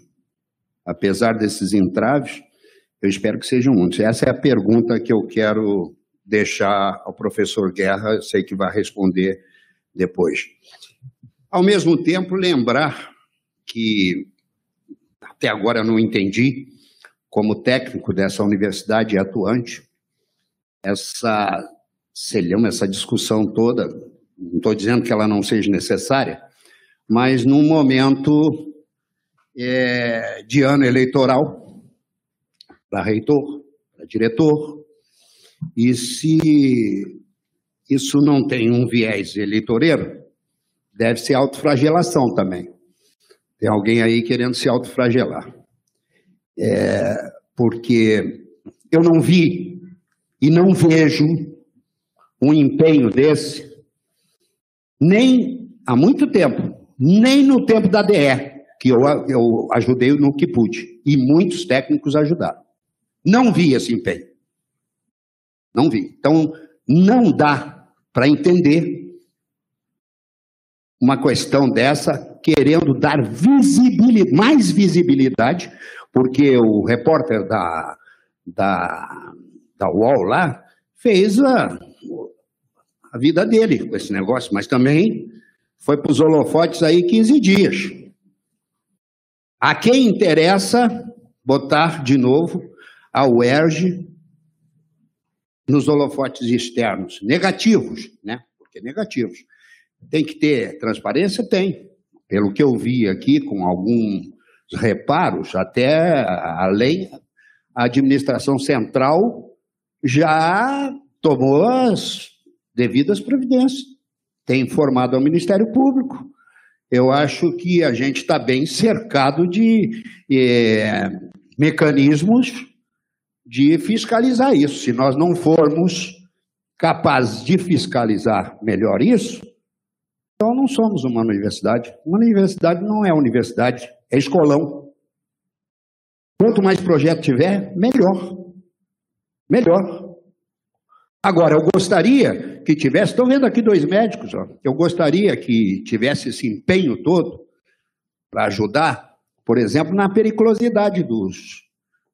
apesar desses entraves, eu espero que sejam muitos. Essa é a pergunta que eu quero deixar ao professor Guerra, sei que vai responder depois. Ao mesmo tempo, lembrar que até agora não entendi, como técnico dessa universidade atuante, essa selhão, essa discussão toda, não estou dizendo que ela não seja necessária, mas num momento é, de ano eleitoral, para reitor, para diretor, e se isso não tem um viés eleitoreiro, deve ser autoflagelação também. Tem alguém aí querendo se autoflagelar. É, porque eu não vi e não vejo um empenho desse, nem há muito tempo, nem no tempo da DE, que eu, eu ajudei no que pude, e muitos técnicos ajudaram. Não vi esse empenho. Não vi. Então, não dá para entender uma questão dessa querendo dar visibilidade, mais visibilidade, porque o repórter da, da, da UOL lá fez a, a vida dele com esse negócio, mas também foi para os holofotes aí 15 dias. A quem interessa botar de novo a UERJ nos holofotes externos, negativos, né? Porque negativos. Tem que ter transparência? Tem pelo que eu vi aqui com algum reparos, até além, a administração central já tomou as devidas providências, tem informado ao Ministério Público. Eu acho que a gente está bem cercado de é, mecanismos de fiscalizar isso. Se nós não formos capazes de fiscalizar melhor isso, então não somos uma universidade. Uma universidade não é universidade, é escolão. Quanto mais projeto tiver, melhor. Melhor. Agora, eu gostaria que tivesse, estou vendo aqui dois médicos, ó, eu gostaria que tivesse esse empenho todo para ajudar, por exemplo, na periculosidade dos,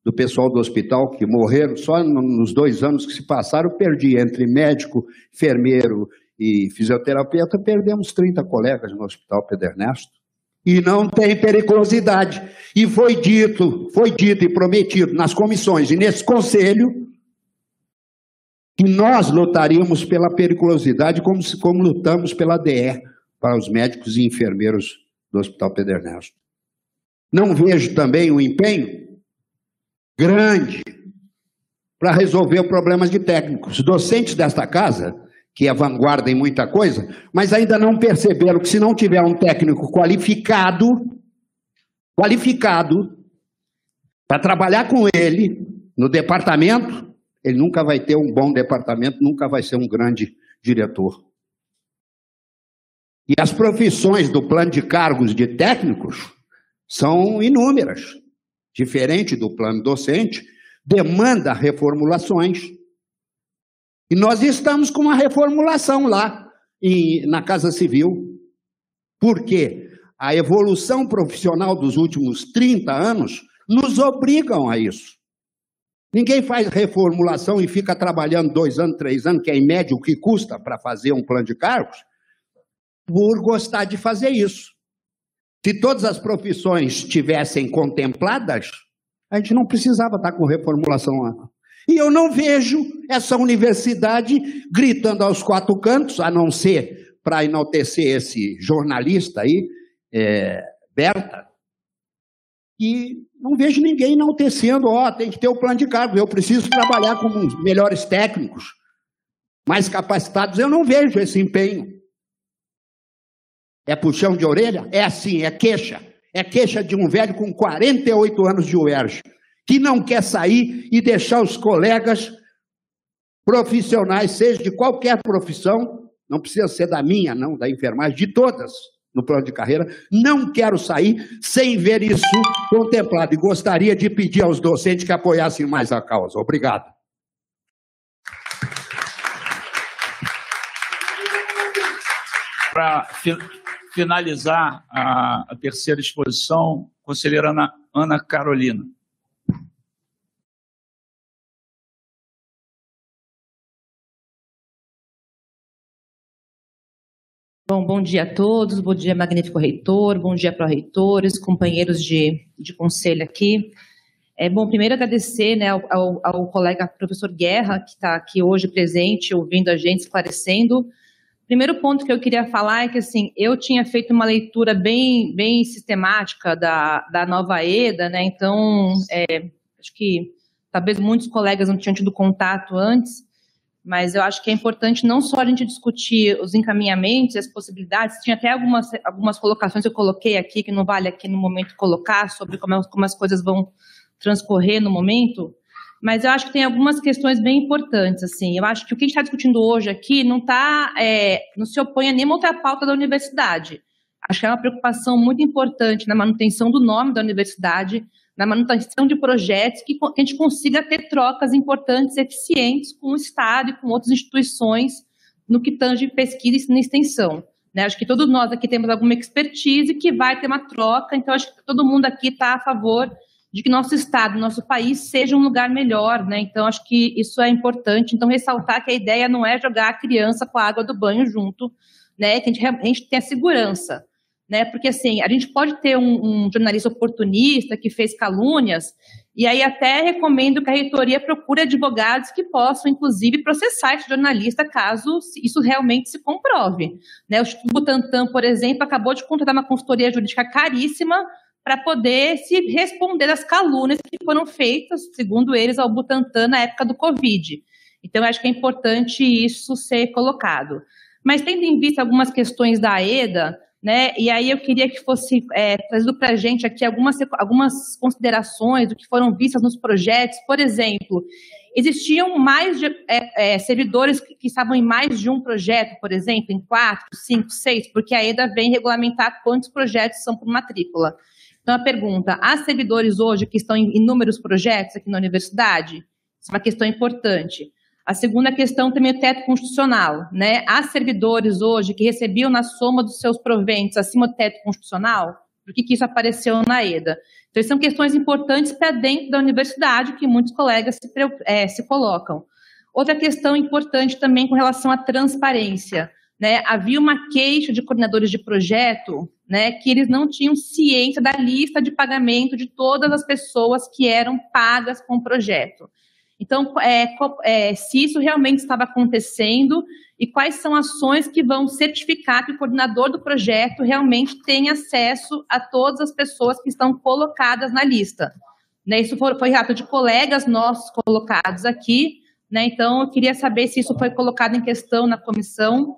do pessoal do hospital que morreram só nos dois anos que se passaram, perdi entre médico, enfermeiro e fisioterapeuta, perdemos 30 colegas no Hospital Pedro Ernesto. E não tem periculosidade. E foi dito, foi dito e prometido nas comissões e nesse conselho que nós lutaríamos pela periculosidade como, como lutamos pela DE para os médicos e enfermeiros do Hospital Pedro Ernesto. Não vejo também o empenho grande para resolver problemas de técnicos. Docentes desta casa, que é vanguarda em muita coisa, mas ainda não perceberam que se não tiver um técnico qualificado, qualificado, para trabalhar com ele no departamento, ele nunca vai ter um bom departamento, nunca vai ser um grande diretor. E as profissões do plano de cargos de técnicos são inúmeras. Diferente do plano docente, demanda reformulações. E nós estamos com uma reformulação lá na Casa Civil. Por quê? A evolução profissional dos últimos 30 anos nos obrigam a isso. Ninguém faz reformulação e fica trabalhando dois anos, três anos, que é em média o que custa para fazer um plano de cargos, por gostar de fazer isso. Se todas as profissões tivessem contempladas, a gente não precisava estar com reformulação. E eu não vejo essa universidade gritando aos quatro cantos, a não ser para enaltecer esse jornalista aí, é, Berta, e não vejo ninguém enaltecendo, ó, oh, tem que ter o plano de cargos, eu preciso trabalhar com os melhores técnicos, mais capacitados, eu não vejo esse empenho. É puxão de orelha? É assim, é queixa. É queixa de um velho com 48 anos de UERJ, que não quer sair e deixar os colegas profissionais, seja de qualquer profissão, não precisa ser da minha, não, da enfermagem, de todas, no plano de carreira, não quero sair sem ver isso contemplado. E gostaria de pedir aos docentes que apoiassem mais a causa. Obrigado. Para finalizar a, a, terceira exposição, conselheira Ana, Ana Carolina. Bom, bom dia a todos, bom dia, magnífico reitor, bom dia para reitores, companheiros de, de conselho aqui. É bom primeiro agradecer né, ao, ao colega professor Guerra, que está aqui hoje presente, ouvindo a gente, esclarecendo Primeiro ponto que eu queria falar é que assim, eu tinha feito uma leitura bem, bem sistemática da, da nova EDA, né? Então, é, acho que talvez muitos colegas não tinham tido contato antes, mas eu acho que é importante não só a gente discutir os encaminhamentos, as possibilidades, tinha até algumas, algumas colocações que eu coloquei aqui, que não vale aqui no momento colocar, sobre como, como as coisas vão transcorrer no momento, mas eu acho que tem algumas questões bem importantes, assim. Eu acho que o que a gente está discutindo hoje aqui não tá, é, não se opõe a nenhuma outra pauta da universidade. Acho que é uma preocupação muito importante na manutenção do nome da universidade, na manutenção de projetos, que, a gente consiga ter trocas importantes, eficientes com o Estado e com outras instituições no que tange pesquisa e extensão. Né? Acho que todos nós aqui temos alguma expertise que vai ter uma troca, então acho que todo mundo aqui está a favor de que nosso estado, nosso país seja um lugar melhor, né? Então acho que isso é importante. Então ressaltar que a ideia não é jogar a criança com a água do banho junto, né? Que a gente, a gente tem a segurança, né? Porque assim a gente pode ter um, um jornalista oportunista que fez calúnias e aí até recomendo que a reitoria procure advogados que possam, inclusive, processar esse jornalista caso isso realmente se comprove. Né? O Instituto Butantan, por exemplo, acabou de contratar uma consultoria jurídica caríssima para poder se responder às calúnias que foram feitas, segundo eles, ao Butantan na época do Covid. Então, acho que é importante isso ser colocado. Mas, tendo em vista algumas questões da AEDA, né, e aí eu queria que fosse é, trazido para a gente aqui algumas, algumas considerações do que foram vistas nos projetos. Por exemplo, existiam mais de, é, é, servidores que, que, estavam em mais de um projeto, por exemplo, em quatro, cinco, seis, porque a EDA vem regulamentar quantos projetos são por matrícula. Então, a pergunta: há servidores hoje que estão em inúmeros projetos aqui na universidade? Isso é uma questão importante. A segunda questão também é o teto constitucional, né? Há servidores hoje que recebiam na soma dos seus proventos acima do teto constitucional? Por que, que isso apareceu na EDA? Então, são questões importantes para dentro da universidade que muitos colegas se, é, se colocam. Outra questão importante também com relação à transparência. Né? Havia uma queixa de coordenadores de projeto né, que eles não tinham ciência da lista de pagamento de todas as pessoas que eram pagas com o projeto. Então, é, é, se isso realmente estava acontecendo e quais são ações que vão certificar que o coordenador do projeto realmente tem acesso a todas as pessoas que estão colocadas na lista. Né, isso foi, foi relato de colegas nossos colocados aqui, né, então eu queria saber se isso foi colocado em questão na comissão.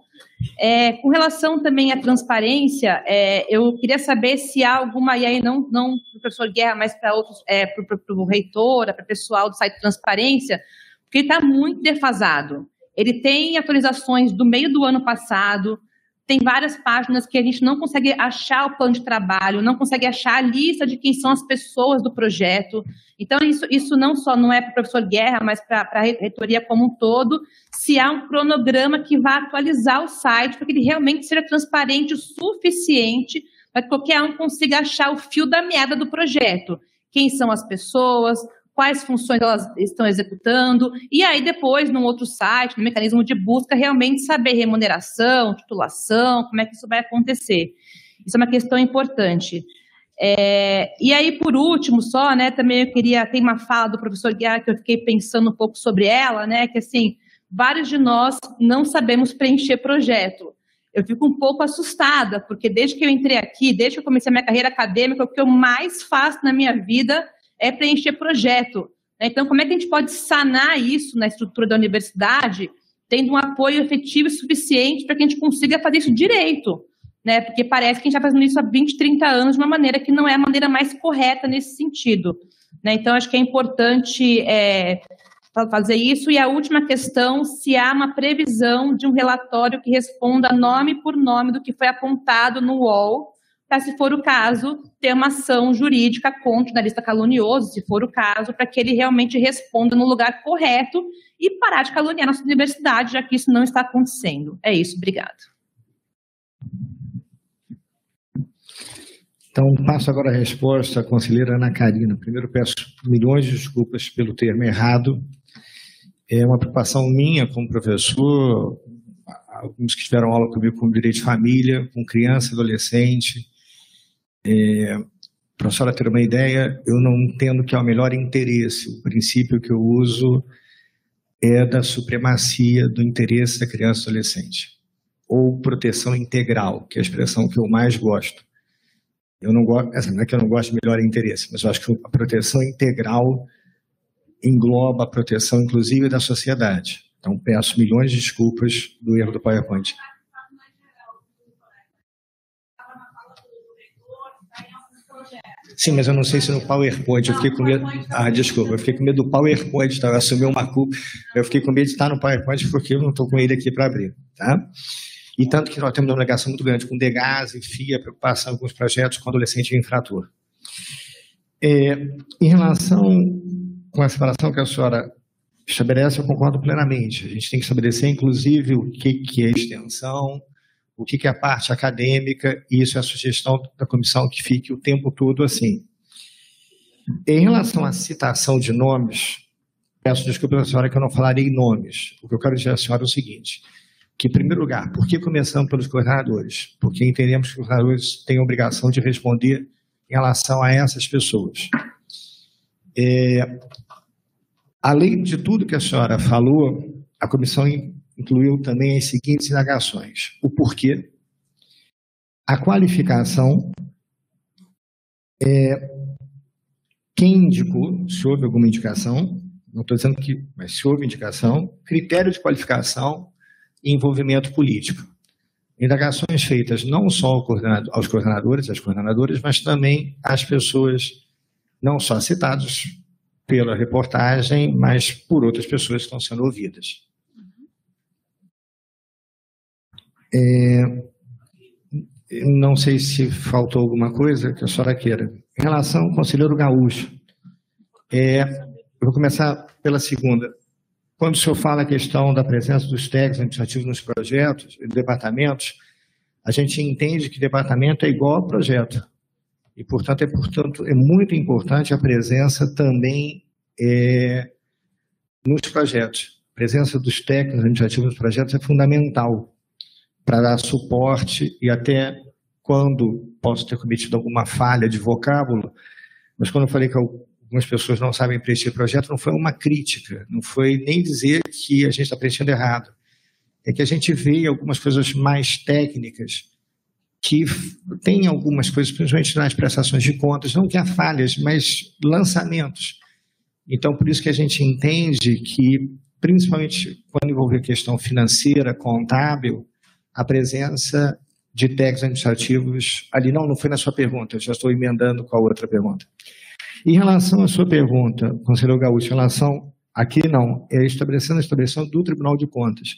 É, com relação também à transparência, é, eu queria saber se há alguma, e aí não, não para o professor Guerra, mas para outros, é, para o reitor, para o pessoal do site Transparência, porque ele está muito defasado. Ele tem atualizações do meio do ano passado, tem várias páginas que a gente não consegue achar o plano de trabalho, não consegue achar a lista de quem são as pessoas do projeto. Então, isso, isso não só não é para o professor Guerra, mas para a reitoria como um todo, se há um cronograma que vá atualizar o site, para que ele realmente seja transparente o suficiente para que qualquer um consiga achar o fio da meada do projeto. Quem são as pessoas, quais funções elas estão executando, e aí depois, num outro site, no mecanismo de busca, realmente saber remuneração, titulação, como é que isso vai acontecer. Isso é uma questão importante. É, e aí, por último, só, né, também eu queria, tem uma fala do professor Guiar que eu fiquei pensando um pouco sobre ela, né, que assim, vários de nós não sabemos preencher projeto. Eu fico um pouco assustada, porque desde que eu entrei aqui, desde que eu comecei a minha carreira acadêmica, o que eu mais faço na minha vida é preencher projeto. Né? Então, como é que a gente pode sanar isso na estrutura da universidade, tendo um apoio efetivo e suficiente para que a gente consiga fazer isso direito? Né? Porque parece que a gente está fazendo isso há 20, 30 anos de uma maneira que não é a maneira mais correta nesse sentido. Né? Então, acho que é importante é, fazer isso. E a última questão, se há uma previsão de um relatório que responda nome por nome do que foi apontado no UOL para, se for o caso, ter uma ação jurídica contra o jornalista calunioso, se for o caso, para que ele realmente responda no lugar correto e parar de caluniar nossa universidade, já que isso não está acontecendo. É isso, obrigado. Então, passo agora a resposta à conselheira Ana Karina. Primeiro, peço milhões de desculpas pelo termo errado. É uma preocupação minha como professor, alguns que tiveram aula comigo com direito de família, com criança, adolescente, é, para a senhora ter uma ideia, eu não entendo que é o melhor interesse. O princípio que eu uso é da supremacia do interesse da criança e adolescente. Ou proteção integral, que é a expressão que eu mais gosto. Eu não gosto, não é que eu não gosto de melhor interesse, mas eu acho que a proteção integral engloba a proteção, inclusive, da sociedade. Então, peço milhões de desculpas do erro do PowerPoint. Sim, mas eu não sei se no PowerPoint, eu fiquei com medo. Ah, desculpa, eu fiquei com medo do PowerPoint, tá? eu assumi uma culpa. Eu fiquei com medo de estar no PowerPoint porque eu não estou com ele aqui para abrir, tá? E tanto que nós temos uma ligação muito grande com Degas FIA, preocupação com alguns projetos com adolescente infrator. É, em relação com a separação que a senhora estabelece, eu concordo plenamente. A gente tem que estabelecer, inclusive, o que, que é extensão, o que é a parte acadêmica, e isso é a sugestão da comissão que fique o tempo todo assim. Em relação à citação de nomes, peço desculpa à senhora que eu não falarei nomes. O que eu quero dizer à senhora é o seguinte, que, em primeiro lugar, por que começamos pelos coordenadores? Porque entendemos que os coordenadores têm a obrigação de responder em relação a essas pessoas. É, além de tudo que a senhora falou, a comissão incluiu também as seguintes indagações: o porquê, a qualificação, É, quem indicou, se houve alguma indicação, não estou dizendo que, mas se houve indicação, critério de qualificação e envolvimento político. Indagações feitas não só ao coordenador, aos coordenadores, às coordenadoras, mas também às pessoas não só citadas pela reportagem, mas por outras pessoas que estão sendo ouvidas. É, não sei se faltou alguma coisa que a senhora queira. Em relação ao conselheiro Gaúcho, é, eu vou começar pela segunda. Quando o senhor fala a questão da presença dos técnicos administrativos nos projetos, departamentos, a gente entende que departamento é igual a projeto. E, portanto, é, portanto, é muito importante a presença também é, nos projetos. A presença dos técnicos administrativos nos projetos é fundamental para dar suporte e até quando posso ter cometido alguma falha de vocábulo, mas quando eu falei que algumas pessoas não sabem preencher projeto, não foi uma crítica, não foi nem dizer que a gente está preenchendo errado. É que a gente vê algumas coisas mais técnicas que tem algumas coisas, principalmente nas prestações de contas, não que há falhas, mas lançamentos. Então, por isso que a gente entende que, principalmente quando envolver questão financeira, contábil, a presença de técnicos administrativos ali, não, não foi na sua pergunta, já estou emendando com a outra pergunta. Em relação à sua pergunta, conselheiro Gaúcho, em relação, aqui não, é estabelecendo a estabelecendo do Tribunal de Contas.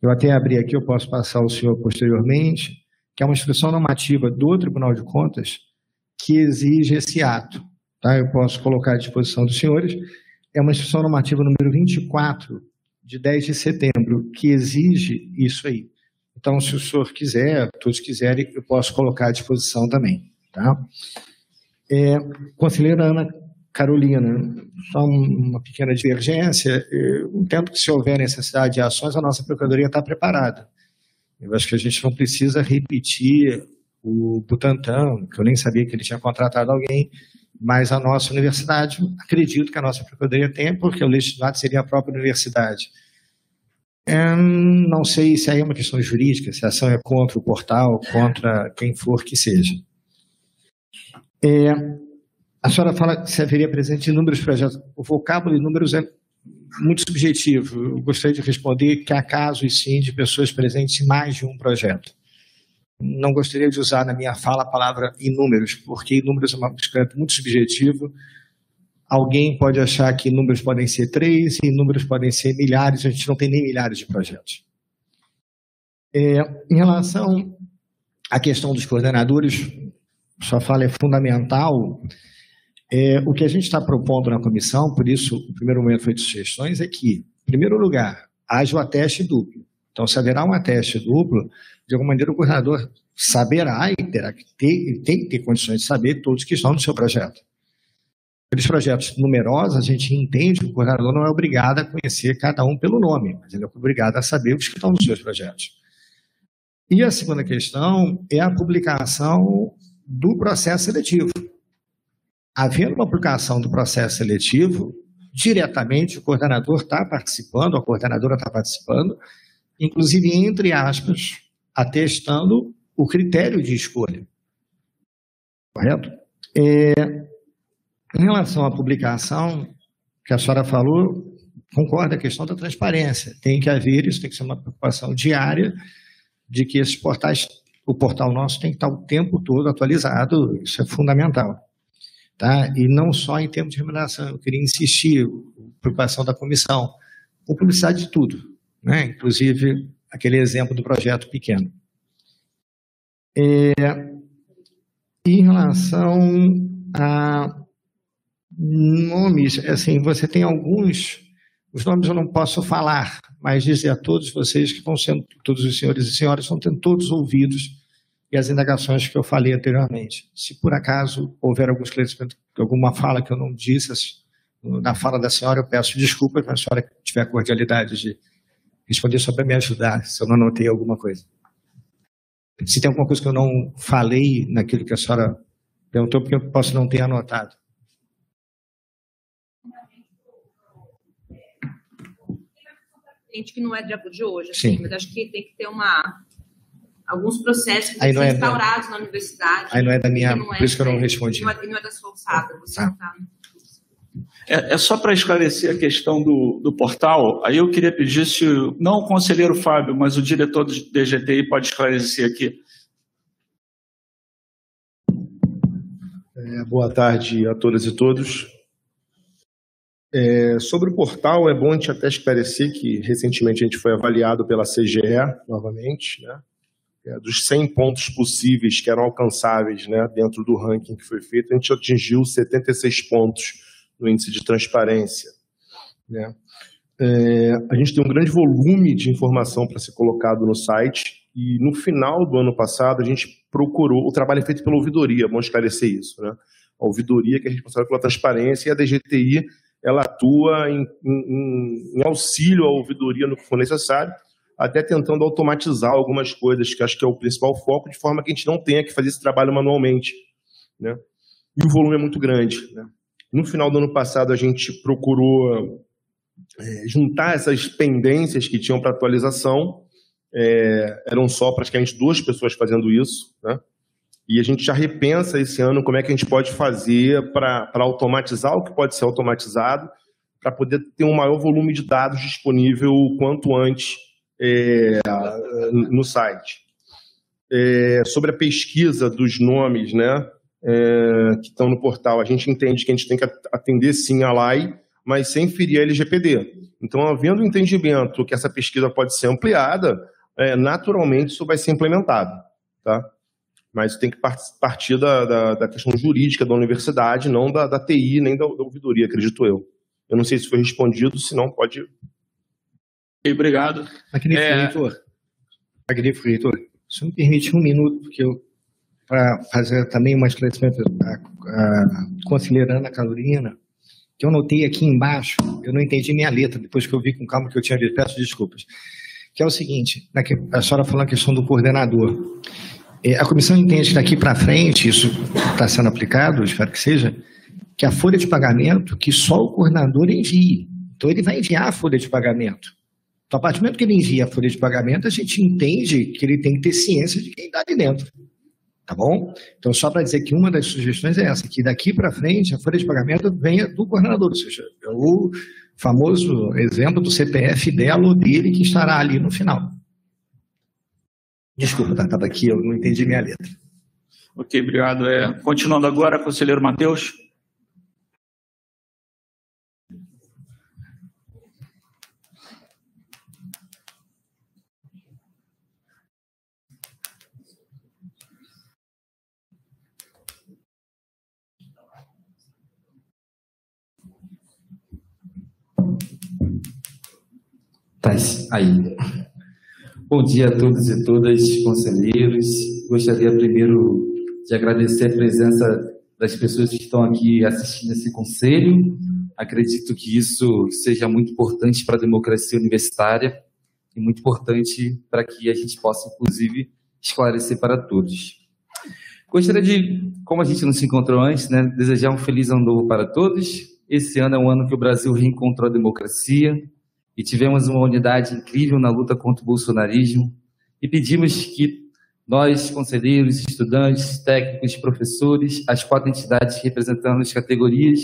Eu até abri aqui, eu posso passar ao senhor posteriormente, que é uma instrução normativa do Tribunal de Contas que exige esse ato. Tá? Eu posso colocar à disposição dos senhores. É uma instrução normativa número 24, de 10 de setembro, que exige isso aí. Então, se o senhor quiser, todos quiserem, eu posso colocar à disposição também. Tá? É, conselheira Ana Carolina, só uma pequena divergência. Eu entendo que se houver necessidade de ações, a nossa Procuradoria está preparada. Eu acho que a gente não precisa repetir o Butantan, que eu nem sabia que ele tinha contratado alguém, mas a nossa universidade, acredito que a nossa Procuradoria tem, porque o legislado seria a própria universidade. É, não sei se aí é uma questão jurídica, se a ação é contra o portal, contra quem for que seja. É, a senhora fala que se haveria presente inúmeros projetos. O vocábulo de números é muito subjetivo. Eu gostaria de responder que há casos, sim, de pessoas presentes em mais de um projeto. Não gostaria de usar na minha fala a palavra inúmeros, porque inúmeros é uma descrição muito subjetivo. Alguém pode achar que números podem ser três e números podem ser milhares, a gente não tem nem milhares de projetos. É, em relação à questão dos coordenadores, sua fala é fundamental. É, o que a gente está propondo na comissão, por isso o primeiro momento foi de sugestões, é que, em primeiro lugar, haja o ateste duplo. Então, se haverá um ateste duplo, de alguma maneira o coordenador saberá e terá que ter, tem que ter condições de saber todos que estão no seu projeto. Aqueles projetos numerosos, a gente entende que o coordenador não é obrigado a conhecer cada um pelo nome, mas ele é obrigado a saber os que estão nos seus projetos. E a segunda questão é a publicação do processo seletivo havendo uma publicação do processo seletivo, diretamente o coordenador está participando, a coordenadora está participando, inclusive, entre aspas, atestando o critério de escolha. Correto? É, em relação à publicação, que a senhora falou, concorda a questão da transparência. Tem que haver, isso tem que ser uma preocupação diária, de que esses portais, o portal nosso tem que estar o tempo todo atualizado, isso é fundamental. Tá? E não só em termos de remuneração, eu queria insistir, preocupação da comissão, com publicidade de tudo, né? inclusive aquele exemplo do projeto pequeno. É, em relação a nomes, assim, você tem alguns, os nomes eu não posso falar, mas dizer a todos vocês que estão sendo, todos os senhores e senhoras, estão tendo todos ouvidos e as indagações que eu falei anteriormente. Se por acaso houver algum esclarecimento, alguma fala que eu não disse na fala da senhora, eu peço desculpas, mas a senhora tiver a cordialidade de responder só para me ajudar, se eu não anotei alguma coisa. Se tem alguma coisa que eu não falei naquilo que a senhora perguntou, porque eu posso não ter anotado. Gente que não é de hoje, assim, mas acho que tem que ter uma alguns processos que são é da- instaurados na universidade. Aí não é da minha- que por isso que eu não respondi. Não é, não é da sua alçada. Você Tá. tá. É, é só para esclarecer a questão do, do portal. Aí eu queria pedir se não o conselheiro Fábio, mas o diretor do DGTI pode esclarecer aqui. É, boa tarde a todas e todos. É, sobre o portal, é bom a gente até esclarecer que recentemente a gente foi avaliado pela CGE, novamente, né? É, dos 100 pontos possíveis que eram alcançáveis né, dentro do ranking que foi feito, a gente atingiu 76 pontos no índice de transparência. Né? É, a gente tem um grande volume de informação para ser colocado no site e no final do ano passado a gente procurou, o trabalho é feito pela ouvidoria, é bom esclarecer isso, né? A ouvidoria que é responsável pela transparência e a DGTI ela atua em, em- em auxílio à ouvidoria no que for necessário, até tentando automatizar algumas coisas, que acho que é o principal foco, de forma que a gente não tenha que fazer esse trabalho manualmente. Né? E o volume é muito grande. Né? No final do ano passado, a gente procurou é, juntar essas pendências que tinham para atualização. É, eram só praticamente duas pessoas fazendo isso. Né? E a gente já repensa esse ano como é que a gente pode fazer para automatizar o que pode ser automatizado, para poder ter um maior volume de dados disponível o quanto antes é, no site. É, sobre a pesquisa dos nomes né, é, que estão no portal, a gente entende que a gente tem que atender sim a LAI, mas sem ferir a LGPD. Então, havendo o entendimento que essa pesquisa pode ser ampliada, é, naturalmente isso vai ser implementado. Tá? Mas tem que par- partir da, da- da questão jurídica da universidade, não da, da TI, nem da, da ouvidoria, acredito eu. Eu não sei se foi respondido, se não, pode. Obrigado. Magnífico, É. reitor. Magnífico, reitor. Se me permite um minuto, porque eu, para fazer também um esclarecimento conselheira Ana Carolina, que eu notei aqui embaixo, eu não entendi nem a letra, depois que eu vi com calma que eu tinha lido, peço desculpas. Que é o seguinte, a senhora falou a questão do coordenador. É, a comissão entende que daqui para frente, isso está sendo aplicado, espero que seja, que a folha de pagamento, que só o coordenador envie. Então, ele vai enviar a folha de pagamento. Então, a partir do momento que ele envia a folha de pagamento, a gente entende que ele tem que ter ciência de quem está ali dentro. Tá bom? Então, só para dizer que uma das sugestões é essa, que daqui para frente a folha de pagamento venha do coordenador, ou seja, é o famoso exemplo do CPF dela ou dele que estará ali no final. Desculpa, tá? Estava aqui, eu não entendi minha letra. Ok, obrigado. É, continuando agora, conselheiro Matheus. Tá, aí. Bom dia a todos e todas, conselheiros. Gostaria primeiro de agradecer a presença das pessoas que estão aqui assistindo esse conselho. Acredito que isso seja muito importante para a democracia universitária e muito importante para que a gente possa, inclusive, esclarecer para todos. Gostaria de, como a gente não se encontrou antes, né, desejar um feliz ano novo para todos. Esse ano é um ano que o Brasil reencontrou a democracia, e tivemos uma unidade incrível na luta contra o bolsonarismo e pedimos que nós, conselheiros, estudantes, técnicos, professores, as quatro entidades representando as categorias,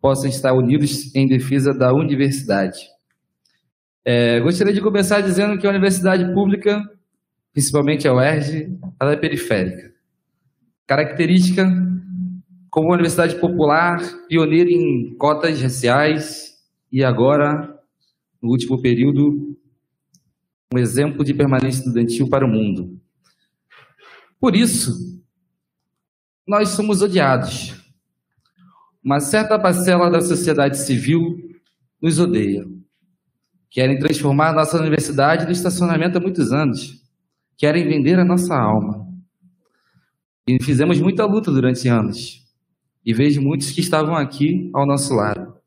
possam estar unidos em defesa da universidade. É, gostaria de começar dizendo que a universidade pública, principalmente a UERJ, ela é periférica. Característica como uma universidade popular, pioneira em cotas raciais e agora no último período, um exemplo de permanência estudantil para o mundo. Por isso, nós somos odiados. Uma certa parcela da sociedade civil nos odeia. Querem transformar a nossa universidade no estacionamento há muitos anos. Querem vender a nossa alma. E fizemos muita luta durante anos. E vejo muitos que estavam aqui ao nosso lado.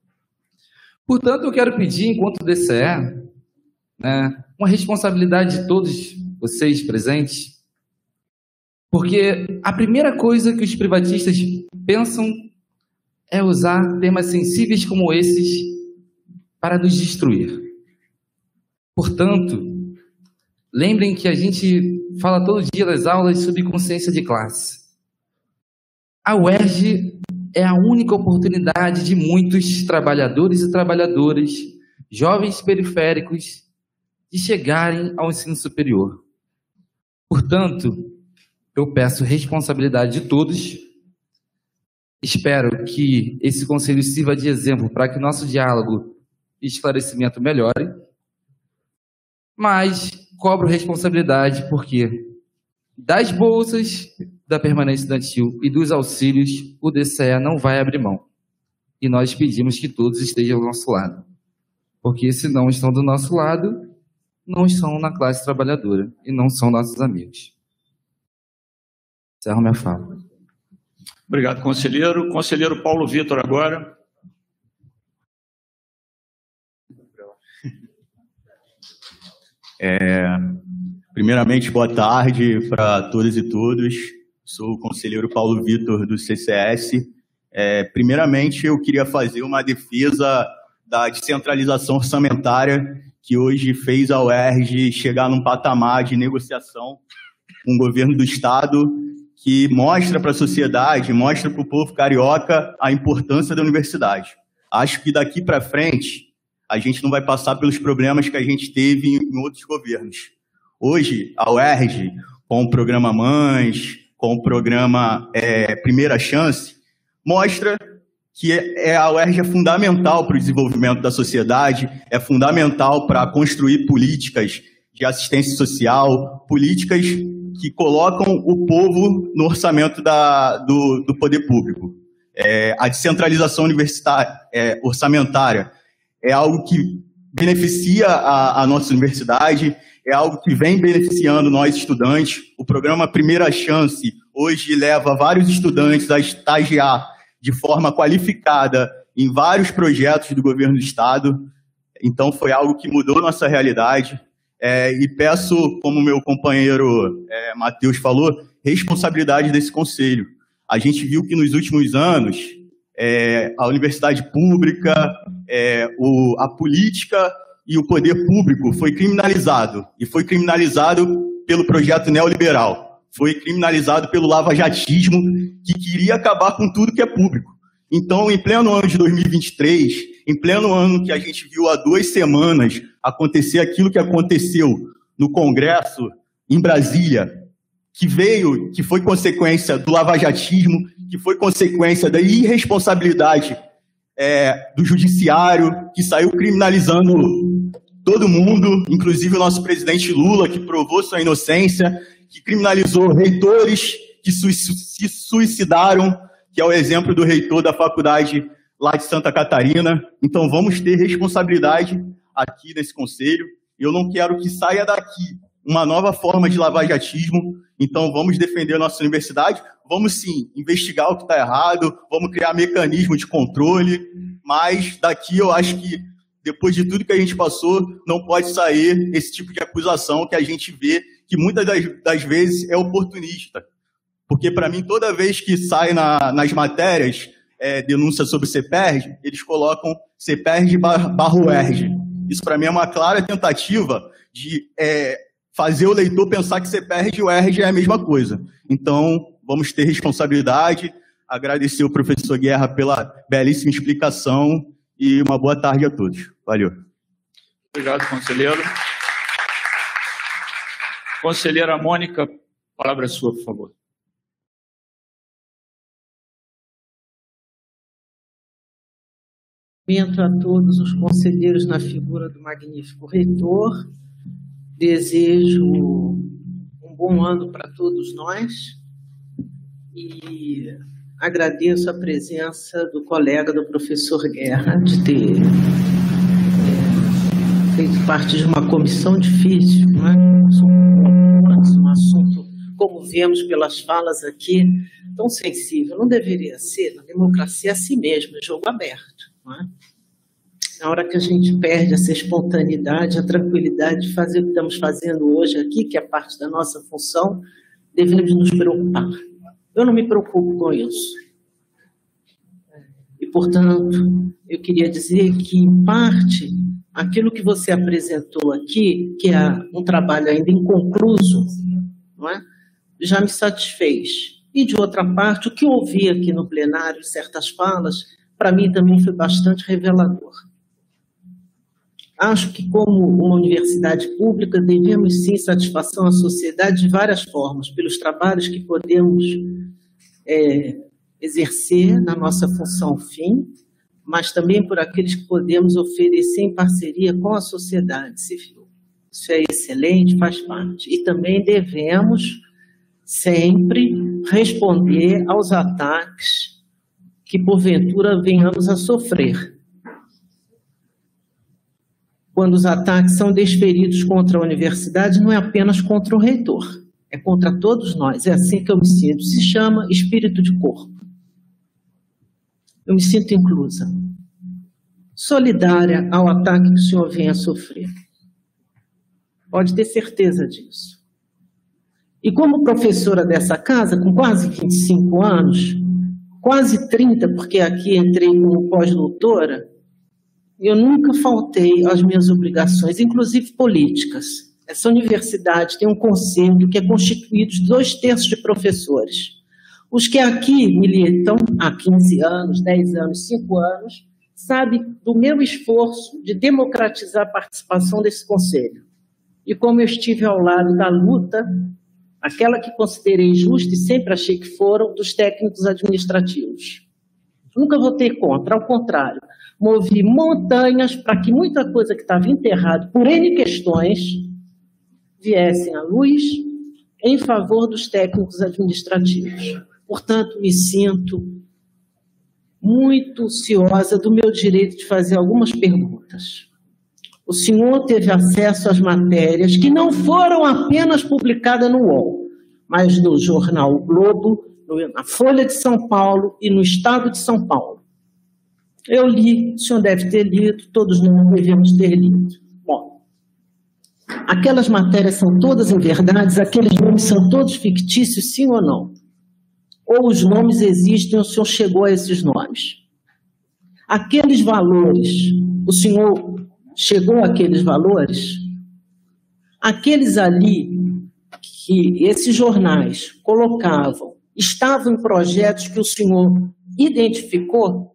Portanto, eu quero pedir, enquanto DCE, né, uma responsabilidade de todos vocês presentes, porque a primeira coisa que os privatistas pensam é usar temas sensíveis como esses para nos destruir. Portanto, lembrem que a gente fala todo dia nas aulas sobre consciência de classe. A UERJ é a única oportunidade de muitos trabalhadores e trabalhadoras, jovens periféricos, de chegarem ao ensino superior. Portanto, eu peço responsabilidade de todos. Espero que esse conselho sirva de exemplo para que nosso diálogo e esclarecimento melhore. Mas cobro responsabilidade porque das bolsas da permanência estudantil e dos auxílios, o DCE não vai abrir mão. E nós pedimos que todos estejam ao nosso lado. Porque se não estão do nosso lado, não estão na classe trabalhadora e não são nossos amigos. Encerro minha fala. Obrigado, conselheiro. Conselheiro Paulo Vitor, agora. É, primeiramente, boa tarde para todas e todos. Sou o conselheiro Paulo Vitor do CCS. É, primeiramente, eu queria fazer uma defesa da descentralização orçamentária que hoje fez a UERJ chegar num patamar de negociação com o governo do Estado que mostra para a sociedade, mostra para o povo carioca a importância da universidade. Acho que daqui para frente a gente não vai passar pelos problemas que a gente teve em outros governos. Hoje, a UERJ, com o programa Mães, com o programa é, Primeira Chance, mostra que é, a UERJ é fundamental para o desenvolvimento da sociedade, é fundamental para construir políticas de assistência social, políticas que colocam o povo no orçamento da, do, do poder público. É, a descentralização universitária, é, orçamentária é algo que beneficia a, a nossa universidade, é algo que vem beneficiando nós estudantes. O programa Primeira Chance hoje leva vários estudantes a estagiar de forma qualificada em vários projetos do governo do estado. Então foi algo que mudou nossa realidade. É, e peço, como meu companheiro é, Matheus falou, responsabilidade desse conselho. A gente viu que nos últimos anos é, a universidade pública, é, o, a política e o poder público foi criminalizado. E foi criminalizado pelo projeto neoliberal. Foi criminalizado pelo lavajatismo, que queria acabar com tudo que é público. Então, em pleno ano de 2023, em pleno ano que a gente viu há duas semanas acontecer aquilo que aconteceu no Congresso, em Brasília, que veio, que foi consequência do lavajatismo, que foi consequência da irresponsabilidade é, do judiciário, que saiu criminalizando todo mundo, inclusive o nosso presidente Lula, que provou sua inocência, que criminalizou reitores que se suicidaram, que é o exemplo do reitor da faculdade lá de Santa Catarina. Então vamos ter responsabilidade aqui nesse conselho. Eu não quero que saia daqui uma nova forma de lavajatismo. Então, vamos defender a nossa universidade. Vamos sim investigar o que está errado, vamos criar mecanismo de controle. Mas daqui eu acho que, depois de tudo que a gente passou, não pode sair esse tipo de acusação que a gente vê que muitas das, das vezes é oportunista. Porque, para mim, toda vez que sai na, nas matérias é, denúncia sobre CPERG, eles colocam CPERG barro ERG. Isso, para mim, é uma clara tentativa de é, fazer o leitor pensar que CPERG e o ERG é a mesma coisa. Então, vamos ter responsabilidade. Agradecer o professor Guerra pela belíssima explicação e uma boa tarde a todos. Valeu. Obrigado, conselheiro. Conselheira Mônica, a palavra é sua, por favor. Cumprimento a todos os conselheiros na figura do magnífico reitor. Desejo um bom ano para todos nós e agradeço a presença do colega do professor Guerra de ter é, feito parte de uma comissão difícil, não é? um assunto, como vemos pelas falas aqui, tão sensível. Não deveria ser, na democracia é assim mesmo, é jogo aberto. Não é? Na hora que a gente perde essa espontaneidade, a tranquilidade de fazer o que estamos fazendo hoje aqui, que é parte da nossa função, devemos nos preocupar. Eu não me preocupo com isso. E, portanto, eu queria dizer que, em parte, aquilo que você apresentou aqui, que é um trabalho ainda inconcluso, não é? já me satisfez. E, de outra parte, o que ouvi aqui no plenário, certas falas, para mim também foi bastante revelador. Acho que, como uma universidade pública, devemos sim satisfação à sociedade de várias formas, pelos trabalhos que podemos é, exercer na nossa função fim, mas também por aqueles que podemos oferecer em parceria com a sociedade civil. Isso é excelente, faz parte. E também devemos sempre responder aos ataques que porventura venhamos a sofrer. Quando os ataques são desferidos contra a universidade, não é apenas contra o reitor, é contra todos nós. É assim que eu me sinto. Se chama espírito de corpo. Eu me sinto inclusa, solidária ao ataque que o senhor vem a sofrer. Pode ter certeza disso. E como professora dessa casa, com quase 25 anos, quase 30, porque aqui entrei como pós-doutora, eu nunca faltei às minhas obrigações, inclusive políticas. Essa universidade tem um conselho que é constituído de dois terços de professores. Os que aqui militam há 15 anos, 10 anos, 5 anos, sabem do meu esforço de democratizar a participação desse conselho. E como eu estive ao lado da luta aquela que considerei justa e sempre achei que foram dos técnicos administrativos. Nunca votei contra, ao contrário, movi montanhas para que muita coisa que estava enterrada por N questões viessem à luz em favor dos técnicos administrativos. Portanto, me sinto muito ciosa do meu direito de fazer algumas perguntas o senhor teve acesso às matérias que não foram apenas publicadas no UOL, mas no jornal o Globo, na Folha de São Paulo e no Estado de São Paulo. Eu li, o senhor deve ter lido, todos nós devemos ter lido. Bom, aquelas matérias são todas em verdade, aqueles nomes são todos fictícios, sim ou não? Ou os nomes existem, o senhor chegou a esses nomes? Aqueles valores, o senhor chegou àqueles valores, aqueles ali que esses jornais colocavam estavam em projetos que o senhor identificou,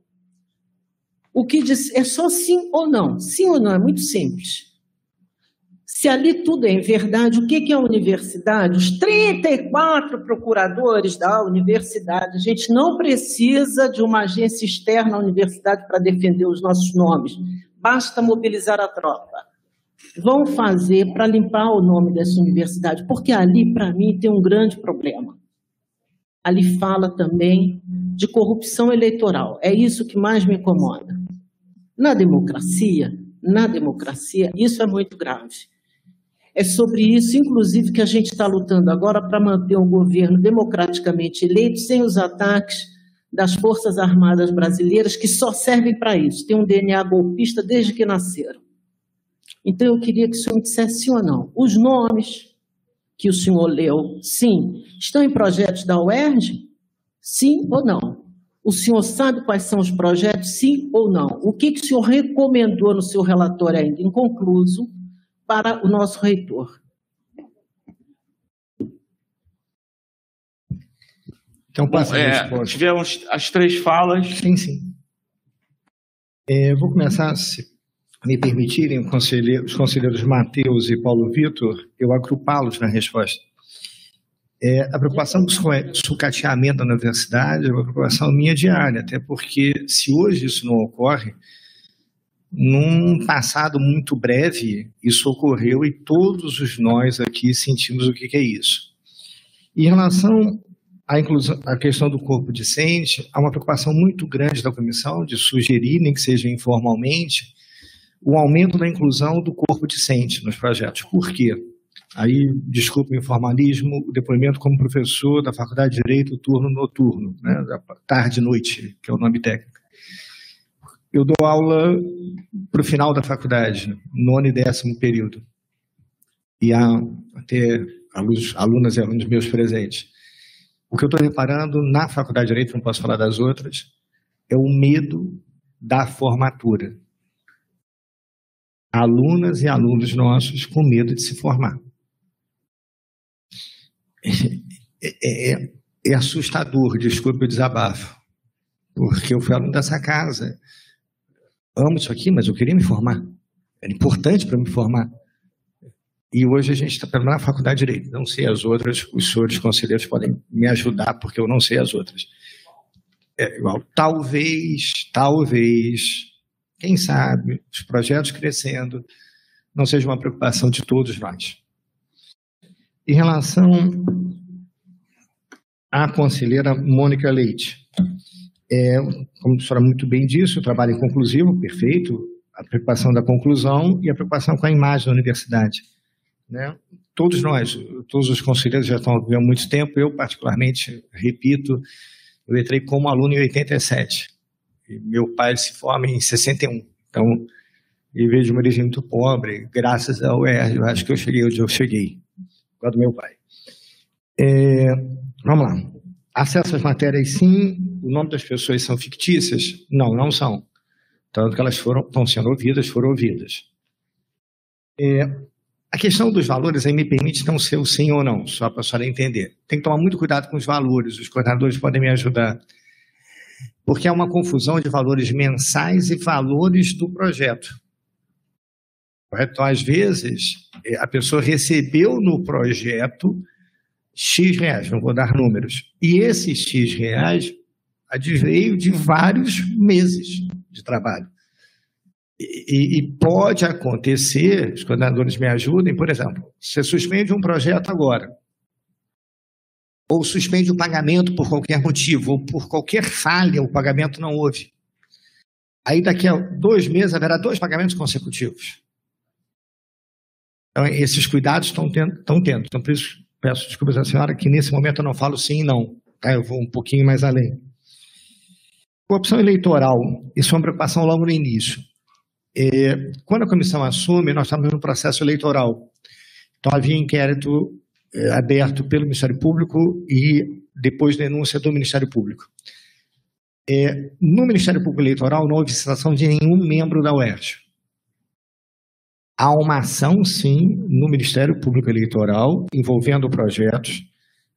o que diz é só sim ou não. Sim ou não é muito simples. Se ali tudo é verdade, o que é a universidade? Os 34 procuradores da universidade, a gente não precisa de uma agência externa à universidade para defender os nossos nomes basta mobilizar a tropa. Vão fazer para limpar o nome dessa universidade, porque ali, para mim, tem um grande problema. Ali fala também de corrupção eleitoral. É isso que mais me incomoda. Na democracia, na democracia, isso é muito grave. É sobre isso, inclusive, que a gente está lutando agora para manter um governo democraticamente eleito, sem os ataques das Forças Armadas Brasileiras que só servem para isso, tem um DNA golpista desde que nasceram. Então eu queria que o senhor dissesse sim ou não. Os nomes que o senhor leu, sim, estão em projetos da UERJ? Sim ou não? O senhor sabe quais são os projetos, sim ou não? O que, que o senhor recomendou no seu relatório ainda inconcluso para o nosso reitor? Então, passa é, Tivemos as três falas. Sim, sim. É, vou começar, se me permitirem, os conselheiros Matheus e Paulo Vitor, eu agrupá-los na resposta. É, a preocupação com o sucateamento da universidade é uma preocupação minha diária, até porque se hoje isso não ocorre, num passado muito breve, isso ocorreu e todos os nós aqui sentimos o que, que é isso. Em relação a, inclusão, a questão do corpo discente, há uma preocupação muito grande da comissão de sugerir, nem que seja informalmente, o aumento da inclusão do corpo discente nos projetos. Por quê? Aí, desculpe o informalismo, o depoimento como professor da Faculdade de Direito, turno noturno, né, tarde e noite, que é o nome técnico. Eu dou aula para o final da faculdade, nono e décimo período. E há até alunos, alunas e alunos meus presentes. O que eu estou reparando na Faculdade de Direito, não posso falar das outras, é o medo da formatura. Alunas e alunos nossos com medo de se formar. É, é, é assustador, desculpe o desabafo, porque eu fui aluno dessa casa. Amo isso aqui, mas eu queria me formar. Era importante para me formar. E hoje a gente está na faculdade de Direito. Não sei as outras, os senhores conselheiros podem me ajudar, porque eu não sei as outras. É igual, talvez, talvez, quem sabe, os projetos crescendo, não seja uma preocupação de todos nós. Em relação à conselheira Mônica Leite, é, como a senhora muito bem disse, o trabalho é conclusivo, perfeito, a preocupação da conclusão e a preocupação com a imagem da universidade. Né? Todos nós, todos os conselheiros já estão há muito tempo, eu particularmente, repito, eu entrei como aluno em 87, e meu pai se forma em 61, então, e vejo uma origem muito pobre, graças ao UERJ, eu acho que eu cheguei onde eu cheguei, causa do meu pai. É, vamos lá. Acesso às matérias, sim. O nome das pessoas são fictícias? Não, não são. Tanto que elas foram, estão sendo ouvidas, foram ouvidas. É, a questão dos valores aí me permite não ser o sim ou não, só para a senhora entender. Tem que tomar muito cuidado com os valores, os coordenadores podem me ajudar. Porque há uma confusão de valores mensais e valores do projeto. Então, às vezes, é, a pessoa recebeu no projeto X reais, não vou dar números. E esses X reais adveio de vários meses de trabalho. E, e, pode acontecer, os coordenadores me ajudem, por exemplo, você suspende um projeto agora, ou suspende o pagamento por qualquer motivo, ou por qualquer falha, o pagamento não houve. Aí daqui a dois meses haverá dois pagamentos consecutivos. Então, esses cuidados estão tendo. Tendo. Então, por isso, peço desculpas à senhora que nesse momento eu não falo sim e não. Tá? Eu vou um pouquinho mais além. Corrupção eleitoral, isso é uma preocupação logo no início. É, quando a comissão assume, nós estamos no processo eleitoral. Então, havia inquérito é, aberto pelo Ministério Público e depois denúncia do Ministério Público. É, no Ministério Público Eleitoral não houve citação de nenhum membro da UERJ. Há uma ação, sim, no Ministério Público Eleitoral envolvendo projetos,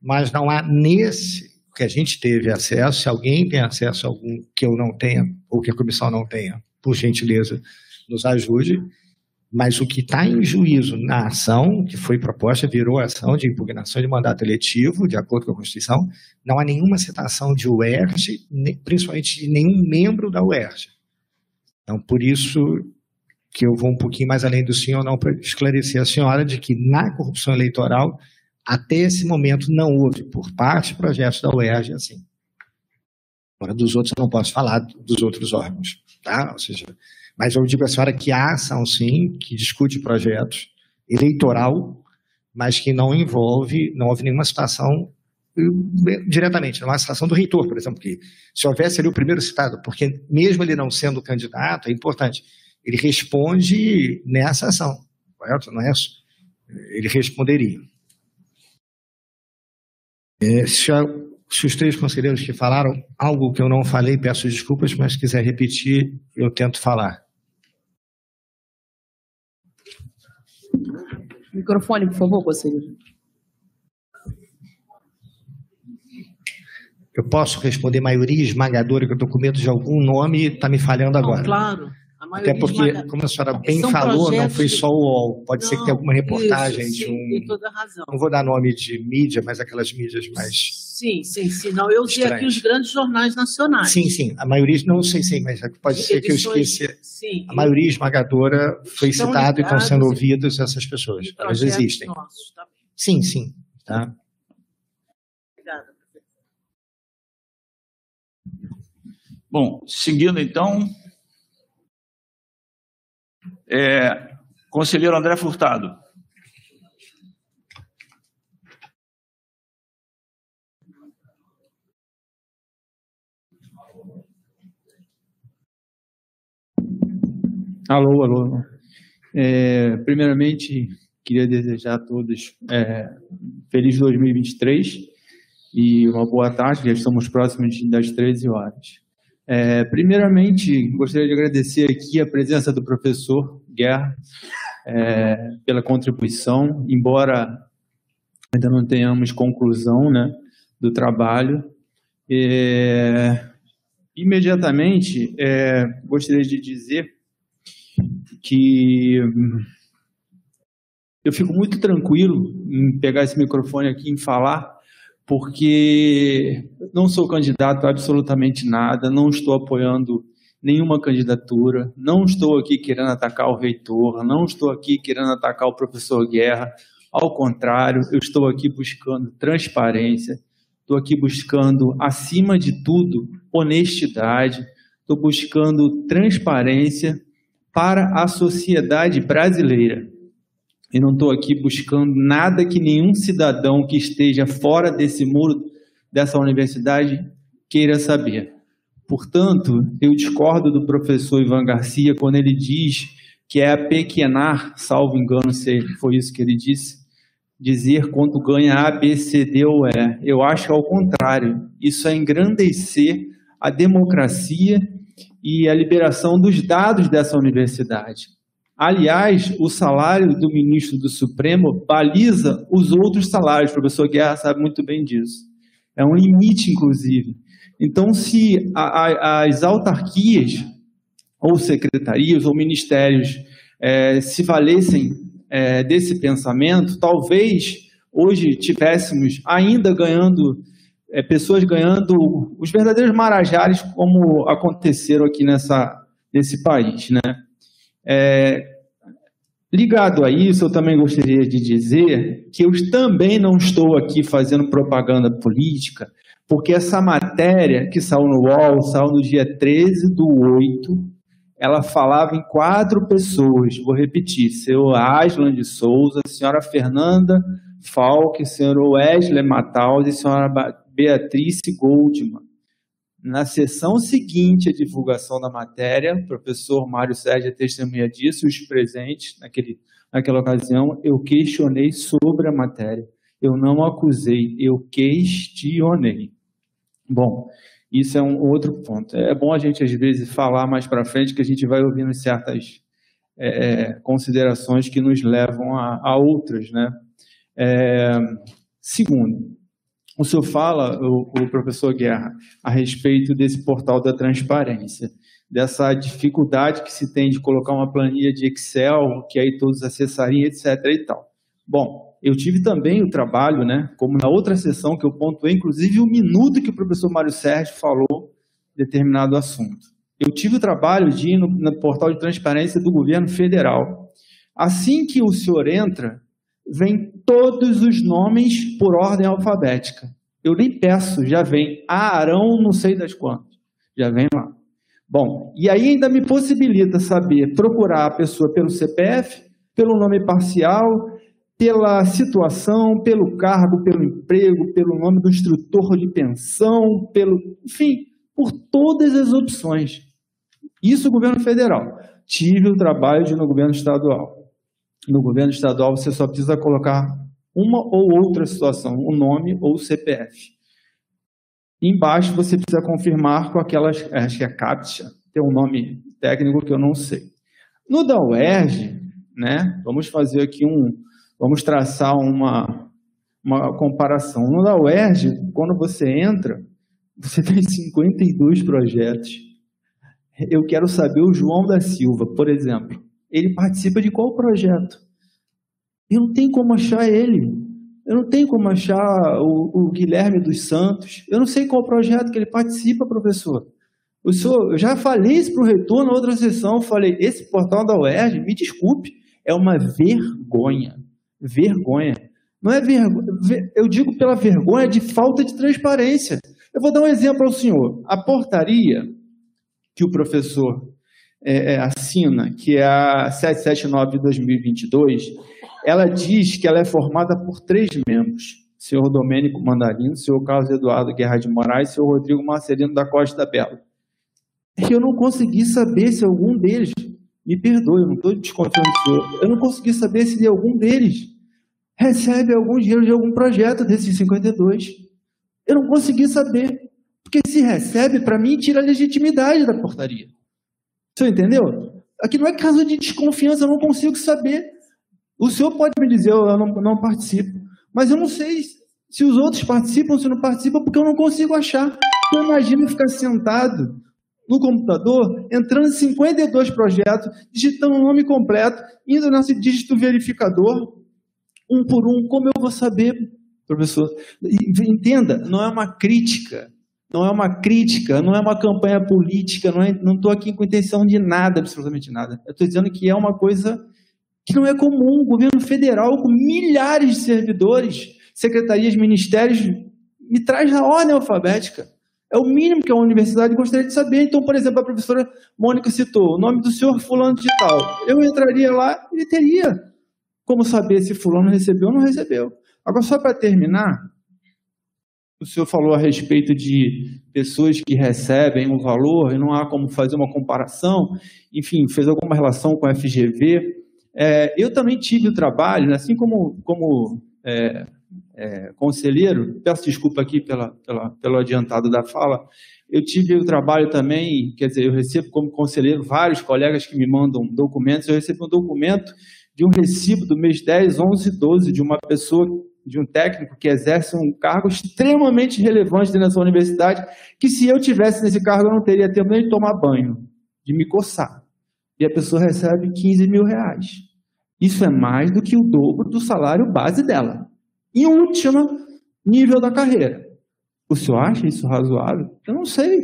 mas não há nesse que a gente teve acesso, se alguém tem acesso a algum que eu não tenha, ou que a comissão não tenha, por gentileza, nos ajude. Mas o que está em juízo na ação, que foi proposta, virou ação de impugnação de mandato eletivo, de acordo com a Constituição, não há nenhuma citação de UERJ, principalmente de nenhum membro da UERJ. Então, por isso, que eu vou um pouquinho mais além do ou não para esclarecer a senhora de que na corrupção eleitoral, até esse momento, não houve, por parte de projetos da UERJ, assim. Agora, dos outros, eu não posso falar dos outros órgãos, tá? Ou seja, mas eu digo à senhora que há ação, sim, que discute projetos eleitoral, mas que não envolve, não houve nenhuma situação eh, diretamente, não há situação do reitor, por exemplo, que se houvesse ali o primeiro citado, porque mesmo ele não sendo candidato, é importante, ele responde nessa ação, correto? Não é isso? Ele responderia. É, se, a, se, os três conselheiros que falaram algo que eu não falei, peço desculpas, mas se quiser repetir, eu tento falar. Microfone, por favor, conselheiro. Eu posso responder maioria esmagadora, que eu estou com medo de algum nome está me falhando agora. Não, claro. Até porque, como a senhora bem falou, não foi só o UOL. Pode não, ser que tenha alguma reportagem isso, de um. Toda razão. Não vou dar nome de mídia, mas aquelas mídias mais. Sim, sim, sim. Não, eu usei aqui os grandes jornais nacionais. Sim, sim. A maioria, não sei, sim, mas pode ser Edições, que eu esqueça. Sim, a maioria esmagadora foi citada e estão sendo ouvidas essas pessoas. Elas existem. Nossos, tá sim, sim. Tá? Obrigada. Bom, seguindo então, é, conselheiro André Furtado. Alô, alô. É, primeiramente, queria desejar a todos é, feliz 2023 e uma boa tarde, já estamos próximos das 13 horas. É, primeiramente, gostaria de agradecer aqui a presença do professor Guerra é, pela contribuição, embora ainda não tenhamos conclusão né, do trabalho. É, imediatamente, é, gostaria de dizer que eu fico muito tranquilo em pegar esse microfone aqui e falar, porque não sou candidato a absolutamente nada, não estou apoiando nenhuma candidatura, não estou aqui querendo atacar o reitor, não estou aqui querendo atacar o professor Guerra, ao contrário, eu estou aqui buscando transparência, estou aqui buscando, acima de tudo, honestidade, estou buscando transparência para a sociedade brasileira. E não estou aqui buscando nada que nenhum cidadão que esteja fora desse muro dessa universidade queira saber. Portanto, eu discordo do professor Ivan Garcia quando ele diz que é apequenar, salvo engano, se foi isso que ele disse, dizer quanto ganha A, B, C, D ou E. Eu acho ao contrário. Isso é engrandecer a democracia e a liberação dos dados dessa universidade. Aliás, o salário do ministro do Supremo baliza os outros salários. O professor Guerra sabe muito bem disso. É um limite, inclusive. Então, se a, a, as autarquias, ou secretarias, ou ministérios é, se valessem é, desse pensamento, talvez hoje tivéssemos ainda ganhando, é, pessoas ganhando os verdadeiros marajares, como aconteceram aqui nessa, nesse país. Né? É, ligado a isso, eu também gostaria de dizer que eu também não estou aqui fazendo propaganda política, porque essa matéria que saiu no UOL, saiu no dia 13 do 8, ela falava em quatro pessoas, vou repetir, senhor Aslan de Souza, senhora Fernanda Falk, senhor Wesley Mataus e senhora Beatrice Goldman. Na sessão seguinte à divulgação da matéria, o professor Mário Sérgio é testemunha disso, os presentes naquele, naquela ocasião, eu questionei sobre a matéria. Eu não acusei, eu questionei. Bom, isso é um outro ponto. É bom a gente, às vezes, falar mais para frente, que a gente vai ouvindo certas é, considerações que nos levam a, a outras. Né? É, segundo, o senhor fala, o, o, professor Guerra, a respeito desse portal da transparência, dessa dificuldade que se tem de colocar uma planilha de Excel, que aí todos acessariam, etc. e tal. Bom, eu tive também o trabalho, né, como na outra sessão que eu pontuei, inclusive o minuto que o professor Mário Sérgio falou determinado assunto. Eu tive o trabalho de ir no, no portal de transparência do governo federal. Assim que o senhor entra, vem todos os nomes por ordem alfabética. Eu nem peço, já vem Arão, não sei das quantas. Já vem lá. Bom, e aí ainda me possibilita saber procurar a pessoa pelo CPF, pelo nome parcial, pela situação, pelo cargo, pelo emprego, pelo nome do instrutor de pensão, pelo, enfim, por todas as opções. Isso o governo federal. Tive o trabalho de no governo estadual. No governo estadual você só precisa colocar uma ou outra situação, o nome ou o CPF. Embaixo você precisa confirmar com aquelas, acho que é CAPTCHA, tem um nome técnico que eu não sei. No da UERJ, né, vamos fazer aqui um, Vamos traçar uma, uma comparação. No da UERJ, quando você entra, você tem 52 projetos. Eu quero saber o João da Silva, por exemplo. Ele participa de qual projeto? Eu não tenho como achar ele. Eu não tenho como achar o, o Guilherme dos Santos. Eu não sei qual projeto que ele participa, professor. O senhor, eu já falei isso para o reitor na outra sessão. Eu falei: esse portal da UERJ, me desculpe, é uma vergonha vergonha. Não é vergonha, eu digo pela vergonha de falta de transparência. Eu vou dar um exemplo ao senhor. A portaria que o professor é, é, assina, que é a 779 de 2022, ela diz que ela é formada por três membros. Senhor Domênico Mandarino, senhor Carlos Eduardo Guerra de Moraes, senhor Rodrigo Marcelino da Costa Bela. Eu não consegui saber se algum deles, me perdoe, eu não estou desconfiando do senhor, eu não consegui saber se algum deles recebe algum dinheiro de algum projeto desses 52. Eu não consegui saber. Porque se recebe, para mim, tira a legitimidade da portaria. Você entendeu? Aqui não é caso de desconfiança, eu não consigo saber. O senhor pode me dizer, eu não, não participo. Mas eu não sei se os outros participam, se não participam, porque eu não consigo achar. Eu imagino ficar sentado no computador, entrando em 52 projetos, digitando o nome completo, indo nesse dígito verificador, um por um, como eu vou saber, professor? Entenda, não é uma crítica, não é uma crítica, não é uma campanha política, não estou aqui com intenção de nada, absolutamente nada. Eu estou dizendo que é uma coisa que não é comum. O governo federal, com milhares de servidores, secretarias, ministérios, me traz na ordem alfabética. É o mínimo que a universidade gostaria de saber. Então, por exemplo, a professora Mônica citou o nome do senhor fulano de tal. Eu entraria lá e teria como saber se fulano recebeu ou não recebeu. Agora, só para terminar, o senhor falou a respeito de pessoas que recebem um valor e não há como fazer uma comparação, enfim, fez alguma relação com a FGV. É, eu também tive o trabalho, assim como, como é, é, conselheiro, peço desculpa aqui pela, pela, pelo adiantado da fala, eu tive o trabalho também, quer dizer, eu recebo como conselheiro vários colegas que me mandam documentos, eu recebi um documento de um recibo do mês 10, 11, 12 de uma pessoa, de um técnico que exerce um cargo extremamente relevante dentro da universidade, que se eu tivesse nesse cargo eu não teria tempo nem de tomar banho, de me coçar. E a pessoa recebe 15 mil reais. Isso é mais do que o dobro do salário base dela. Em último nível da carreira. O senhor acha isso razoável? Eu não sei.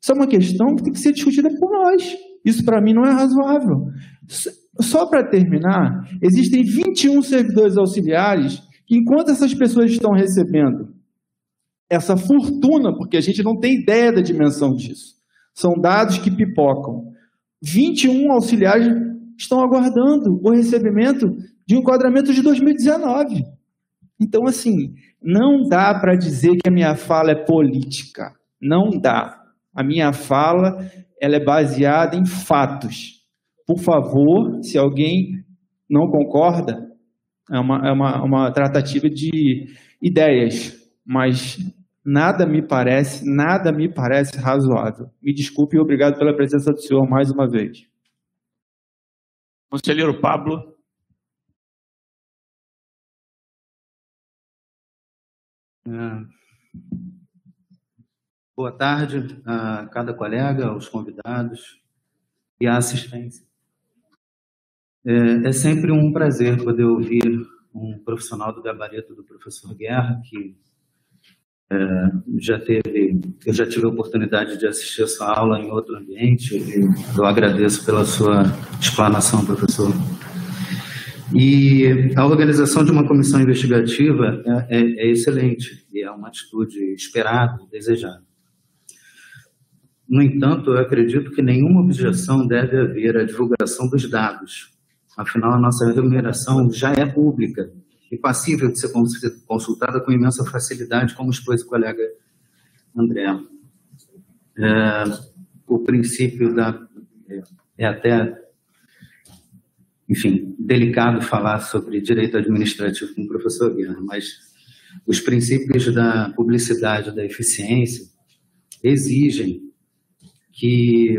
Isso é uma questão que tem que ser discutida por nós. Isso para mim não é razoável. Só para terminar, existem 21 servidores auxiliares que, enquanto essas pessoas estão recebendo essa fortuna, porque a gente não tem ideia da dimensão disso, são dados que pipocam. 21 auxiliares estão aguardando o recebimento de um enquadramento de 2019. Então, assim, não dá para dizer que a minha fala é política. Não dá. A minha fala ela é baseada em fatos. Por favor, se alguém não concorda, é uma, é uma, uma tratativa de ideias, mas nada me parece, nada me parece razoável. Me desculpe e obrigado pela presença do senhor mais uma vez. Conselheiro Pablo. É. Boa tarde a cada colega, aos convidados e à assistência. É, é, sempre um prazer poder ouvir um profissional do gabarito do professor Guerra, que é, já teve, eu já tive a oportunidade de assistir essa aula em outro ambiente, eu agradeço pela sua explanação, professor. E a organização de uma comissão investigativa é, é, é excelente e é uma atitude esperada, desejada. No entanto, eu acredito que nenhuma objeção deve haver à divulgação dos dados. Afinal, a nossa remuneração já é pública e passível de ser consultada com imensa facilidade, como expôs o colega André. É, o princípio da. É, até enfim, delicado falar sobre direito administrativo com o professor Guerra, mas os princípios da publicidade, da eficiência, exigem que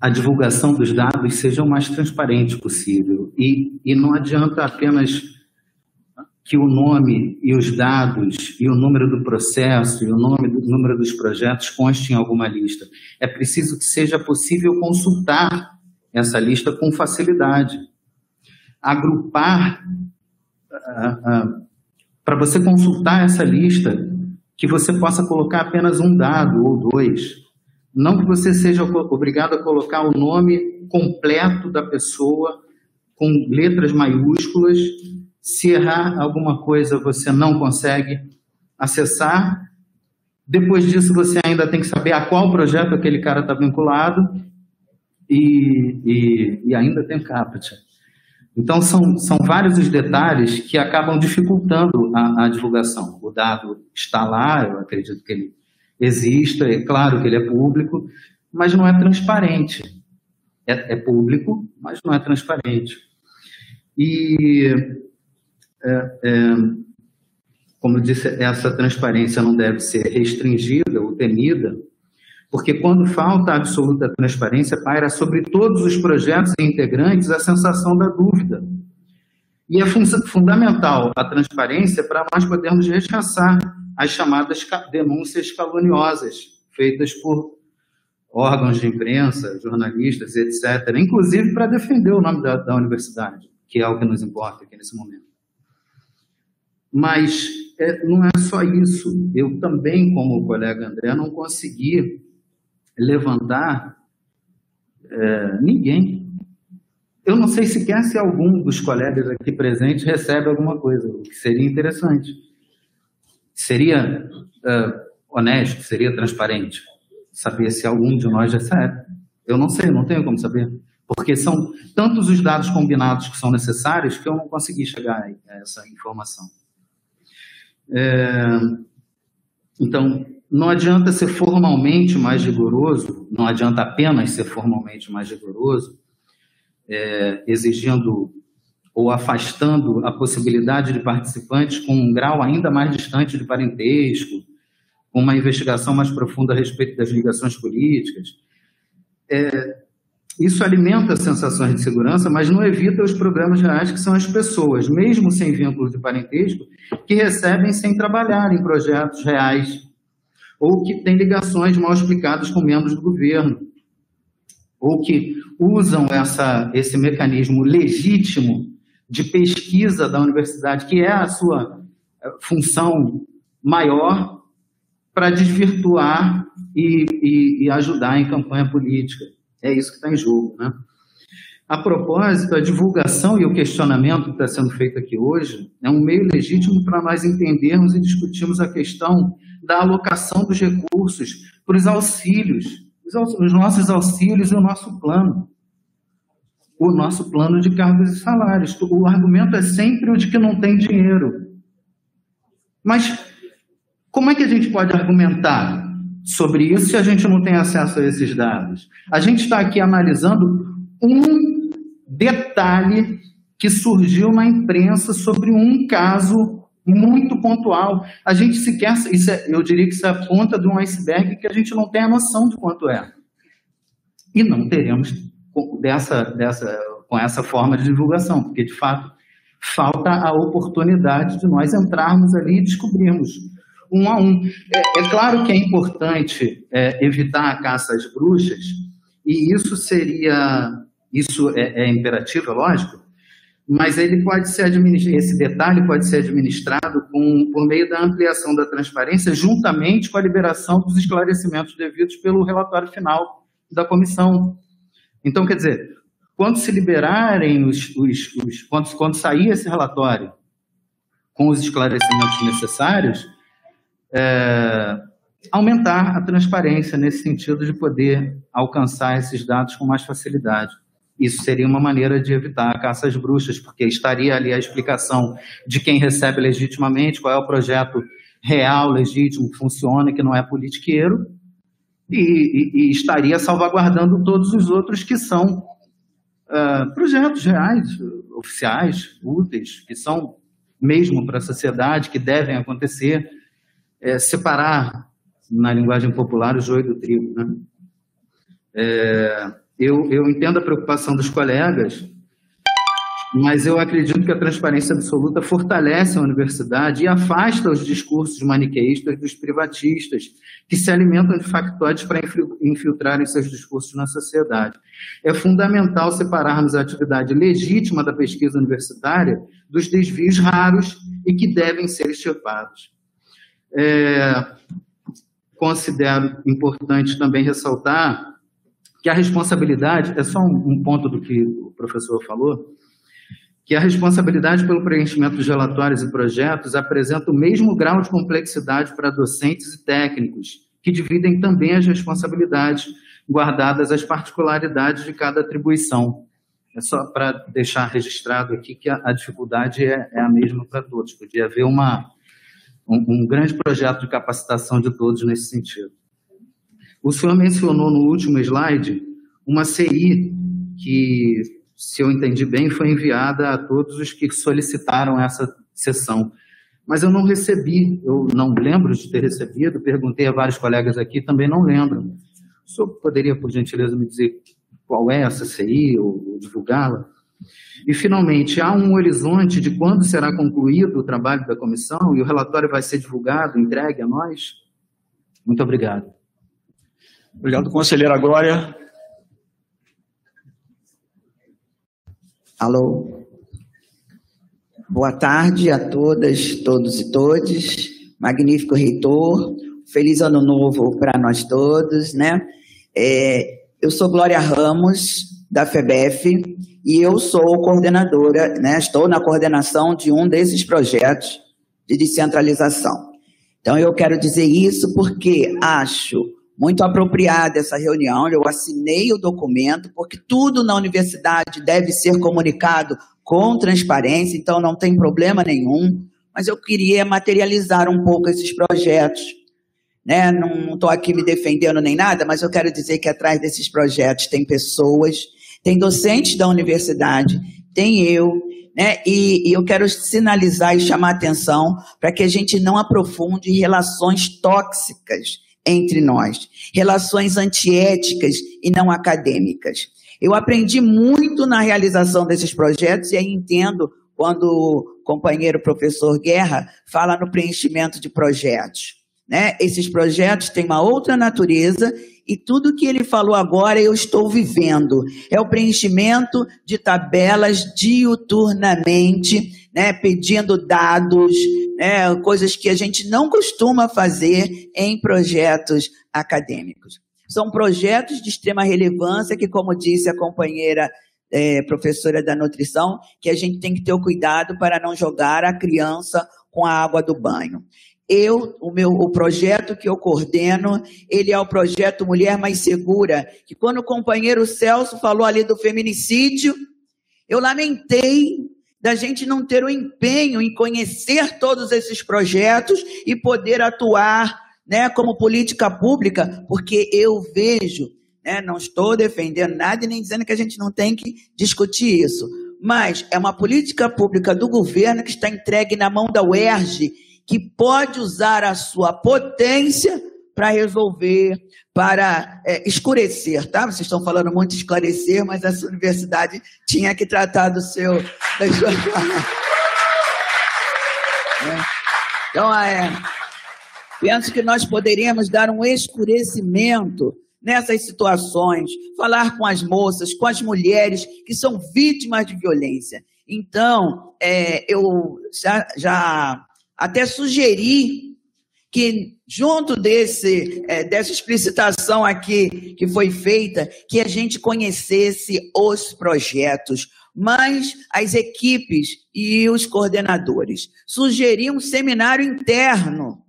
a divulgação dos dados seja o mais transparente possível. E, e não adianta apenas que o nome e os dados e o número do processo e o nome do número dos projetos constem em alguma lista. É preciso que seja possível consultar essa lista com facilidade. Agrupar, uh, uh, para você consultar essa lista, que você possa colocar apenas um dado ou dois. Não que você seja obrigado a colocar o nome completo da pessoa com letras maiúsculas. Se errar alguma coisa, você não consegue acessar. Depois disso, você ainda tem que saber a qual projeto aquele cara está vinculado e, e, e ainda tem captcha. Então, são, são vários os detalhes que acabam dificultando a, a, divulgação. O dado está lá, eu acredito que ele exista, é claro que ele é público, mas não é transparente. É, é público, mas não é transparente. E, é, é, como eu disse, essa transparência não deve ser restringida ou temida, porque quando falta absoluta transparência, paira sobre todos os projetos e integrantes a sensação da dúvida. E é fun fundamental a transparência para nós podermos rechaçar as chamadas denúncias caluniosas feitas por órgãos de imprensa, jornalistas, etc., inclusive para defender o nome da, da universidade, que é o que nos importa aqui nesse momento. Mas é, não é só isso. Eu também, como o colega André, não consegui levantar é, ninguém. Eu não sei sequer se algum dos colegas aqui presentes recebe alguma coisa, o que seria interessante. Seria é, honesto, seria transparente saber se algum de nós recebe. Eu não sei, não tenho como saber. Porque são tantos os dados combinados que são necessários que eu não consegui chegar a essa informação. É, então, não adianta ser formalmente mais rigoroso, não adianta apenas ser formalmente mais rigoroso, é, exigindo ou afastando a possibilidade de participantes com um grau ainda mais distante de parentesco, com uma investigação mais profunda a respeito das ligações políticas. É, isso alimenta sensações de segurança, mas não evita os problemas reais que são as pessoas, mesmo sem vínculo de parentesco, que recebem sem trabalhar em projetos reais ou que têm ligações mal explicadas com membros do governo, ou que usam essa, esse mecanismo legítimo de pesquisa da universidade, que é a sua eh, função maior, para desvirtuar e, e, e, ajudar em campanha política. É isso que está em jogo. Né? A propósito, a divulgação e o questionamento que está sendo feito aqui hoje é um meio legítimo para nós entendermos e discutirmos a questão da alocação dos recursos para os auxílios, os nossos auxílios e o nosso plano. O nosso plano de cargos e salários. O argumento é sempre o de que não tem dinheiro. Mas como é que a gente pode argumentar sobre isso se a gente não tem acesso a esses dados? A gente está aqui analisando um detalhe que surgiu na imprensa sobre um caso muito pontual. A gente sequer, isso é, eu diria que isso é a ponta de um iceberg que a gente não tem a noção de quanto é. E não teremos dessa, dessa, com essa forma de divulgação, porque de fato falta a oportunidade de nós entrarmos ali e descobrirmos um a um. É, é claro que é importante é, evitar a caça às bruxas, e isso seria, isso é, é imperativo, é lógico, mas ele pode ser esse detalhe pode ser administrado com, por meio da ampliação da transparência, juntamente com a liberação dos esclarecimentos devidos pelo relatório final da comissão. Então, quer dizer, quando se liberarem os, os, os quando, quando sair esse relatório com os esclarecimentos necessários, é, aumentar a transparência nesse sentido de poder alcançar esses dados com mais facilidade. Isso seria uma maneira de evitar a caça às bruxas, porque estaria ali a explicação de quem recebe legitimamente, qual é o projeto real, legítimo, que funciona, que não é politiqueiro, e, e, estaria salvaguardando todos os outros que são uh, projetos reais, oficiais, úteis, que são mesmo para a sociedade, que devem acontecer, é, separar, na linguagem popular, o joio do trigo. Né? É, eu, eu entendo a preocupação dos colegas, mas eu acredito que a transparência absoluta fortalece a universidade e afasta os discursos maniqueístas dos privatistas, que se alimentam de factoides para infiltrarem seus discursos na sociedade. É fundamental separarmos a atividade legítima da pesquisa universitária dos desvios raros e que devem ser extirpados. É, considero importante também ressaltar que a responsabilidade, é só um, um ponto do que o professor falou, que a responsabilidade pelo preenchimento de relatórios e projetos apresenta o mesmo grau de complexidade para docentes e técnicos, que dividem também as responsabilidades, guardadas as particularidades de cada atribuição. É só para deixar registrado aqui que a, a dificuldade é, é, a mesma para todos. Podia haver uma, um, um grande projeto de capacitação de todos nesse sentido. O senhor mencionou no último slide uma CI que, se eu entendi bem, foi enviada a todos os que solicitaram essa sessão. Mas eu não recebi, eu não lembro de ter recebido, perguntei a vários colegas aqui, também não lembro. O senhor poderia, por gentileza, me dizer qual é essa CI ou, ou divulgá-la? E, finalmente, há um horizonte de quando será concluído o trabalho da comissão e o relatório vai ser divulgado, entregue a nós? Muito obrigado. Obrigado, conselheira Glória. Alô. Boa tarde a todas, todos e todes. Magnífico reitor. Feliz ano novo para nós todos, né? É, eu sou Glória Ramos, da FEBEF, e eu sou coordenadora, né? Estou na coordenação de um desses projetos de descentralização. Então, eu quero dizer isso porque acho muito apropriada essa reunião. Eu assinei o documento, porque tudo na universidade deve ser comunicado com transparência, então não tem problema nenhum. Mas eu queria materializar um pouco esses projetos né? Não estou aqui me defendendo nem nada, mas eu quero dizer que atrás desses projetos tem pessoas, tem docentes da universidade, tem eu, né? E, e eu quero sinalizar e chamar atenção para que a gente não aprofunde relações tóxicas entre nós, relações antiéticas e não acadêmicas. Eu aprendi muito na realização desses projetos e aí entendo quando o companheiro professor Guerra fala no preenchimento de projetos. Né? Esses projetos têm uma outra natureza e tudo que ele falou agora eu estou vivendo. É o preenchimento de tabelas diuturnamente, né? pedindo dados, né? coisas que a gente não costuma fazer em projetos acadêmicos. São projetos de extrema relevância que, como disse a companheira é, professora da nutrição, que a gente tem que ter o cuidado para não jogar a criança com a água do banho. Eu, o meu, o projeto que eu coordeno, ele é o projeto Mulher Mais Segura, que quando o companheiro Celso falou ali do feminicídio, eu lamentei da gente não ter o empenho em conhecer todos esses projetos e poder atuar, né, como política pública, porque eu vejo, né, não estou defendendo nada e nem dizendo que a gente não tem que discutir isso, mas é uma política pública do governo que está entregue na mão da UERJ que pode usar a sua potência para resolver, para é, escurecer, tá? Vocês estão falando muito esclarecer, mas essa universidade tinha que tratar do seu. É. Então, é, penso que nós poderíamos dar um escurecimento nessas situações, falar com as moças, com as mulheres que são vítimas de violência. Então, é, eu já, já até sugerir que, junto desse, é, dessa explicitação aqui que foi feita, que a gente conhecesse os projetos, mas as equipes e os coordenadores. Sugeri um seminário interno,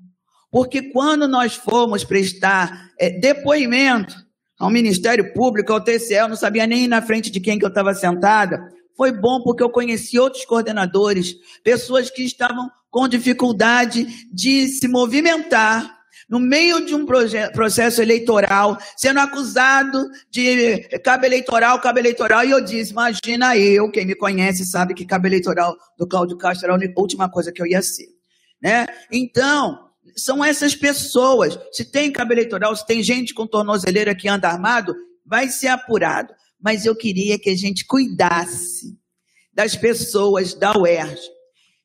porque quando nós fomos prestar é, depoimento ao Ministério Público, ao TCE, eu não sabia nem na frente de quem que eu estava sentada, foi bom porque eu conheci outros coordenadores, pessoas que estavam com dificuldade de se movimentar no meio de um processo eleitoral, sendo acusado de cabo eleitoral, cabo eleitoral, e eu disse, imagina eu, quem me conhece sabe que cabo eleitoral do Cláudio Castro era a última coisa que eu ia ser. Né? Então, são essas pessoas. Se tem cabo eleitoral, se tem gente com tornozeleira que anda armado, vai ser apurado mas eu queria que a gente cuidasse das pessoas da UERJ.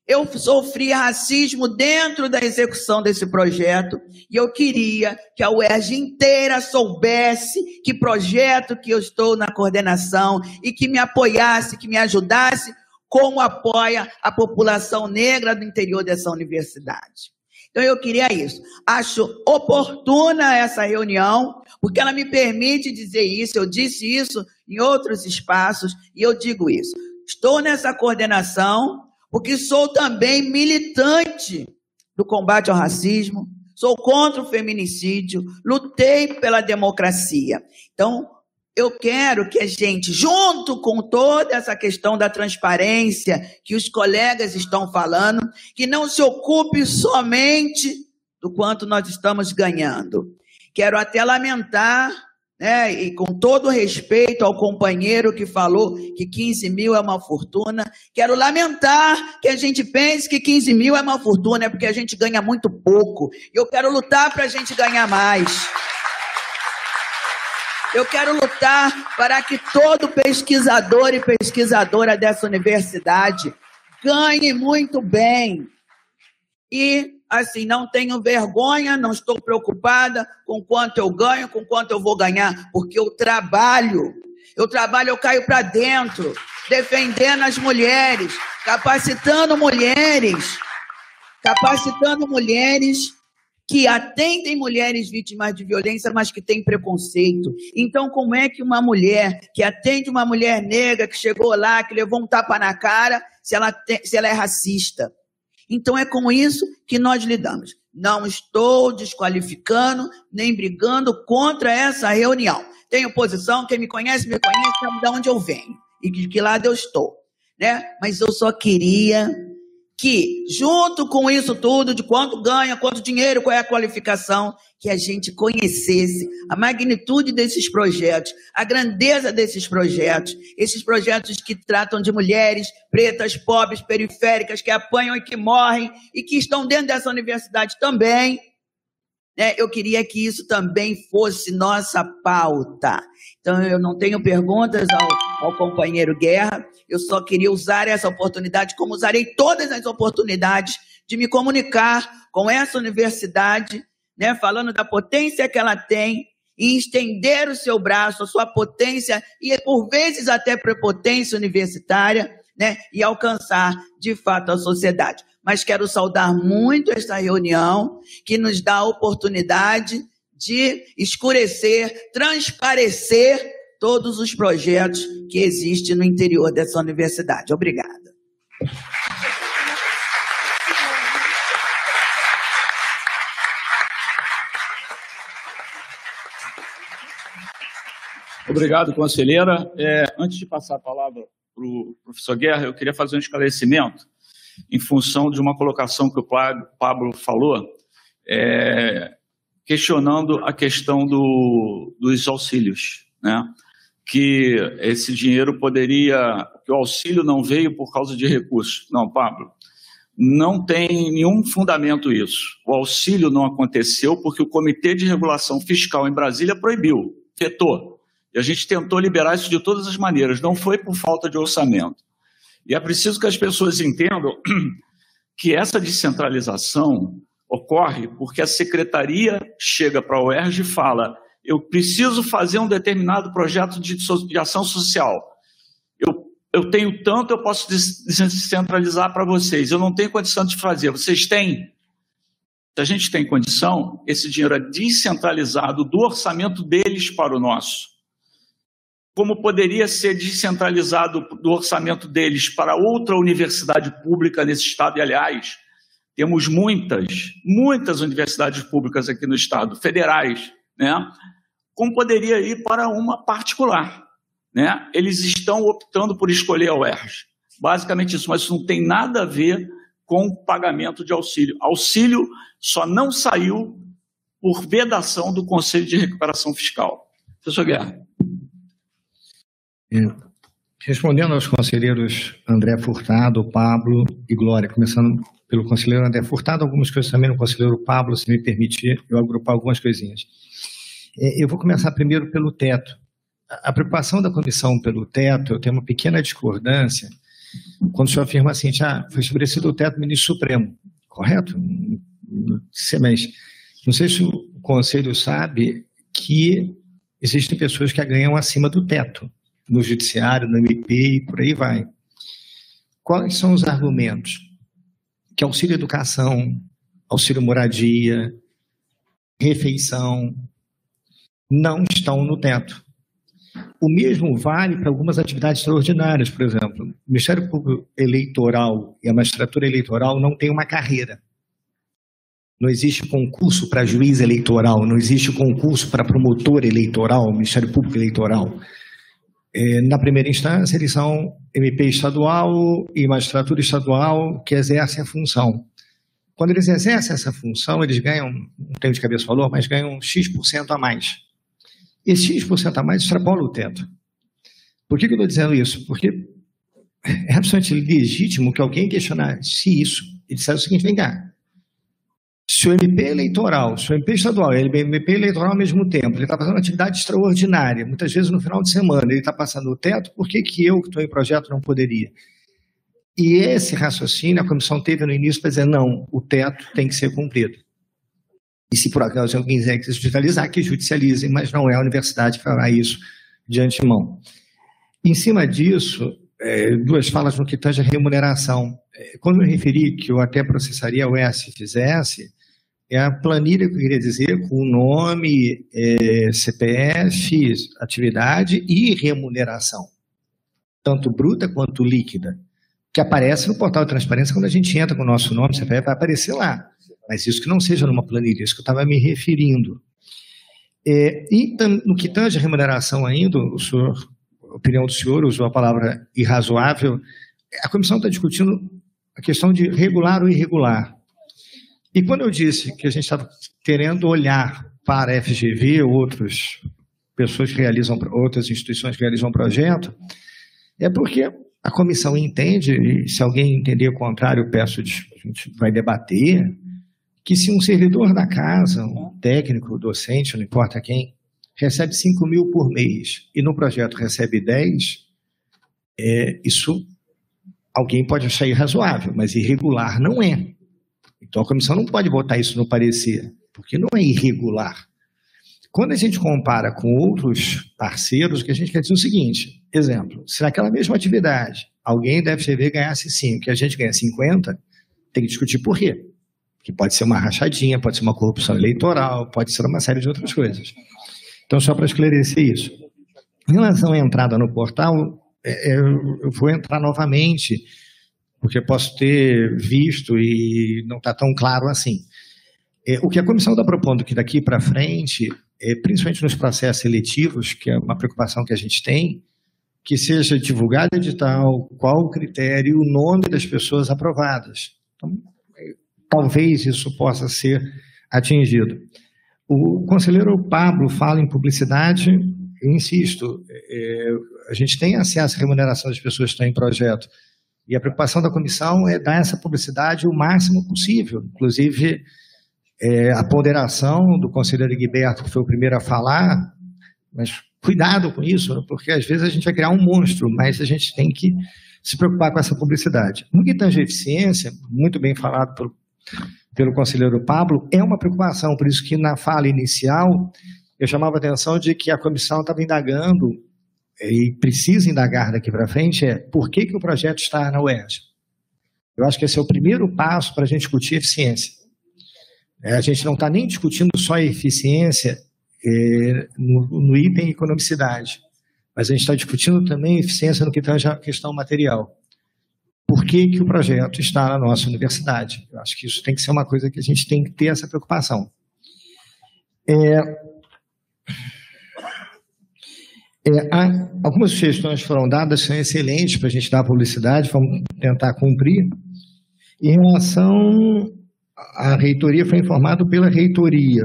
Eu sofri racismo dentro da execução desse projeto e eu queria que a UERJ inteira soubesse que projeto que eu estou na coordenação e que me apoiasse, que me ajudasse, como apoia a população negra do interior dessa universidade. Então eu queria isso. Acho oportuna essa reunião, porque ela me permite dizer isso. Eu disse isso em outros espaços e eu digo isso. Estou nessa coordenação porque sou também militante do combate ao racismo, sou contra o feminicídio, lutei pela democracia. Então, eu quero que a gente, junto com toda essa questão da transparência que os colegas estão falando, que não se ocupe somente do quanto nós estamos ganhando. Quero até lamentar, né, e com todo respeito ao companheiro que falou que 15 mil é uma fortuna, quero lamentar que a gente pense que 15 mil é uma fortuna, é porque a gente ganha muito pouco. Eu quero lutar para a gente ganhar mais. Eu quero lutar para que todo pesquisador e pesquisadora dessa universidade ganhe muito bem. E, assim, não tenho vergonha, não estou preocupada com quanto eu ganho, com quanto eu vou ganhar, porque eu trabalho. Eu trabalho, eu caio para dentro, defendendo as mulheres, capacitando mulheres, capacitando mulheres que atendem mulheres vítimas de violência, mas que têm preconceito. Então, como é que uma mulher que atende uma mulher negra que chegou lá, que levou um tapa na cara, se ela, se ela é racista? Então, é com isso que nós lidamos. Não estou desqualificando nem brigando contra essa reunião. Tenho posição, quem me conhece, me conhece, sabe de onde eu venho e de que lado eu estou. Né? Mas eu só queria que, junto com isso tudo, de quanto ganha, quanto dinheiro, qual é a qualificação, que a gente conhecesse a magnitude desses projetos, a grandeza desses projetos, esses projetos que tratam de mulheres pretas, pobres, periféricas, que apanham e que morrem e que estão dentro dessa universidade também. Né? Eu queria que isso também fosse nossa pauta. Então, eu não tenho perguntas ao, ao companheiro Guerra, eu só queria usar essa oportunidade, como usarei todas as oportunidades, de me comunicar com essa universidade, né, falando da potência que ela tem e estender o seu braço, a sua potência e por vezes até prepotência universitária, né, e alcançar de fato a sociedade. Mas quero saudar muito esta reunião que nos dá a oportunidade de escurecer, transparecer todos os projetos que existem no interior dessa universidade. Obrigada. Obrigado, conselheira. É, antes de passar a palavra para o professor Guerra, eu queria fazer um esclarecimento em função de uma colocação que o Pablo falou, é, questionando a questão do, dos auxílios. Né? que esse dinheiro poderia, que o auxílio não veio por causa de recursos. Não, Pablo, não tem nenhum fundamento isso. O auxílio não aconteceu porque o Comitê de Regulação Fiscal em Brasília proibiu, vetou. E a gente tentou liberar isso de todas as maneiras, não foi por falta de orçamento. E é preciso que as pessoas entendam que essa descentralização ocorre porque a secretaria chega para a UERJ e fala: eu preciso fazer um determinado projeto de, de ação social. Eu, eu tenho tanto, eu posso descentralizar para vocês. Eu não tenho condição de fazer. Vocês têm? Se a gente tem condição, esse dinheiro é descentralizado do orçamento deles para o nosso. Como poderia ser descentralizado do orçamento deles para outra universidade pública nesse estado? E, aliás, temos muitas, muitas universidades públicas aqui no estado, federais, né? como poderia ir para uma particular. Né? Eles estão optando por escolher a UERJ. Basicamente isso, mas isso não tem nada a ver com o pagamento de auxílio. Auxílio só não saiu por vedação do Conselho de Recuperação Fiscal. Professor Guerra. Respondendo aos conselheiros André Furtado, Pablo e Glória, começando pelo conselheiro André Furtado, algumas coisas também no conselheiro Pablo, se me permitir, eu agrupar algumas coisinhas. É, eu vou começar primeiro pelo teto. A preocupação da comissão pelo teto, eu tenho uma pequena discordância quando o senhor afirma assim, ah, foi estabelecido o teto do ministro Supremo, correto? Mas não sei se o Conselho sabe que existem pessoas que ganham acima do teto, no Judiciário, no MP e por aí vai. Quais são os argumentos? Que auxílio educação, auxílio moradia, refeição, não estão no teto. O mesmo vale para algumas atividades extraordinárias, por exemplo. O Ministério Público Eleitoral e a magistratura eleitoral não têm uma carreira. Não existe concurso para juiz eleitoral, não existe concurso para promotor eleitoral, Ministério Público Eleitoral. É, na primeira instância, eles são MP estadual e magistratura estadual que exercem a função. Quando eles exercem essa função, eles ganham, não tenho de cabeça valor, mas ganham X% a mais. Esse X% a mais extrapola o teto. Por que, que eu estou dizendo isso? Porque é absolutamente legítimo que alguém questionasse isso e dissesse o seguinte: vem cá, Se o MP eleitoral, se o MP estadual e o MP eleitoral ao mesmo tempo, ele está uma atividade extraordinária, muitas vezes no final de semana, ele está passando o teto, por que, que eu, que estou em projeto, não poderia? E esse raciocínio a comissão teve no início para dizer, não, o teto tem que ser cumprido. E se por acaso alguém quiser que judicializar, que judicializem, mas não é a universidade que fará isso de antemão. Em cima disso, é, duas falas no que tange a remuneração. É, quando eu referi que eu até processaria o S fizesse, é a planilha que eu queria dizer com nome, é, CPF, atividade e remuneração, tanto bruta quanto líquida, que aparece no portal de transparência quando a gente entra com o nosso nome, CPF, vai aparecer lá. Mas isso que não seja numa planilha, isso que eu estava me referindo. É, e no que tange a remuneração ainda, o senhor, a opinião do senhor usou a palavra irrazoável, a comissão está discutindo a questão de regular ou irregular. E quando eu disse que a gente estava querendo olhar para a FGV, outras pessoas realizam, outras instituições que realizam projeto, é porque a comissão entende, e se alguém entender o contrário, peço, a gente vai debater, que se um servidor da casa, um técnico, docente, não importa quem, recebe 5 mil por mês e no projeto recebe 10, é, isso alguém pode achar irrazoável, mas irregular não é. Então a comissão não pode botar isso no parecer, porque não é irregular. Quando a gente compara com outros parceiros, o que a gente quer dizer é o seguinte: exemplo, se naquela mesma atividade alguém da FGV ganhasse 5 e a gente ganha 50, tem que discutir por quê que pode ser uma rachadinha, pode ser uma corrupção eleitoral, pode ser uma série de outras coisas. Então, só para esclarecer isso. Em relação à entrada no portal, é, é, eu vou entrar novamente, porque posso ter visto e não está tão claro assim. É, o que a comissão está propondo que daqui para frente, principalmente nos processos seletivos, que é uma preocupação que a gente tem, que seja divulgado edital, qual o critério, o nome das pessoas aprovadas. Então, talvez isso possa ser atingido. O conselheiro Pablo fala em publicidade, eu insisto, é, a gente tem acesso à remuneração das pessoas que estão em projeto, e a preocupação da comissão é dar essa publicidade o máximo possível, inclusive é, a ponderação do conselheiro Guiberto, que foi o primeiro a falar, mas cuidado com isso, porque às vezes a gente vai criar um monstro, mas a gente tem que se preocupar com essa publicidade. No que tange eficiência, muito bem falado pelo pelo conselheiro Pablo, é uma preocupação. Por isso que na fala inicial eu chamava a atenção de que a comissão estava indagando e precisa indagar daqui para frente é por que, que o projeto está na UERJ. Eu acho que esse é o primeiro passo para a gente discutir eficiência. É, a gente não está nem discutindo só eficiência é, no, no, item economicidade, mas a gente está discutindo também eficiência no que tange a questão material por que, que o projeto está na nossa universidade. Eu acho que isso tem que ser uma coisa que a gente tem que ter essa preocupação. É, é, há, algumas sugestões foram dadas, são excelentes para a gente dar publicidade, vamos tentar cumprir. Em relação à reitoria, foi informado pela reitoria.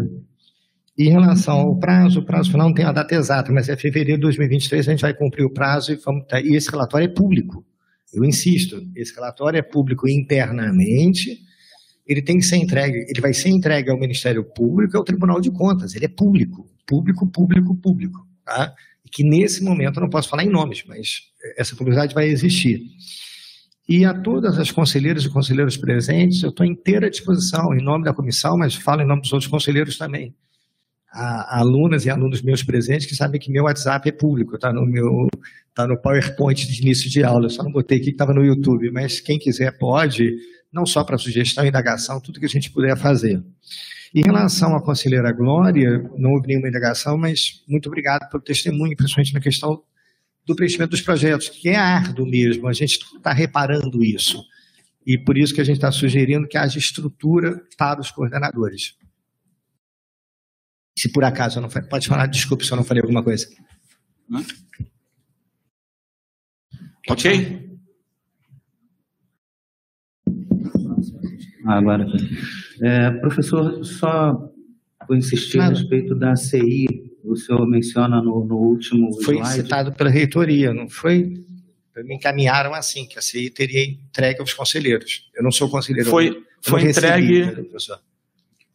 Em relação ao prazo, o prazo final não tem a data exata, mas é fevereiro de 2023, a gente vai cumprir o prazo e, vamos, e esse relatório é público. Eu insisto, esse relatório é público internamente, ele tem que ser entregue, ele vai ser entregue ao Ministério Público e ao Tribunal de Contas, ele é público, público, público, público, tá? E que nesse momento eu não posso falar em nomes, mas essa publicidade vai existir. E a todas as conselheiras e conselheiros presentes, eu estou inteira disposição, em nome da comissão, mas falo em nome dos outros conselheiros também a, alunas e alunos meus presentes que sabem que meu WhatsApp é público, está no meu tá no PowerPoint de início de aula, eu só não botei aqui que estava no YouTube, mas quem quiser pode, não só para sugestão, indagação, tudo que a gente puder fazer. Em relação à conselheira Glória, não houve nenhuma indagação, mas muito obrigado pelo testemunho, principalmente na questão do preenchimento dos projetos, que é árduo mesmo, a gente está reparando isso. E por isso que a gente está sugerindo que haja estrutura para os coordenadores. Se por acaso eu não falei, pode falar, desculpe se eu não falei alguma coisa. Ok. Agora. É, professor, só vou insistir a respeito da CI. O senhor menciona no, no último Foi slide. citado pela reitoria, não foi? Me encaminharam assim, que a CI teria entregue aos conselheiros. Eu não sou conselheiro. Foi, foi recebi, entregue. né, professor.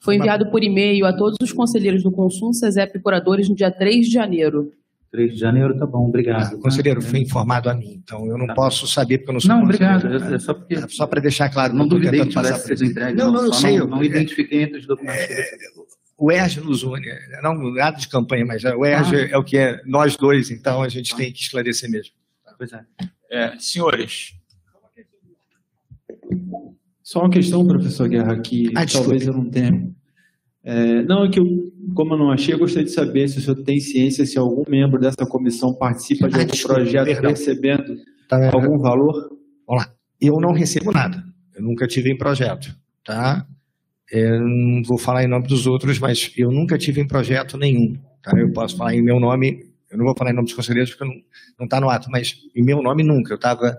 Foi enviado por e-mail a todos os conselheiros do Consul, CESEP e curadores no dia 3 de janeiro. 3 de janeiro, tá bom, obrigado. Conselheiro, foi informado a mim, então eu não posso saber porque eu não sou Não, obrigado. É- é só porque- Só para deixar claro, Não estou duvidei que tivesse sido entregue, Não, não, não, eu sei. não- eu- não identifiquei entre os documentos que O ERJ nos une, não nada de campanha, mas o ERJ Ah. é o que é nós dois, então a gente tem que esclarecer mesmo. Pois é. É, senhores, Só uma questão, professor Guerra, que Ah, talvez eu não tenha. É, não, é que eu, como eu não achei, eu gostaria de saber se o senhor tem ciência se algum membro dessa comissão participa de Ah, algum projeto perdão. recebendo Tá, é. algum valor. Vamos lá. Eu não recebo nada. Eu nunca tive em projeto, tá? Eu não vou falar em nome dos outros, mas eu nunca tive em projeto nenhum, tá? Eu posso falar em meu nome, eu não vou falar em nome dos conselheiros porque não está no ato, mas em meu nome nunca. Eu estava,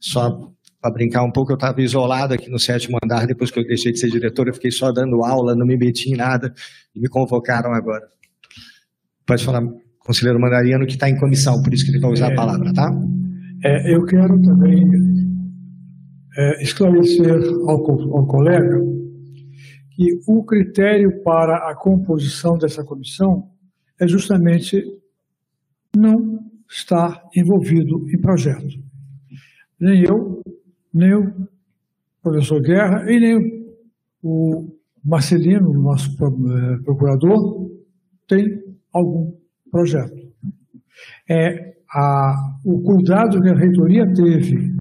só para brincar um pouco, eu estava isolado aqui no sétimo andar, depois que eu deixei de ser diretor, eu fiquei só dando aula, não me meti em nada, e me convocaram agora. Pode falar, conselheiro Mandariano, que está em comissão, por isso que ele vai usar a palavra, tá? É, eu quero também é, esclarecer ao, ao colega que o critério para a composição dessa comissão é justamente não estar envolvido em projeto. Nem eu, nem o professor Guerra e nem o Marcelino, nosso eh, procurador, tem algum projeto. É, a, o cuidado que a reitoria teve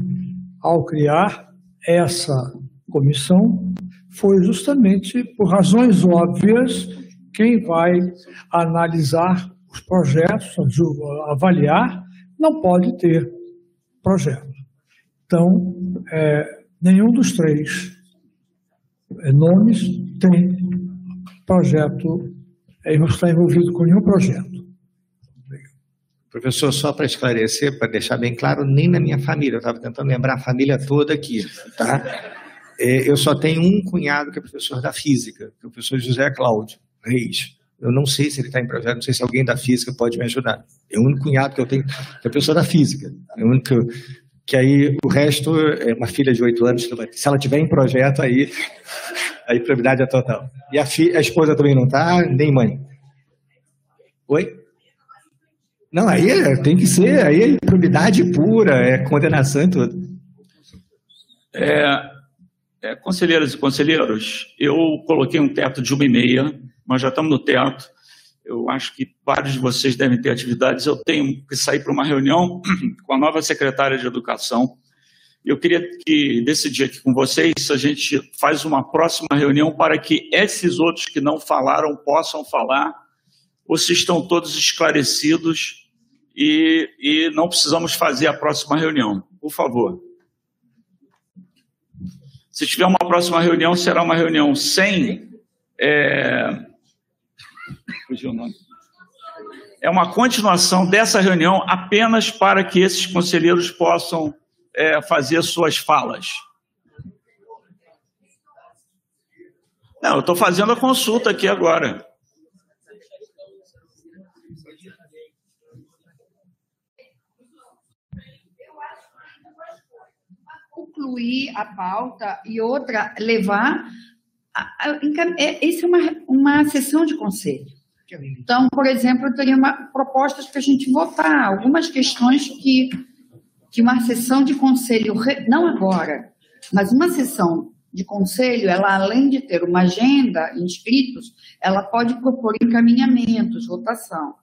ao criar essa comissão foi justamente por razões óbvias quem vai analisar os projetos, avaliar, não pode ter projeto. Então, é, nenhum dos três é, nomes tem projeto, é, não está envolvido com nenhum projeto. Professor, só para esclarecer, para deixar bem claro, nem na minha família, eu estava tentando lembrar a família toda aqui, tá? É, Eu só tenho um cunhado que é professor da física, que é o professor José Cláudio Reis. Eu não sei se ele está em projeto, não sei se alguém da física pode me ajudar. É o único cunhado que eu tenho, que é professor da física. É o único que aí o resto é uma filha de oito anos, se ela tiver em projeto, aí a improbidade é total. E a, a esposa também não está, nem mãe. Oi? Não, aí é- tem que ser, aí é improbidade pura, é condenação e tudo. É, é, conselheiras e conselheiros, eu coloquei um teto de uma e meia, nós já estamos no teto. Eu acho que vários de vocês devem ter atividades. Eu tenho que sair para uma reunião com a nova secretária de Educação. Eu queria que decidir aqui com vocês a gente faz uma próxima reunião para que esses outros que não falaram possam falar, ou se estão todos esclarecidos e, e não precisamos fazer a próxima reunião. Por favor. Se tiver uma próxima reunião, será uma reunião sem. É, fugiu o nome. É uma continuação dessa reunião apenas para que esses conselheiros possam é, fazer suas falas. Não, eu estou fazendo a consulta aqui agora. concluir a pauta e outra levar. É, essa é uma, uma sessão de conselho. Então, por exemplo, eu teria uma, propostas para a gente votar, algumas questões que, que uma sessão de conselho, não agora, mas uma sessão de conselho, ela além de ter uma agenda, inscritos, ela pode propor encaminhamentos, votação.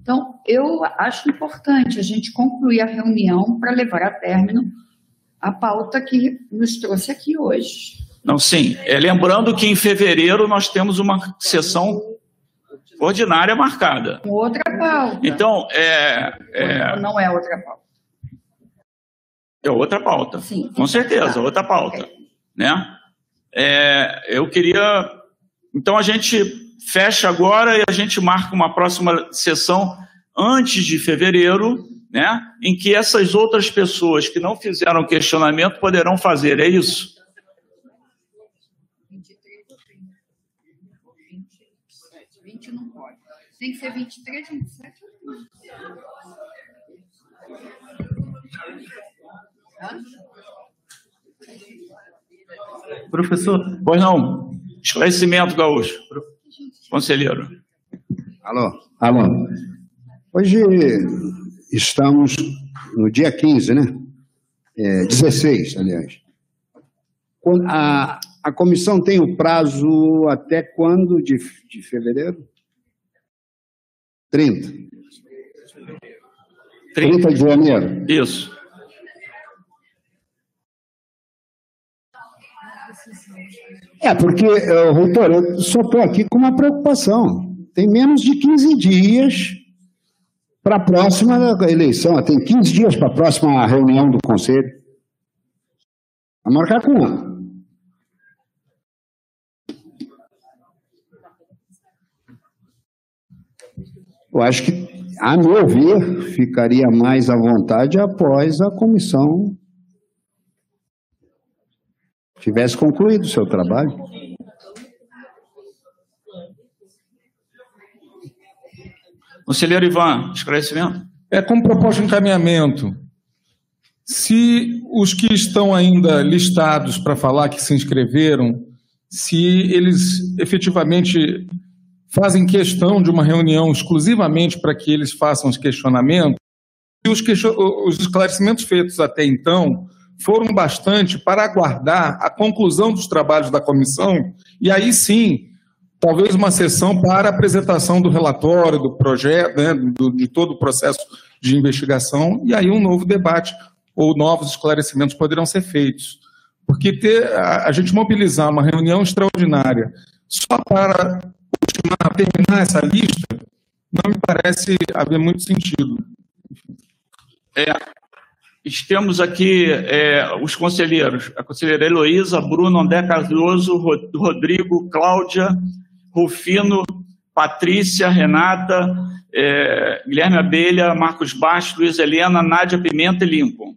Então, eu acho importante a gente concluir a reunião para levar a término a pauta que nos trouxe aqui hoje. Não, sim. É, lembrando que em fevereiro nós temos uma sessão ordinária marcada. Outra pauta. Então, é, é, Não é outra pauta. é outra pauta. Sim. Com certeza, outra pauta. Né? É, eu queria. Então, a gente fecha agora e a gente marca uma próxima sessão antes de fevereiro, né? em que essas outras pessoas que não fizeram questionamento poderão fazer. É isso? 20 não pode. Tem que ser 23, 27. Hã? Professor, Pois não. Esclarecimento, Gaúcho. Conselheiro. Alô, alô. Hoje estamos no dia 15, né? É, 16, aliás. Quando- A, a comissão tem o prazo até quando de, de fevereiro? 30. 30 de janeiro. Isso. É, porque, eh, reitor, eu só estou aqui com uma preocupação. Tem menos de 15 dias para a próxima eleição. Tem 15 dias para a próxima reunião do Conselho. Vai marcar quando? Eu acho que, a meu ver, ficaria mais à vontade após a comissão tivesse concluído o seu trabalho. Conselheiro Ivan, esclarecimento. É como proposta de encaminhamento. Se os que estão ainda listados para falar que se inscreveram, se eles efetivamente fazem questão de uma reunião exclusivamente para que eles façam os questionamentos, e os, question- os esclarecimentos feitos até então foram bastante para aguardar a conclusão dos trabalhos da comissão, e aí sim, talvez uma sessão para apresentação do relatório, do projeto, né, do- de todo o processo de investigação, e aí um novo debate ou novos esclarecimentos poderão ser feitos. Porque ter, a, a gente mobilizar uma reunião extraordinária só para ultimar, terminar essa lista, não me parece haver muito sentido. É, temos aqui é, os conselheiros, a conselheira Heloísa, Bruno, André Cardoso, Ro- Rodrigo, Cláudia, Rufino, Patrícia, Renata, é, Guilherme Abelha, Marcos Bastos, Luiz Helena, Nádia Pimenta e Lincoln.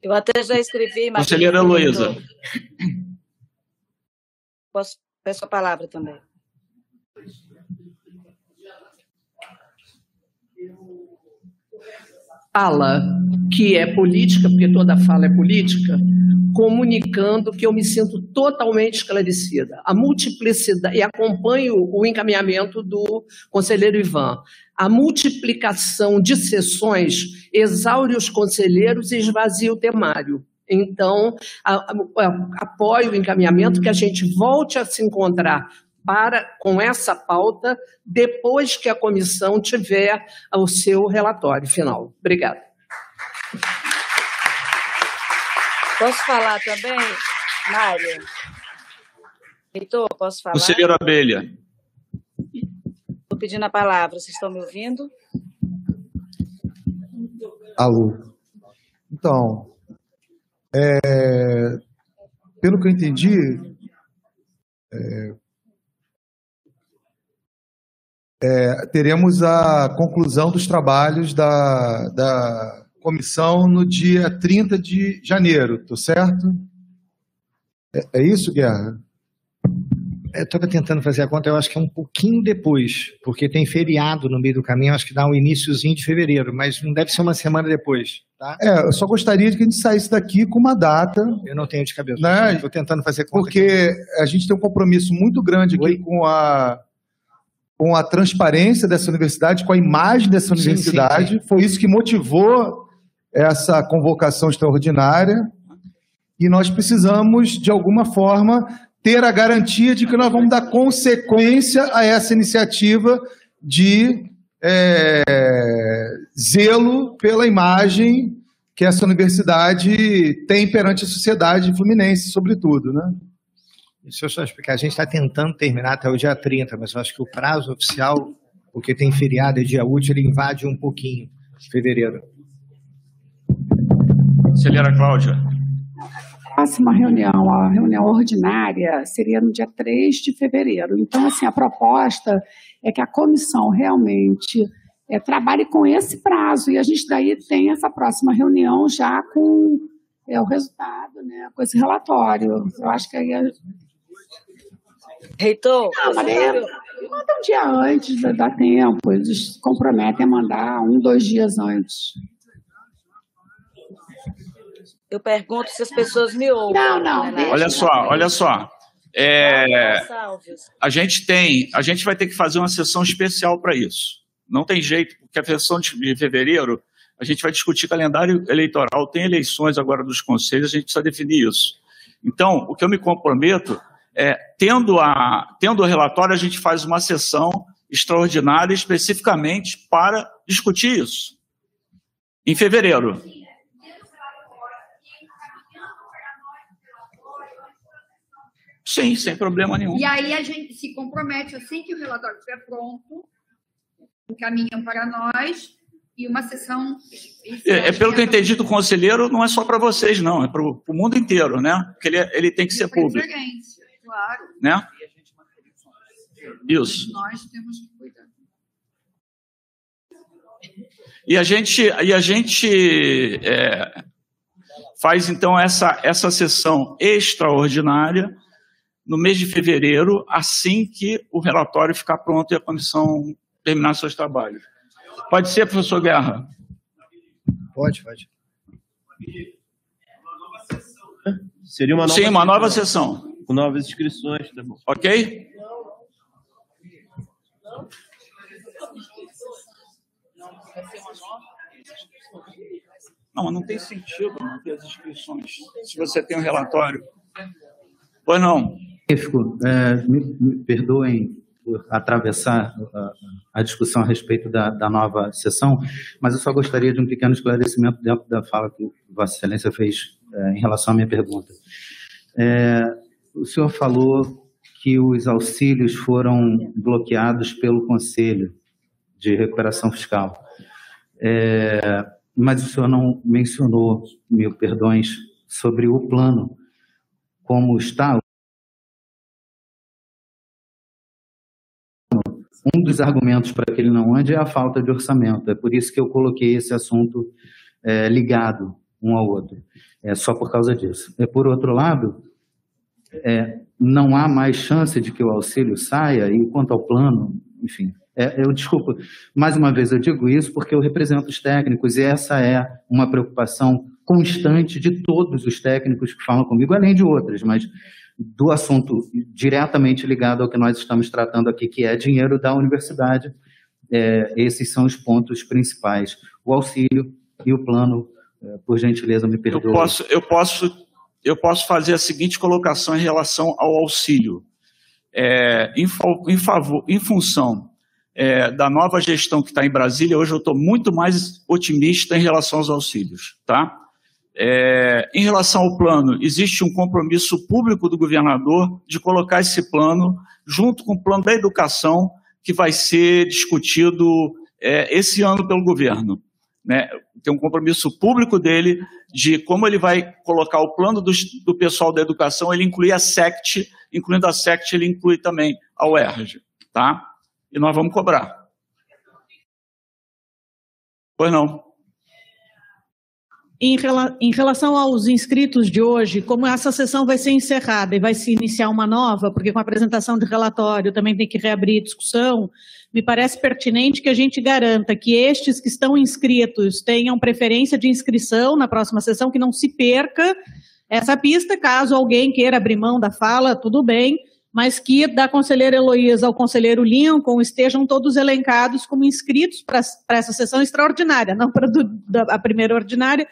Eu até já escrevi, mas. Conselheira Heloísa. Posso, peço a palavra também. Fala que é política, porque toda fala é política, comunicando que eu me sinto totalmente esclarecida. A multiplicidade, e acompanho o encaminhamento do conselheiro Ivan. A multiplicação de sessões exaure os conselheiros e esvazia o temário. Então, apoio o encaminhamento que a gente volte a se encontrar para com essa pauta depois que a comissão tiver o seu relatório final. Obrigada. Posso falar também, Mário? Heitor, posso falar? Conselheiro Abelha. Estou pedindo a palavra. Vocês estão me ouvindo? Alô. Então, é, pelo que eu entendi, é, é, teremos a conclusão dos trabalhos da, da comissão no dia 30 de janeiro, tô certo? É, é isso, Guerra? Eu estava tentando fazer a conta, eu acho que é um pouquinho depois, porque tem feriado no meio do caminho, acho que dá um iníciozinho de fevereiro, mas não deve ser uma semana depois, tá? É, eu só gostaria de que a gente saísse daqui com uma data. Eu não tenho de cabeça. Né? Estou tentando fazer conta. Porque a gente tem um compromisso muito grande aqui com a, com a transparência dessa universidade, com a imagem dessa universidade. sim, sim. Foi isso que motivou essa convocação extraordinária. E nós precisamos, de alguma forma, ter a garantia de que nós vamos dar consequência a essa iniciativa de é, zelo pela imagem que essa universidade tem perante a sociedade fluminense, sobretudo, né? Deixa eu só explicar. A gente está tentando terminar até o dia 30, mas eu acho que o prazo oficial, porque tem feriado e dia útil, ele invade um pouquinho, fevereiro. Conselheira Cláudia. próxima reunião, a reunião ordinária, seria no dia 3 de fevereiro. Então, assim, a proposta é que a comissão realmente é, trabalhe com esse prazo e a gente daí tem essa próxima reunião já com é, o resultado, né, com esse relatório. Eu acho que aí... É... Reitor, Não, mas aí, manda um dia antes, dá- tempo, eles se comprometem a mandar um, dois dias antes. Eu pergunto se as pessoas me ouvem. Não, não, né? Olha só, olha só. É, a gente tem, a gente vai ter que fazer uma sessão especial para isso. Não tem jeito, porque a sessão de fevereiro a gente vai discutir calendário eleitoral, tem eleições agora dos conselhos, a gente precisa definir isso. Então, o que eu me comprometo é, tendo, a, tendo o relatório, a gente faz uma sessão extraordinária especificamente para discutir isso. Em fevereiro. Sim, sem problema nenhum. E aí a gente se compromete, assim que o relatório estiver pronto, encaminham para nós e uma sessão. É, é pelo que eu entendi do conselheiro, não é só para vocês, não, é para o mundo inteiro, né? Porque ele, é, ele tem que ser público. Claro. Né? Isso. Nós temos que cuidar. E a gente, e a gente é, faz então essa, essa sessão extraordinária no mês de fevereiro, assim que o relatório ficar pronto e a comissão terminar seus trabalhos. Pode ser, professor Guerra? Pode, pode. Seria uma nova Sim, uma nova sessão. Com novas inscrições, tá bom. Ok? Não, mas não tem sentido não ter as inscrições se você tem um relatório. Pois não. É, me, me perdoem por atravessar a, a, discussão a respeito da, da, nova sessão, mas eu só gostaria de um pequeno esclarecimento dentro da fala que Vossa Excelência fez é, em relação à minha pergunta. É, o senhor falou que os auxílios foram bloqueados pelo Conselho de Recuperação Fiscal, é, mas o senhor não mencionou, mil perdões, sobre o plano, como está um dos argumentos para que ele não ande é a falta de orçamento. É por isso que eu coloquei esse assunto é, ligado um ao outro. É só por causa disso. É, por outro lado, é, não há mais chance de que o auxílio saia, e quanto ao plano, enfim. É, eu desculpa, mais uma vez eu digo isso porque eu represento os técnicos e essa é uma preocupação constante de todos os técnicos que falam comigo, além de outras, mas do assunto diretamente ligado ao que nós estamos tratando aqui, que é dinheiro da universidade. É, esses são os pontos principais: o auxílio e o plano. É, por gentileza, me perdoe. Eu posso, eu posso, eu posso fazer a seguinte colocação em relação ao auxílio. É, em, em, favor, em função é, da nova gestão que está em Brasília, hoje eu estou muito mais otimista em relação aos auxílios, tá? É, em relação ao plano, existe um compromisso público do governador de colocar esse plano junto com o plano da educação que vai ser discutido é, esse ano pelo governo. Né? Tem um compromisso público dele de como ele vai colocar o plano do, do pessoal da educação, ele inclui a SECT, incluindo a SECT, ele inclui também a UERJ, tá? E nós vamos cobrar. Pois não. Em, rela em, relação aos inscritos de hoje, como essa sessão vai ser encerrada e vai se iniciar uma nova, porque com a apresentação de relatório também tem que reabrir discussão, me parece pertinente que a gente garanta que estes que estão inscritos tenham preferência de inscrição na próxima sessão, que não se perca essa pista, caso alguém queira abrir mão da fala, tudo bem, mas que da conselheira Heloísa ao conselheiro Lincoln estejam todos elencados como inscritos para essa sessão extraordinária, não para a primeira ordinária,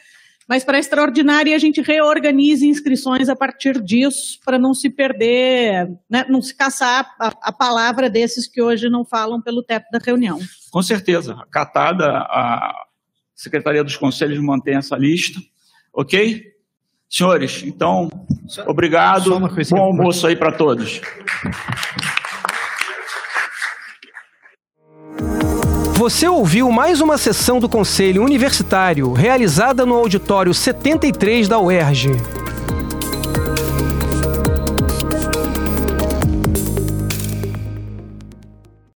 mas para a extraordinária a gente reorganize inscrições a partir disso, para não se perder, né, não se caçar a, a, palavra desses que hoje não falam pelo teto da reunião. Com certeza, acatada, a Secretaria dos Conselhos mantém essa lista, ok? Senhores, então, obrigado. Bom almoço aí para todos. Você ouviu mais uma sessão do Conselho Universitário, realizada no auditório 73 da UERJ.